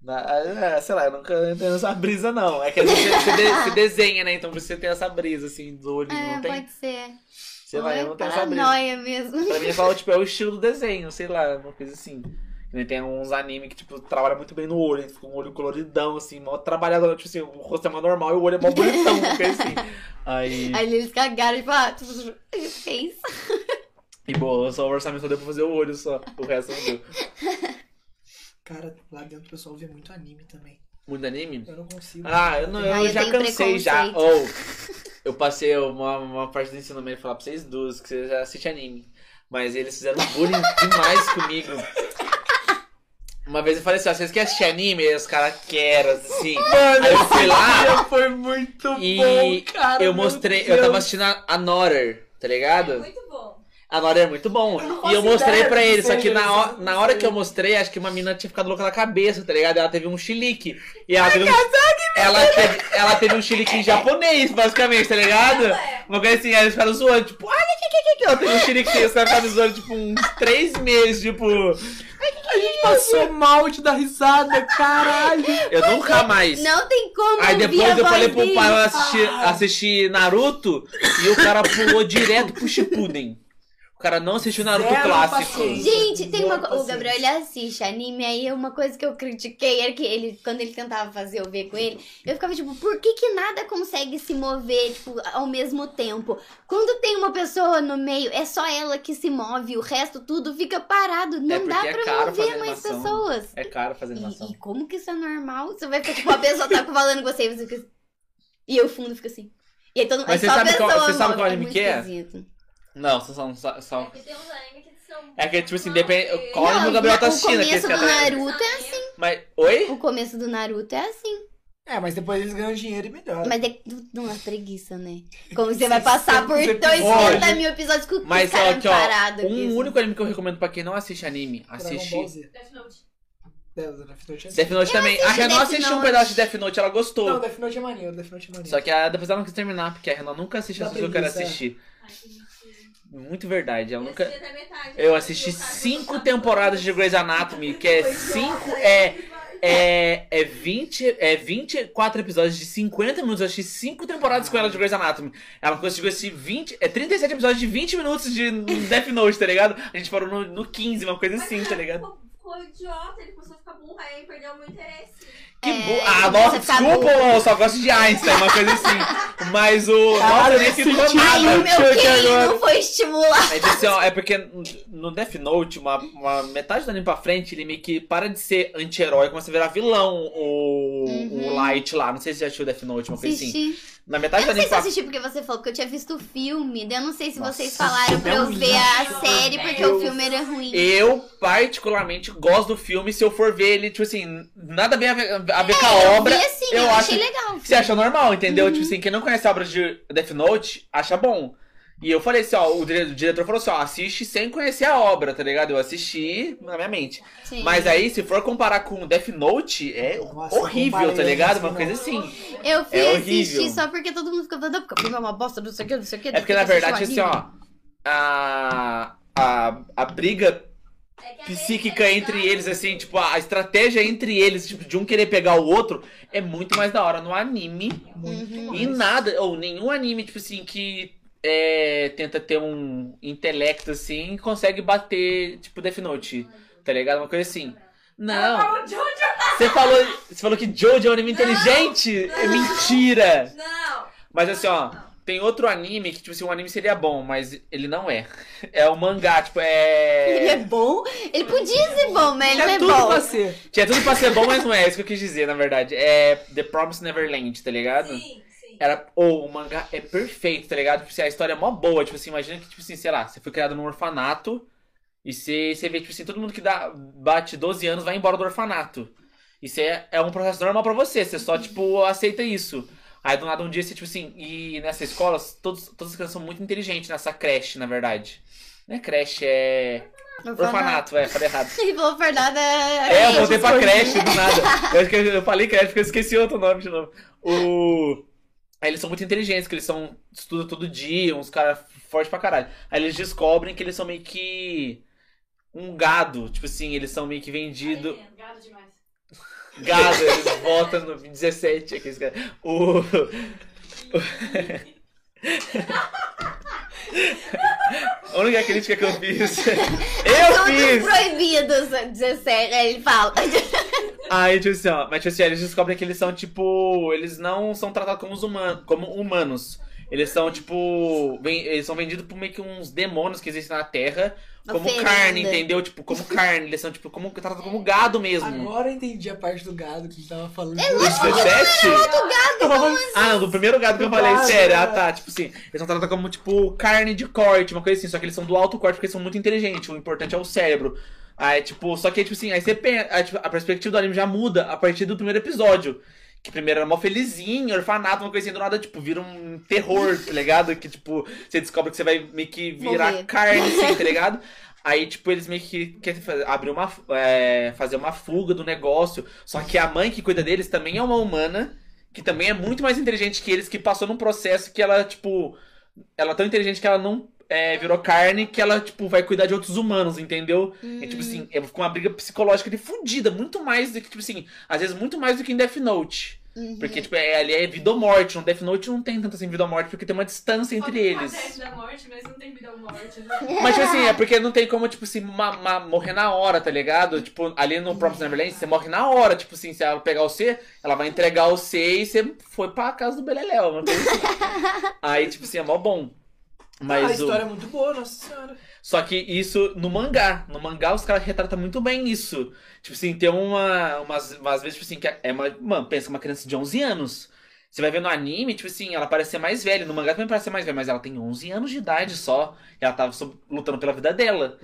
Na- é, sei lá, eu nunca entrei nessa brisa, não. É que às vezes você, de- você desenha, né? Então você tem essa brisa, assim, do olho. É, não tem. pode ser. Sei lá, eu é não tenho essa brisa. mesmo. Pra mim, eu falo, tipo, é o estilo do desenho, sei lá, uma coisa assim. Tem uns anime que, tipo, trabalha muito bem no olho, fica um olho coloridão, assim, mó trabalhador, tipo assim, o rosto é mais normal e o olho é mó bonitão, coisa assim. Aí. Aí eles cagaram e falaram, ah, fez. E bom, só o orçamento deu pra fazer o olho só, o resto não deu. Cara, lá dentro o pessoal vê muito anime também. Muito anime? Eu não consigo. Ah, eu, não, eu Ah, eu já cansei já. Ou, eu passei uma, uma parte do ensino médio falar pra vocês duas que vocês já assistem anime. Mas eles fizeram bullying demais comigo. Uma vez eu falei assim, ó, vocês querem assistir anime? E os caras querem, assim. Mano, Aí eu fui lá foi muito e bom, cara. eu mostrei, eu Deus. tava assistindo a, a Notter, tá É ligado? muito bom. A Notter é muito bom. Eu E eu mostrei pra ele, só que na, hora- na hora que eu mostrei, acho que uma menina tinha ficado louca na cabeça, tá ligado? Ela teve um chilique. E ela teve um, ela teve, ela teve um chilique em japonês, basicamente, tá ligado? Ué, Uma coisa assim, aí eles ficaram zoando, tipo, ai, que, que, que, que, ela teve um chilique, caras ficaram zoando, tipo, uns três meses, tipo, A gente passou mal de dar risada, caralho. eu nunca mais. Não tem como Aí depois eu falei pro pai eu assistir, assistir Naruto e o cara pulou direto pro Shippuden. O cara não assistiu Naruto Zero clássico. paciência. Gente, tem uma Zero coisa. O paciência. Gabriel ele assiste anime, aí uma coisa que eu critiquei era que ele, quando ele tentava fazer eu ver com ele, eu ficava tipo, por que, que nada consegue se mover, tipo, ao mesmo tempo? Quando tem uma pessoa no meio, é só ela que se move, o resto tudo fica parado. Não É dá é pra caro mover mais pessoas. É caro fazer animação. E, e como que isso é normal? Você vai ficar, tipo, a pessoa tá falando com você e você fica assim. E o fundo fica assim. E aí todo mundo. Mas aí você só a sabe qual- você sabe qual é anime muito que é? esquisito. Não, são, são, são, é que tem uns animes que são. É que, tipo assim, depende- qual anime Não, o Gabriel tá o assistindo, aquele começo que do tá- Naruto é assim. Mas. Oi? O começo do Naruto é assim. É, mas depois eles ganham dinheiro e melhoram. Mas é não é preguiça, né? Como você vai passar por 600 250 episódios. mil episódios com Mas os caras ó, aqui. um assim. único anime que eu recomendo pra quem não assiste anime, assiste. Death Note. Death Note é Death Note também. A Renan assistiu um pedaço de Death Note, ela gostou. Não, Death Note é maneiro, Death Note é maneiro. Só que a, depois ela não quis terminar, porque a Renan nunca assistiu Dá as coisas que eu quero é. assistir. Ai. Muito verdade. Ela Eu nunca. assisti até metade. Eu assisti cinco temporadas de Grey's Anatomy, que é cinco. É. É, é, 20, é 24 episódios de 50 minutos. Eu assisti 5 temporadas com ela de Grey's Anatomy. Ela conseguiu assistir 20. É 37 episódios de 20 minutos de Death Note, tá ligado? A gente parou no, no 15, uma coisa assim, tá ligado? Ficou, ficou idiota, ele começou a ficar burra aí perdeu meu interesse. Que É, bu... Ah, nossa, desculpa, burro. eu só gosto de Einstein, uma coisa assim. Mas o. Caralho, Nossa, eu nem que fico sentido. Ai, nada. o meu QI agora. não foi estimulado. É, assim, ó, é porque no Death Note, uma, uma metade do anime pra frente, ele meio que para de ser anti-herói, começa a virar vilão, o, Uhum. o Light lá. Não sei se você já assistiu Death Note, uma coisa assim. Na metade Eu não sei anime se eu assisti porque você falou que eu tinha visto o filme. Eu não sei se Nossa, vocês falaram pra é eu ver a série porque Eu- o filme era ruim. Eu, particularmente, gosto do filme. Se eu for ver ele, tipo assim, nada bem a ver, a ver com a eu obra. vi assim, eu eu, acho- achei legal. Você acha normal, entendeu? Uhum. Tipo assim, quem não conhece a obra de Death Note, acha bom. E eu falei assim, ó, o dire- o diretor falou assim, ó, assiste sem conhecer a obra, tá ligado? Eu assisti na minha mente. Sim. Mas aí, se for comparar com Death Note, é Nossa, horrível, tá ligado? Uma coisa assim. Eu fui é assistir horrível. só porque todo mundo fica falando, "Ah, porque é uma bosta, não sei o que, não sei o que. É porque, na verdade, assim, ó, a, a, a briga É psíquica entre eles, assim, tipo, a estratégia entre eles, tipo, de um querer pegar o outro, é muito mais da hora no anime. Uhum. E nada, ou nenhum anime, tipo assim, que é, tenta ter um intelecto, assim, consegue bater, tipo, Death Note, tá ligado? Uma coisa assim. Não, falou você falou, você falou que Jojo é um anime inteligente? É mentira! Não. Mas assim, ó, tem outro anime que, tipo assim, um anime seria bom, mas ele não é. É o mangá, tipo, Ele é é. bom? Ele podia ser bom, mas ele não É é tudo bom. pra ser. Tinha tudo pra ser bom, mas não é. É isso que eu quis dizer, na verdade. É The Promised Neverland, tá ligado? Sim. Era, ou o mangá é perfeito, tá ligado? Tipo assim, a história é mó boa. Tipo assim, imagina que, tipo assim, sei lá, você foi criado num orfanato e você, você vê, tipo assim, todo mundo que dá, bate 12 anos vai embora do orfanato. Isso é, é um processo normal pra você, você só, tipo, aceita isso. Aí do nada um dia você, tipo assim, e nessa escola, todos, todas as crianças são muito inteligentes nessa creche, na verdade. Não é creche, é. Orfanato, é, falei errado. Ele falou Fernanda. É, eu voltei pra creche do nada. Eu, eu falei creche porque eu esqueci outro nome de novo. O. Aí eles são muito inteligentes, que eles são. estudam todo dia, uns caras fortes pra caralho. Aí eles descobrem que eles são meio que. um gado. Tipo assim, eles são meio que vendidos. Gado demais. Gado, eles votam no 17 aqui, esse cara. O. A única crítica que eu fiz. Eu Todos fiz! proibidos, 17. Aí ele fala. Aí, tipo assim, ó, mas tipo assim, eles descobrem que eles são, tipo. Eles não são tratados como, os humanos, como humanos. Eles são, tipo. ven- Eles são vendidos por meio que uns demônios que existem na Terra. Como Oferenda. carne, entendeu? Tipo, como carne. Eles são, tipo, como, tratados como gado mesmo. Agora eu entendi a parte do gado que a gente tava falando. É Os 17? Ah, não, do primeiro gado que eu Do falei, gado, sério. Ah, né? tá. Tipo assim, eles são tratados como, tipo, carne de corte, uma coisa assim. Só que eles são do alto corte porque eles são muito inteligentes. O importante é o cérebro. Aí, tipo, só que, tipo assim, aí você pensa, aí, tipo, a perspectiva do anime já muda a partir do primeiro episódio. Que primeiro era mó felizinho, orfanato, uma coisinha do nada, tipo, vira um terror, tá ligado? Que, tipo, você descobre que você vai meio que virar Morrer. carne, assim, tá ligado? Aí, tipo, eles meio que querem abrir uma, é, fazer uma fuga do negócio. Só que a mãe que cuida deles também é uma humana, que também é muito mais inteligente que eles, que passou num processo que ela, tipo. Ela é tão inteligente que ela não é, virou carne, que ela, tipo, vai cuidar de outros humanos, entendeu? É tipo assim, é com uma briga psicológica de fudida, muito mais do que, tipo assim, às vezes muito mais do que em Death Note. Uhum. Porque, tipo, é, ali é vida ou morte. No Death Note não tem tanto assim vida ou morte, porque tem uma distância entre eles. Da morte, mas não tem vida ou morte. né? Mas, tipo assim, é porque não tem como, tipo assim, morrer na hora, tá ligado? Tipo, ali no Promised Neverland, você morre na hora. Tipo assim, se ela pegar o C, ela vai entregar o C e você foi pra casa do Beleléu. Assim. Aí, tipo assim, é mó bom. Ah, a Mas o... história é muito boa, nossa senhora. Só que isso no mangá. No mangá os caras retratam muito bem isso. Tipo assim, tem uma, umas, umas vezes, tipo assim, que é uma. Mano, pensa uma criança de 11 anos. Você vai ver no anime, tipo assim, ela parece ser mais velha. No mangá também parece ser mais velha, mas ela tem 11 anos de idade só. E ela tava lutando pela vida dela.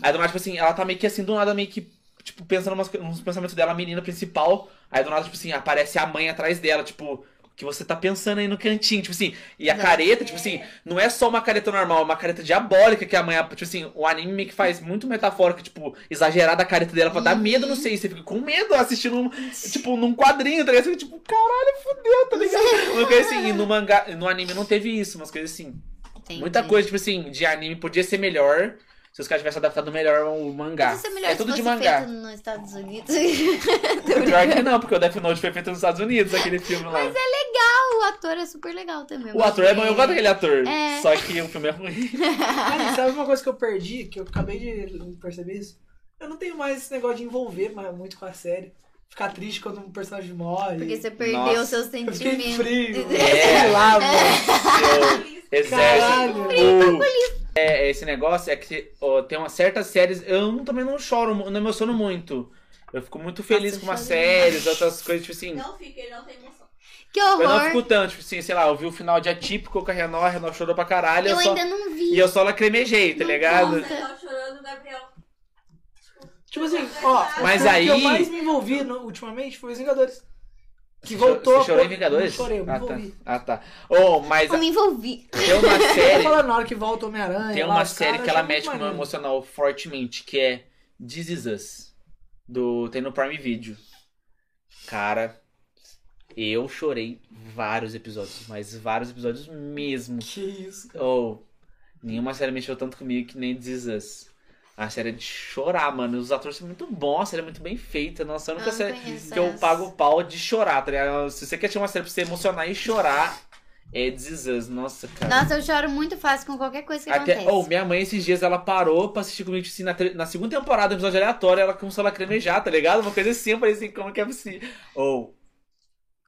Aí do nada, tipo assim, ela tá meio que assim, do nada, meio que, tipo, pensando umas nos pensamentos dela, a menina principal. Aí do nada, tipo assim, aparece a mãe atrás dela, tipo, que você tá pensando aí no cantinho, tipo assim. E a Exato. careta, tipo assim, não é só uma careta normal, é uma careta diabólica que a mãe, tipo assim, o anime meio que faz muito metafórico, tipo, exagerada a careta dela pra dar medo, não sei, você fica com medo assistindo, um, tipo, num quadrinho, tá ligado? Você fica, tipo, caralho, fudeu, tá ligado? Uma coisa assim, e no mangá, no anime não teve isso, umas coisas assim. Entendi. Muita coisa, tipo assim, de anime podia ser melhor se os caras tivessem adaptado melhor o mangá. Mas isso é melhor é se tudo de mangá. feito nos Estados Unidos. Pior que não, porque o Death Note foi feito nos Estados Unidos, aquele filme lá. Mas é legal, o ator é super legal também. O ator é bom, eu gosto daquele ator. É. Só que o filme é ruim. Aí, sabe uma coisa que eu perdi, que eu acabei de perceber isso? Eu não tenho mais esse negócio de envolver muito com a série. Ficar triste quando um personagem morre. Porque você perdeu Nossa. os seus Eu fiquei sentimentos. frio. É. Sei lá, mano. Seu exército. Caralho. O- é, esse negócio é que ó, tem umas certas séries. Eu não- também não choro, não emociono muito. Eu fico muito feliz Nossa, com umas séries, outras coisas, tipo assim. Não fica, ele não tem emoção. Que Eu não horror. fico tanto, tipo assim, sei lá, eu vi o final de Atípico com a Renó, a Renó chorou pra caralho. Eu eu só, ainda não vi. E eu só lacrimejei, tá Não ligado? conta. Chorando, Gabriel. Tipo assim, ó, Mas o que aí- eu mais me envolvi no- ultimamente foi os Vingadores. Que voltou Você chorou em Vingadores? Não chorei, eu me ah, tá. Ah, tá. Oh, mas Eu me envolvi. tem uma Eu série. falando na hora que volta o Homem-Aranha. Tem uma série que ela achei mexe com o meu emocional fortemente, que é This Is Us. Do, tem no Prime Video. Cara, eu chorei vários episódios, mas vários episódios mesmo. Que isso, cara. Oh, nenhuma série mexeu tanto comigo que nem This Is Us. A série é de chorar, mano. Os atores são muito bons, a série é muito bem feita. Nossa, a única Não série conheço que eu pago o pau de chorar, tá ligado? Se você quer ter uma série pra você emocionar e chorar, é This. Nossa, cara. Nossa, eu choro muito fácil com qualquer coisa que Até, acontece. oh, minha mãe esses dias ela parou pra assistir comigo assim, na, tre- na segunda temporada, episódio aleatório, ela começou a lacrimejar, tá ligado? Uma coisa assim, eu falei assim, como que é possível? Ou.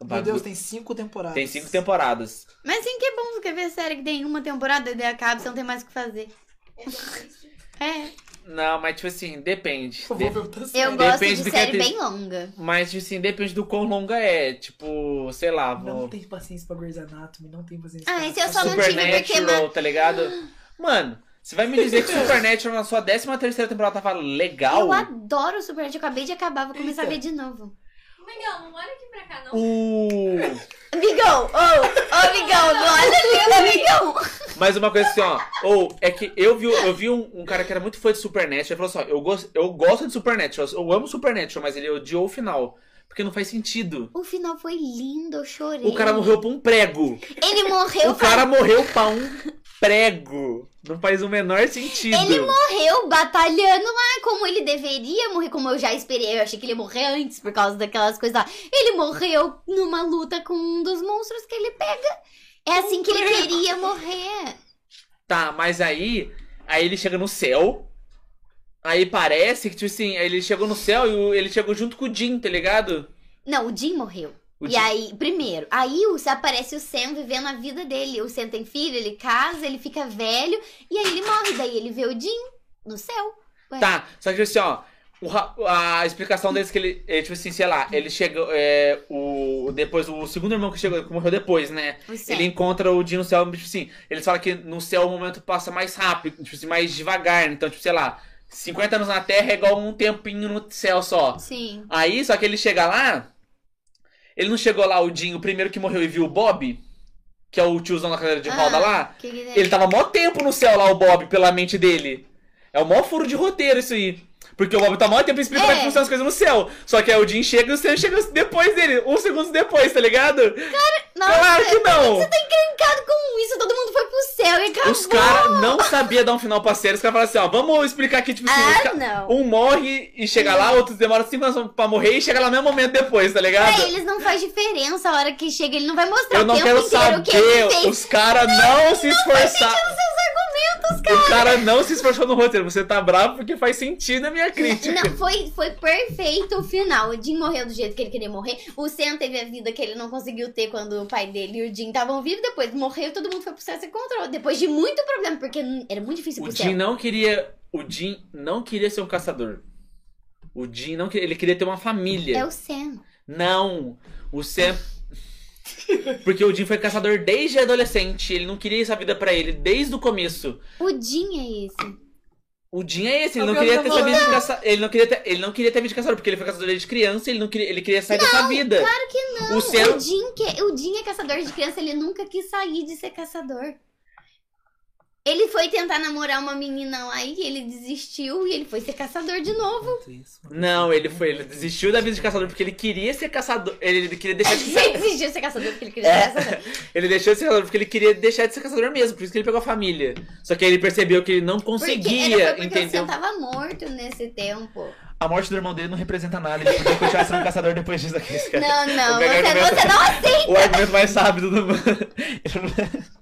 Meu Deus, tem cinco temporadas. tem cinco temporadas. Mas sim que é bom você quer ver série que tem uma temporada e daí acaba, você não tem mais o que fazer. É. Não, mas tipo assim, depende. Eu vou Eu gosto Depende de do que série tem- bem longa. Mas tipo assim, depende do quão longa é. Tipo, sei lá, Não vou... tem paciência pra Grey's Anatomy, não tem paciência Ah, pra... esse eu só não tive porque, Supernatural, tá ligado? Mano, você vai me dizer que Supernatural na sua 13 terceira temporada tava legal? Eu adoro Supernatural. Eu acabei de acabar, vou começar Eita. a ver de novo. Miguel, não olha aqui pra cá, não. O... Amigão! Ô! Ô, amigão! Não olha ali, amigão! Mas uma coisa assim, ó. Ou é que eu vi, eu vi um, um cara que era muito fã de Supernatural. Ele falou assim: ó, eu, gosto, eu gosto de Supernatural, eu amo Supernatural, mas ele odiou o final. Porque não faz sentido. O final foi lindo, eu chorei. O cara morreu pra um prego. Ele morreu O cara morreu pra um prego. Não faz o menor sentido. Ele morreu batalhando lá como ele deveria morrer, como eu já esperei. Eu achei que ele ia morrer antes por causa daquelas coisas lá. Ele morreu numa luta com um dos monstros que ele pega. É assim que ele queria morrer. Tá, mas aí. Aí ele chega no céu. Aí parece que, tipo assim, ele chegou no céu e o- ele chegou junto com o Jim, tá ligado? Não, o Jim morreu. O e Jim- aí, primeiro, aí o- aparece o Sam vivendo a vida dele. O Sam tem filho, ele casa, ele fica velho. E aí ele morre. Daí ele vê o Jim no céu. Ué. Tá, só que assim, ó. o ra- a explicação deles que ele, é, tipo assim, sei lá, ele chega, é, o, depois, o segundo irmão que chegou, que morreu depois, né? O Sam. Ele encontra o Jim no céu, tipo assim, eles falam que no céu o momento passa mais rápido, tipo assim, mais devagar, então, tipo, sei lá, 50 anos na Terra é igual um tempinho no céu só. Sim. Aí, só que ele chega lá, ele não chegou lá, o Jim, o primeiro que morreu e viu o Bob, que é o tiozão na cadeira de roda Ah, lá, que que- ele tava mó tempo no céu lá, o Bob, pela mente dele. É o maior furo de roteiro isso aí. Porque o Bob tá mó tempo explicando como é que É. funcionam as coisas no céu. Só que aí o Jim chega e o Sam chega depois dele, uns segundos depois, tá ligado? Nossa, claro que não! você tá encrencado com isso. Todo mundo foi pro céu e acabou. Os caras não sabiam dar um final pra série. Os caras falaram assim, ó, vamos explicar aqui, tipo assim, Ah, não. um morre e chega lá, outros demoram cinco anos pra morrer e chega lá no mesmo momento depois, tá ligado? Pra eles não faz diferença a hora que chega. Ele não vai mostrar Eu o não quero que saber. fez. Os caras não, se esforçaram. seus argumentos, O cara não se esforçou no roteiro. Você tá bravo porque faz sentido a minha crítica. Não, foi, foi perfeito o final. O Jim morreu do jeito que ele queria morrer. O Sam teve a vida que ele não conseguiu ter quando o pai dele e o Jim estavam vivos. Depois morreu, todo mundo foi pro céu e se encontrou. Depois de muito problema, porque era muito difícil O pro Jim céu. não queria. O Jim não queria ser um caçador. O Jim não queria. Ele queria ter uma família. É o Sam. Não. O Sam. Porque o Jim foi caçador desde adolescente. Ele não queria essa vida pra ele desde o começo. O Jim é esse. O Jim é esse, ele não queria ter vida de caçador. Ele não queria ter, ele não queria ter vida de caçador, porque ele foi caçador desde criança, ele não queria, ele queria sair dessa vida. Claro que não. O Sam O Jim, que, o Jim é caçador de criança, ele nunca quis sair de ser caçador. Ele foi tentar namorar uma menina lá e ele desistiu e ele foi ser caçador de novo. Não, ele foi, ele desistiu da vida de caçador porque ele queria ser caçador. Ele, ele queria deixar de Ele ser. desistiu de ser caçador porque ele queria É. ser caçador. Ele deixou de ser caçador porque ele queria deixar de ser caçador mesmo, por isso que ele pegou a família. Só que aí ele percebeu que ele não conseguia, porque entendeu? Sam tava morto nesse tempo. A morte do irmão dele não representa nada, ele podia continuar sendo caçador depois disso aqui. Não, não, você, argumento- você não aceita. O argumento mais sábio do mundo.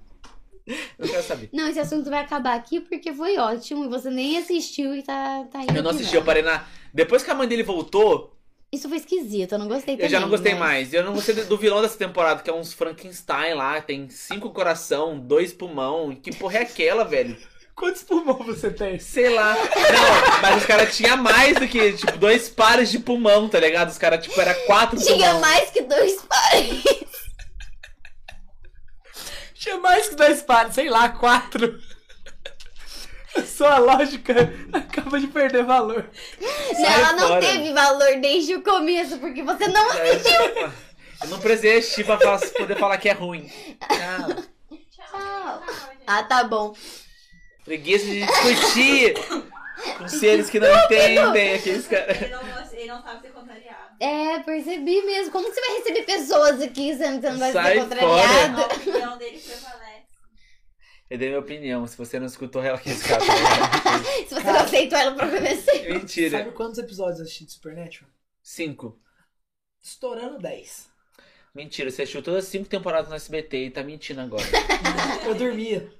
Não quero saber. Não, esse assunto vai acabar aqui porque foi ótimo e você nem assistiu e tá, tá indo Eu não assisti, eu parei na. Depois que a mãe dele voltou, Isso foi esquisito, eu não gostei também. eu já não gostei mas- mais. Eu não gostei do vilão dessa temporada, que é uns Frankenstein lá, tem cinco coração, dois pulmão. Que porra é aquela, velho? Quantos pulmão você tem? Sei lá. Não, mas os caras tinham mais do que, tipo, dois pares de pulmão, tá ligado? Os caras, tipo, era quatro Tinha pulmão. mais que dois pares. Tinha mais que dois pares, sei lá, quatro. A sua lógica acaba de perder valor. Não, ela não fora. teve valor desde o começo, porque você não assistiu. Eu não precisei assistir pra poder falar que é ruim. Ah, Tchau. Ah, tá bom. preguiça de discutir com seres que não entendem. Aqueles caras. Ele não, ele não sabe. É, percebi mesmo. Como que você vai receber pessoas aqui sendo que você não vai Sai ser contrariado? A opinião dele prevalece. Eu dei minha opinião. Se você não escutou ela aqui, esse cara. tá Se você não aceitou ela pra PVC. Mentira. Sabe quantos episódios eu assisti de Supernatural? Cinco. Estourando 10. Mentira, você assistiu todas as cinco temporadas no SBT e tá mentindo agora. Eu dormia.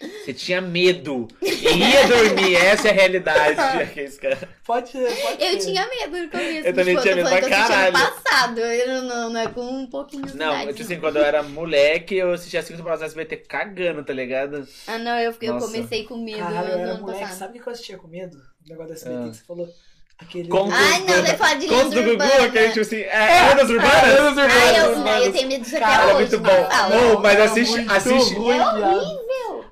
Você tinha medo. Ia dormir, essa é a realidade. Aqueles caras. Pode, pode Eu ser. tinha medo no começo. Eu também tipo, tinha medo pra que caralho. passado. Eu não, não é com um pouquinho de Não, idade, tipo assim, quando eu era moleque, eu assistia cinco temporadas no SBT cagando, tá ligado? Ah, não, eu, eu Nossa. comecei com medo Caralho, eu no era ano moleque. passado. Sabe o que eu assistia com medo? O negócio da SBT Ah. que você falou? Aquele. Conto- Ai, não, vai falar de Contos do Gugu, urbana. aquele tipo assim, é, lendas urbanas? lendas urbanas. Ai, eu, urbanas. eu tenho medo disso até Cara, hoje. é muito não bom. fala. Não, mas Era assiste, muito assiste, ruim, É viado.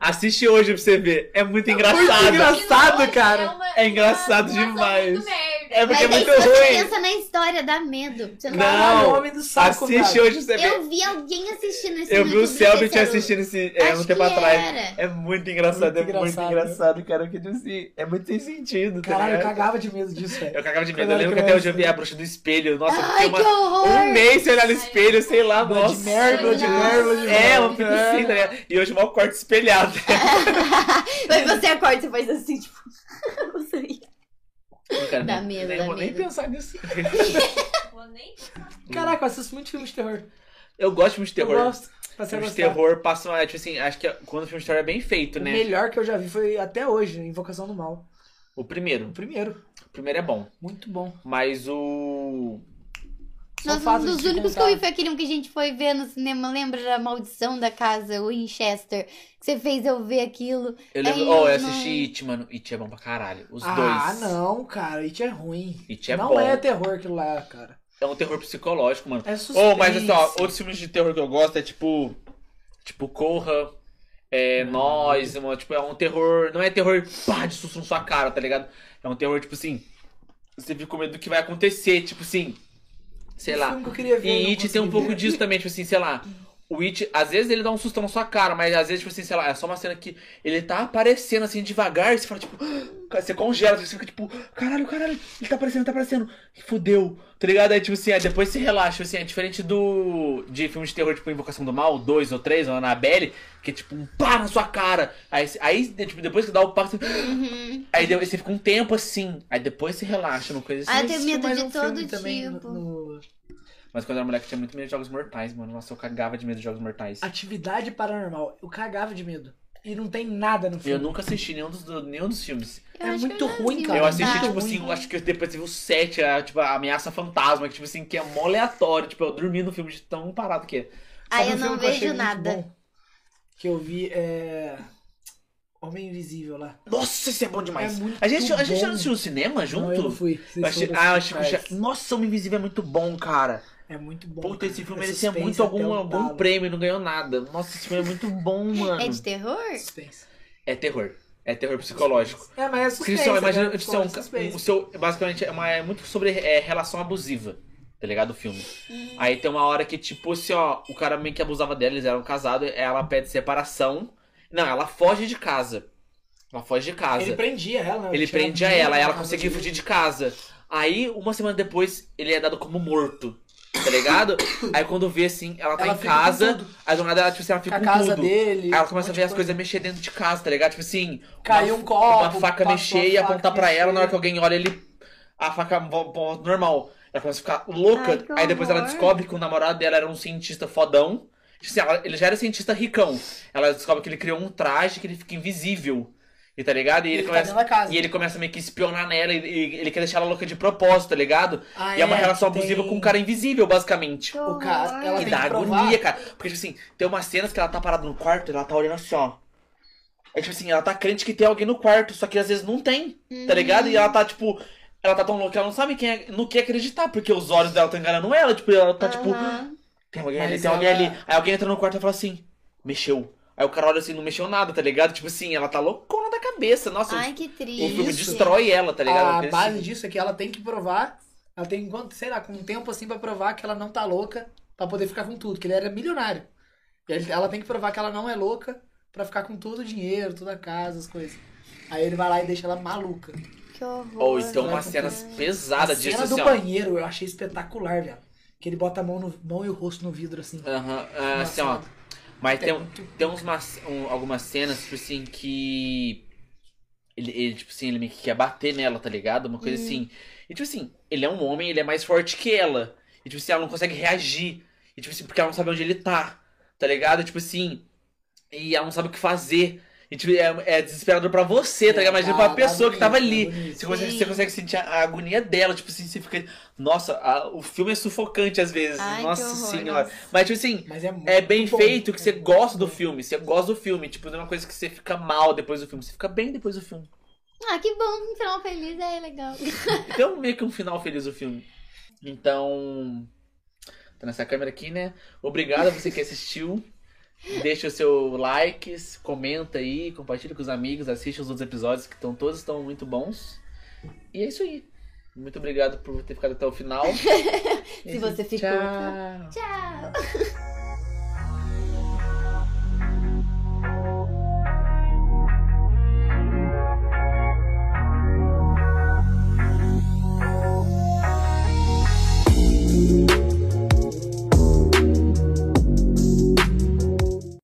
Assiste hoje pra você ver. É muito engraçado. Muito engraçado, cara. É, uma- É engraçado uma demais. muito merda. É porque Mas é muito se você ruim. pensa na história, dá medo. Você não Não, homem do saco, Assiste cara. hoje pra você ver. Eu vi alguém assistindo esse Eu vi o Selbit o- assistindo esse é, Acho um tempo atrás. era. É muito engraçado, Muito é muito engraçado. engraçado, cara. Que, tipo assim, é muito sem sentido, tá Caralho, eu ligado? cagava de medo disso, velho. Eu cagava de medo. Eu lembro que até hoje eu vi a bruxa do espelho. Nossa, eu Ai, que horror! um mês sem olhar no espelho, sei lá, Blood nossa. Mary, Blood Nossa. Mary, Blood Mary. É, uma fita assim, tá ligado? E hoje mal corte espelhado. Mas você acorda e você faz assim, tipo. você. Cara, Dá nem- medo, nem dá vou nem pensar nisso. Vou nem Caraca, eu assisto muito filme de terror. Eu gosto de filmes de Eu terror. gosto. Pra você Filmes de terror passam, é, tipo assim, acho que quando o filme de terror é bem feito, O né? melhor que eu já vi foi até hoje, Invocação do Mal. O primeiro. O primeiro. O primeiro é bom. Muito bom. Mas o. Fato um dos únicos que contar- eu vi foi aquele que a gente foi ver no cinema. Lembra da maldição da casa Winchester? Que você fez eu ver aquilo. Eu lembro. Aí Oh, eu eu assisti não- It, mano. It é bom pra caralho. Os ah, dois. não, cara. It é ruim. It é não bom. é terror aquilo lá, cara. É um terror psicológico, mano. É suspense. Oh, mas assim, ó, outros filmes de terror que eu gosto é tipo. Tipo, Corra. É, Nós, uma, tipo, é um terror. Não é terror pá de susto na sua cara, tá ligado? É um terror, tipo assim. Você fica com medo do que vai acontecer, tipo assim. Sei lá. que E It tem um pouco disso também, tipo assim, sei lá. O It, às vezes ele dá um sustão na sua cara, mas às vezes, tipo assim, sei lá, é só uma cena que ele tá aparecendo assim devagar e você fala, tipo, "Ah", você congela, você fica tipo, caralho, caralho, ele tá aparecendo, tá aparecendo. Fudeu, tá ligado? Aí, tipo assim, aí depois você relaxa, assim, é diferente do. de filmes de terror, tipo, Invocação do Mal, 2 ou 3, ou Annabelle, que é tipo um pá na sua cara. Aí, aí tipo, depois que dá o pá, você. Uhum. Aí você fica um tempo assim, aí depois você relaxa, uma coisa assim. Ah, eu tenho medo de um todo tipo. no- no Mas quando eu era moleque, eu tinha muito medo de jogos mortais, mano. Nossa, eu cagava de medo de jogos mortais. Atividade Paranormal. Eu cagava de medo. E não tem nada no Eu filme. nunca assisti nenhum dos, do- nenhum dos filmes. Eu É muito eu ruim, cara. eu assisti, tá. tipo assim, acho que depois teve o 7, a, tipo, a ameaça fantasma, que, tipo assim, que é mó aleatório. Tipo, eu dormi no filme de tão parado que é. Aí eu um não filme que achei vejo muito nada. bom? Que eu vi é. Homem Invisível lá. Nossa, isso é bom demais. É muito a gente, a gente já assistiu no cinema junto? Não, eu não fui. Eu achei- ah, eu achei que já... Nossa, o Homem Invisível é muito bom, cara. É muito bom. Puta, esse filme É merecia muito algum, algum prêmio não ganhou nada. Nossa, esse filme é muito bom, mano. É de terror? Suspense. É terror. É terror psicológico. É, mas é suspense. são, imagina, né? tipo, são- Suspense. o seu, basicamente, é, uma, é muito sobre é, relação abusiva, tá ligado? O filme. Aí tem uma hora que, tipo, assim, ó, o cara meio que abusava dela, eles eram casados, ela pede separação. Não, ela foge de casa. Ela foge de casa. Ele Ele, prendia ela, né? Tinha prendia ela, ela conseguia fugir de casa. Aí, uma semana depois, ele é dado como morto. Tá ligado? Aí quando vê assim, ela tá Ela em casa, aí do nada ela, tipo assim, ela Com fica a com casa tudo. dele. Aí ela começa a ver as coisas mexer dentro de casa, tá ligado? Tipo assim, Caiu uma, um copo. uma faca mexer a e apontar pra ela, na hora que alguém olha, ele. A faca normal. Ela começa a ficar louca. Ai, aí depois ela horror. descobre que o namorado dela era um cientista fodão. Tipo assim, ela- ele já era cientista ricão. Ela descobre que ele criou um traje que ele fica invisível. E tá ligado? E ele, Ele tá começa. casa. E ele começa meio que espionar nela e, e ele quer deixar ela louca de propósito, tá ligado? Ah, e é uma relação tem- abusiva com um cara invisível, basicamente. O cara- ela E tem dá que provar. agonia, cara. Porque, tipo assim, tem umas cenas que ela tá parada no quarto e ela tá olhando assim, ó. É tipo assim, ela tá crente que tem alguém no quarto, só que às vezes não tem, tá ligado? E ela tá, tipo, ela tá tão louca que ela não sabe quem é, no que acreditar, porque os olhos dela estão enganando ela, tipo, ela tá, tipo, Aham. tem alguém ali, Mas tem alguém ela- ali. Aí alguém entra no quarto e fala assim, mexeu. Aí o cara olha assim, não mexeu nada, tá ligado? Tipo assim, ela tá loucona da cabeça. Nossa, Ai, que o triste. filme Isso. destrói ela, tá ligado? A base assim, disso é que ela tem que provar. Ela tem, quanto- sei lá, com um tempo assim pra provar que ela não tá louca pra poder ficar com tudo. Que ele era milionário. E ela tem que provar que ela não é louca pra ficar com todo o dinheiro, toda a casa, as coisas. Aí ele vai lá e deixa ela maluca. Que horror. Ou então umas cenas a pesadas disso, cena do assim, banheiro eu achei espetacular, velho. Que ele bota a mão, no, mão e o rosto no vidro assim. Aham, ah, assim, ó. Mas É tem, muito- tem uns, mas- um- algumas cenas, tipo assim, que. Ele, ele, tipo assim, ele meio que quer bater nela, tá ligado? Uma coisa assim. E, tipo assim, ele é um homem, ele é mais forte que ela. E, tipo assim, ela não consegue reagir. E, tipo assim, porque ela não sabe onde ele tá, tá ligado? Tipo assim. E ela não sabe o que fazer. E, tipo, é, é desesperador pra você, tá ligado? Imagina pra dá pessoa que tava ali. agonia. Você consegue, você consegue sentir a agonia dela, tipo assim, você fica. Nossa, a- o filme é sufocante às vezes. Ai, Nossa horror, senhora. nossa. Mas, tipo assim, Mas é, é bem bom. feito que você gosta do filme. Você gosta do filme. Tipo, não é uma coisa que você fica mal depois do filme. Você fica bem depois do filme. Ah, que bom, um final feliz é legal. Então, meio que um final feliz o filme. Então. Tá nessa câmera aqui, né? Obrigado a você que assistiu. Deixa o seu like, comenta aí, compartilha com os amigos, assiste os outros episódios que estão todos estão muito bons. E é isso aí. Muito obrigado por ter ficado até o final. Se você ficou. Tchau. Tchau.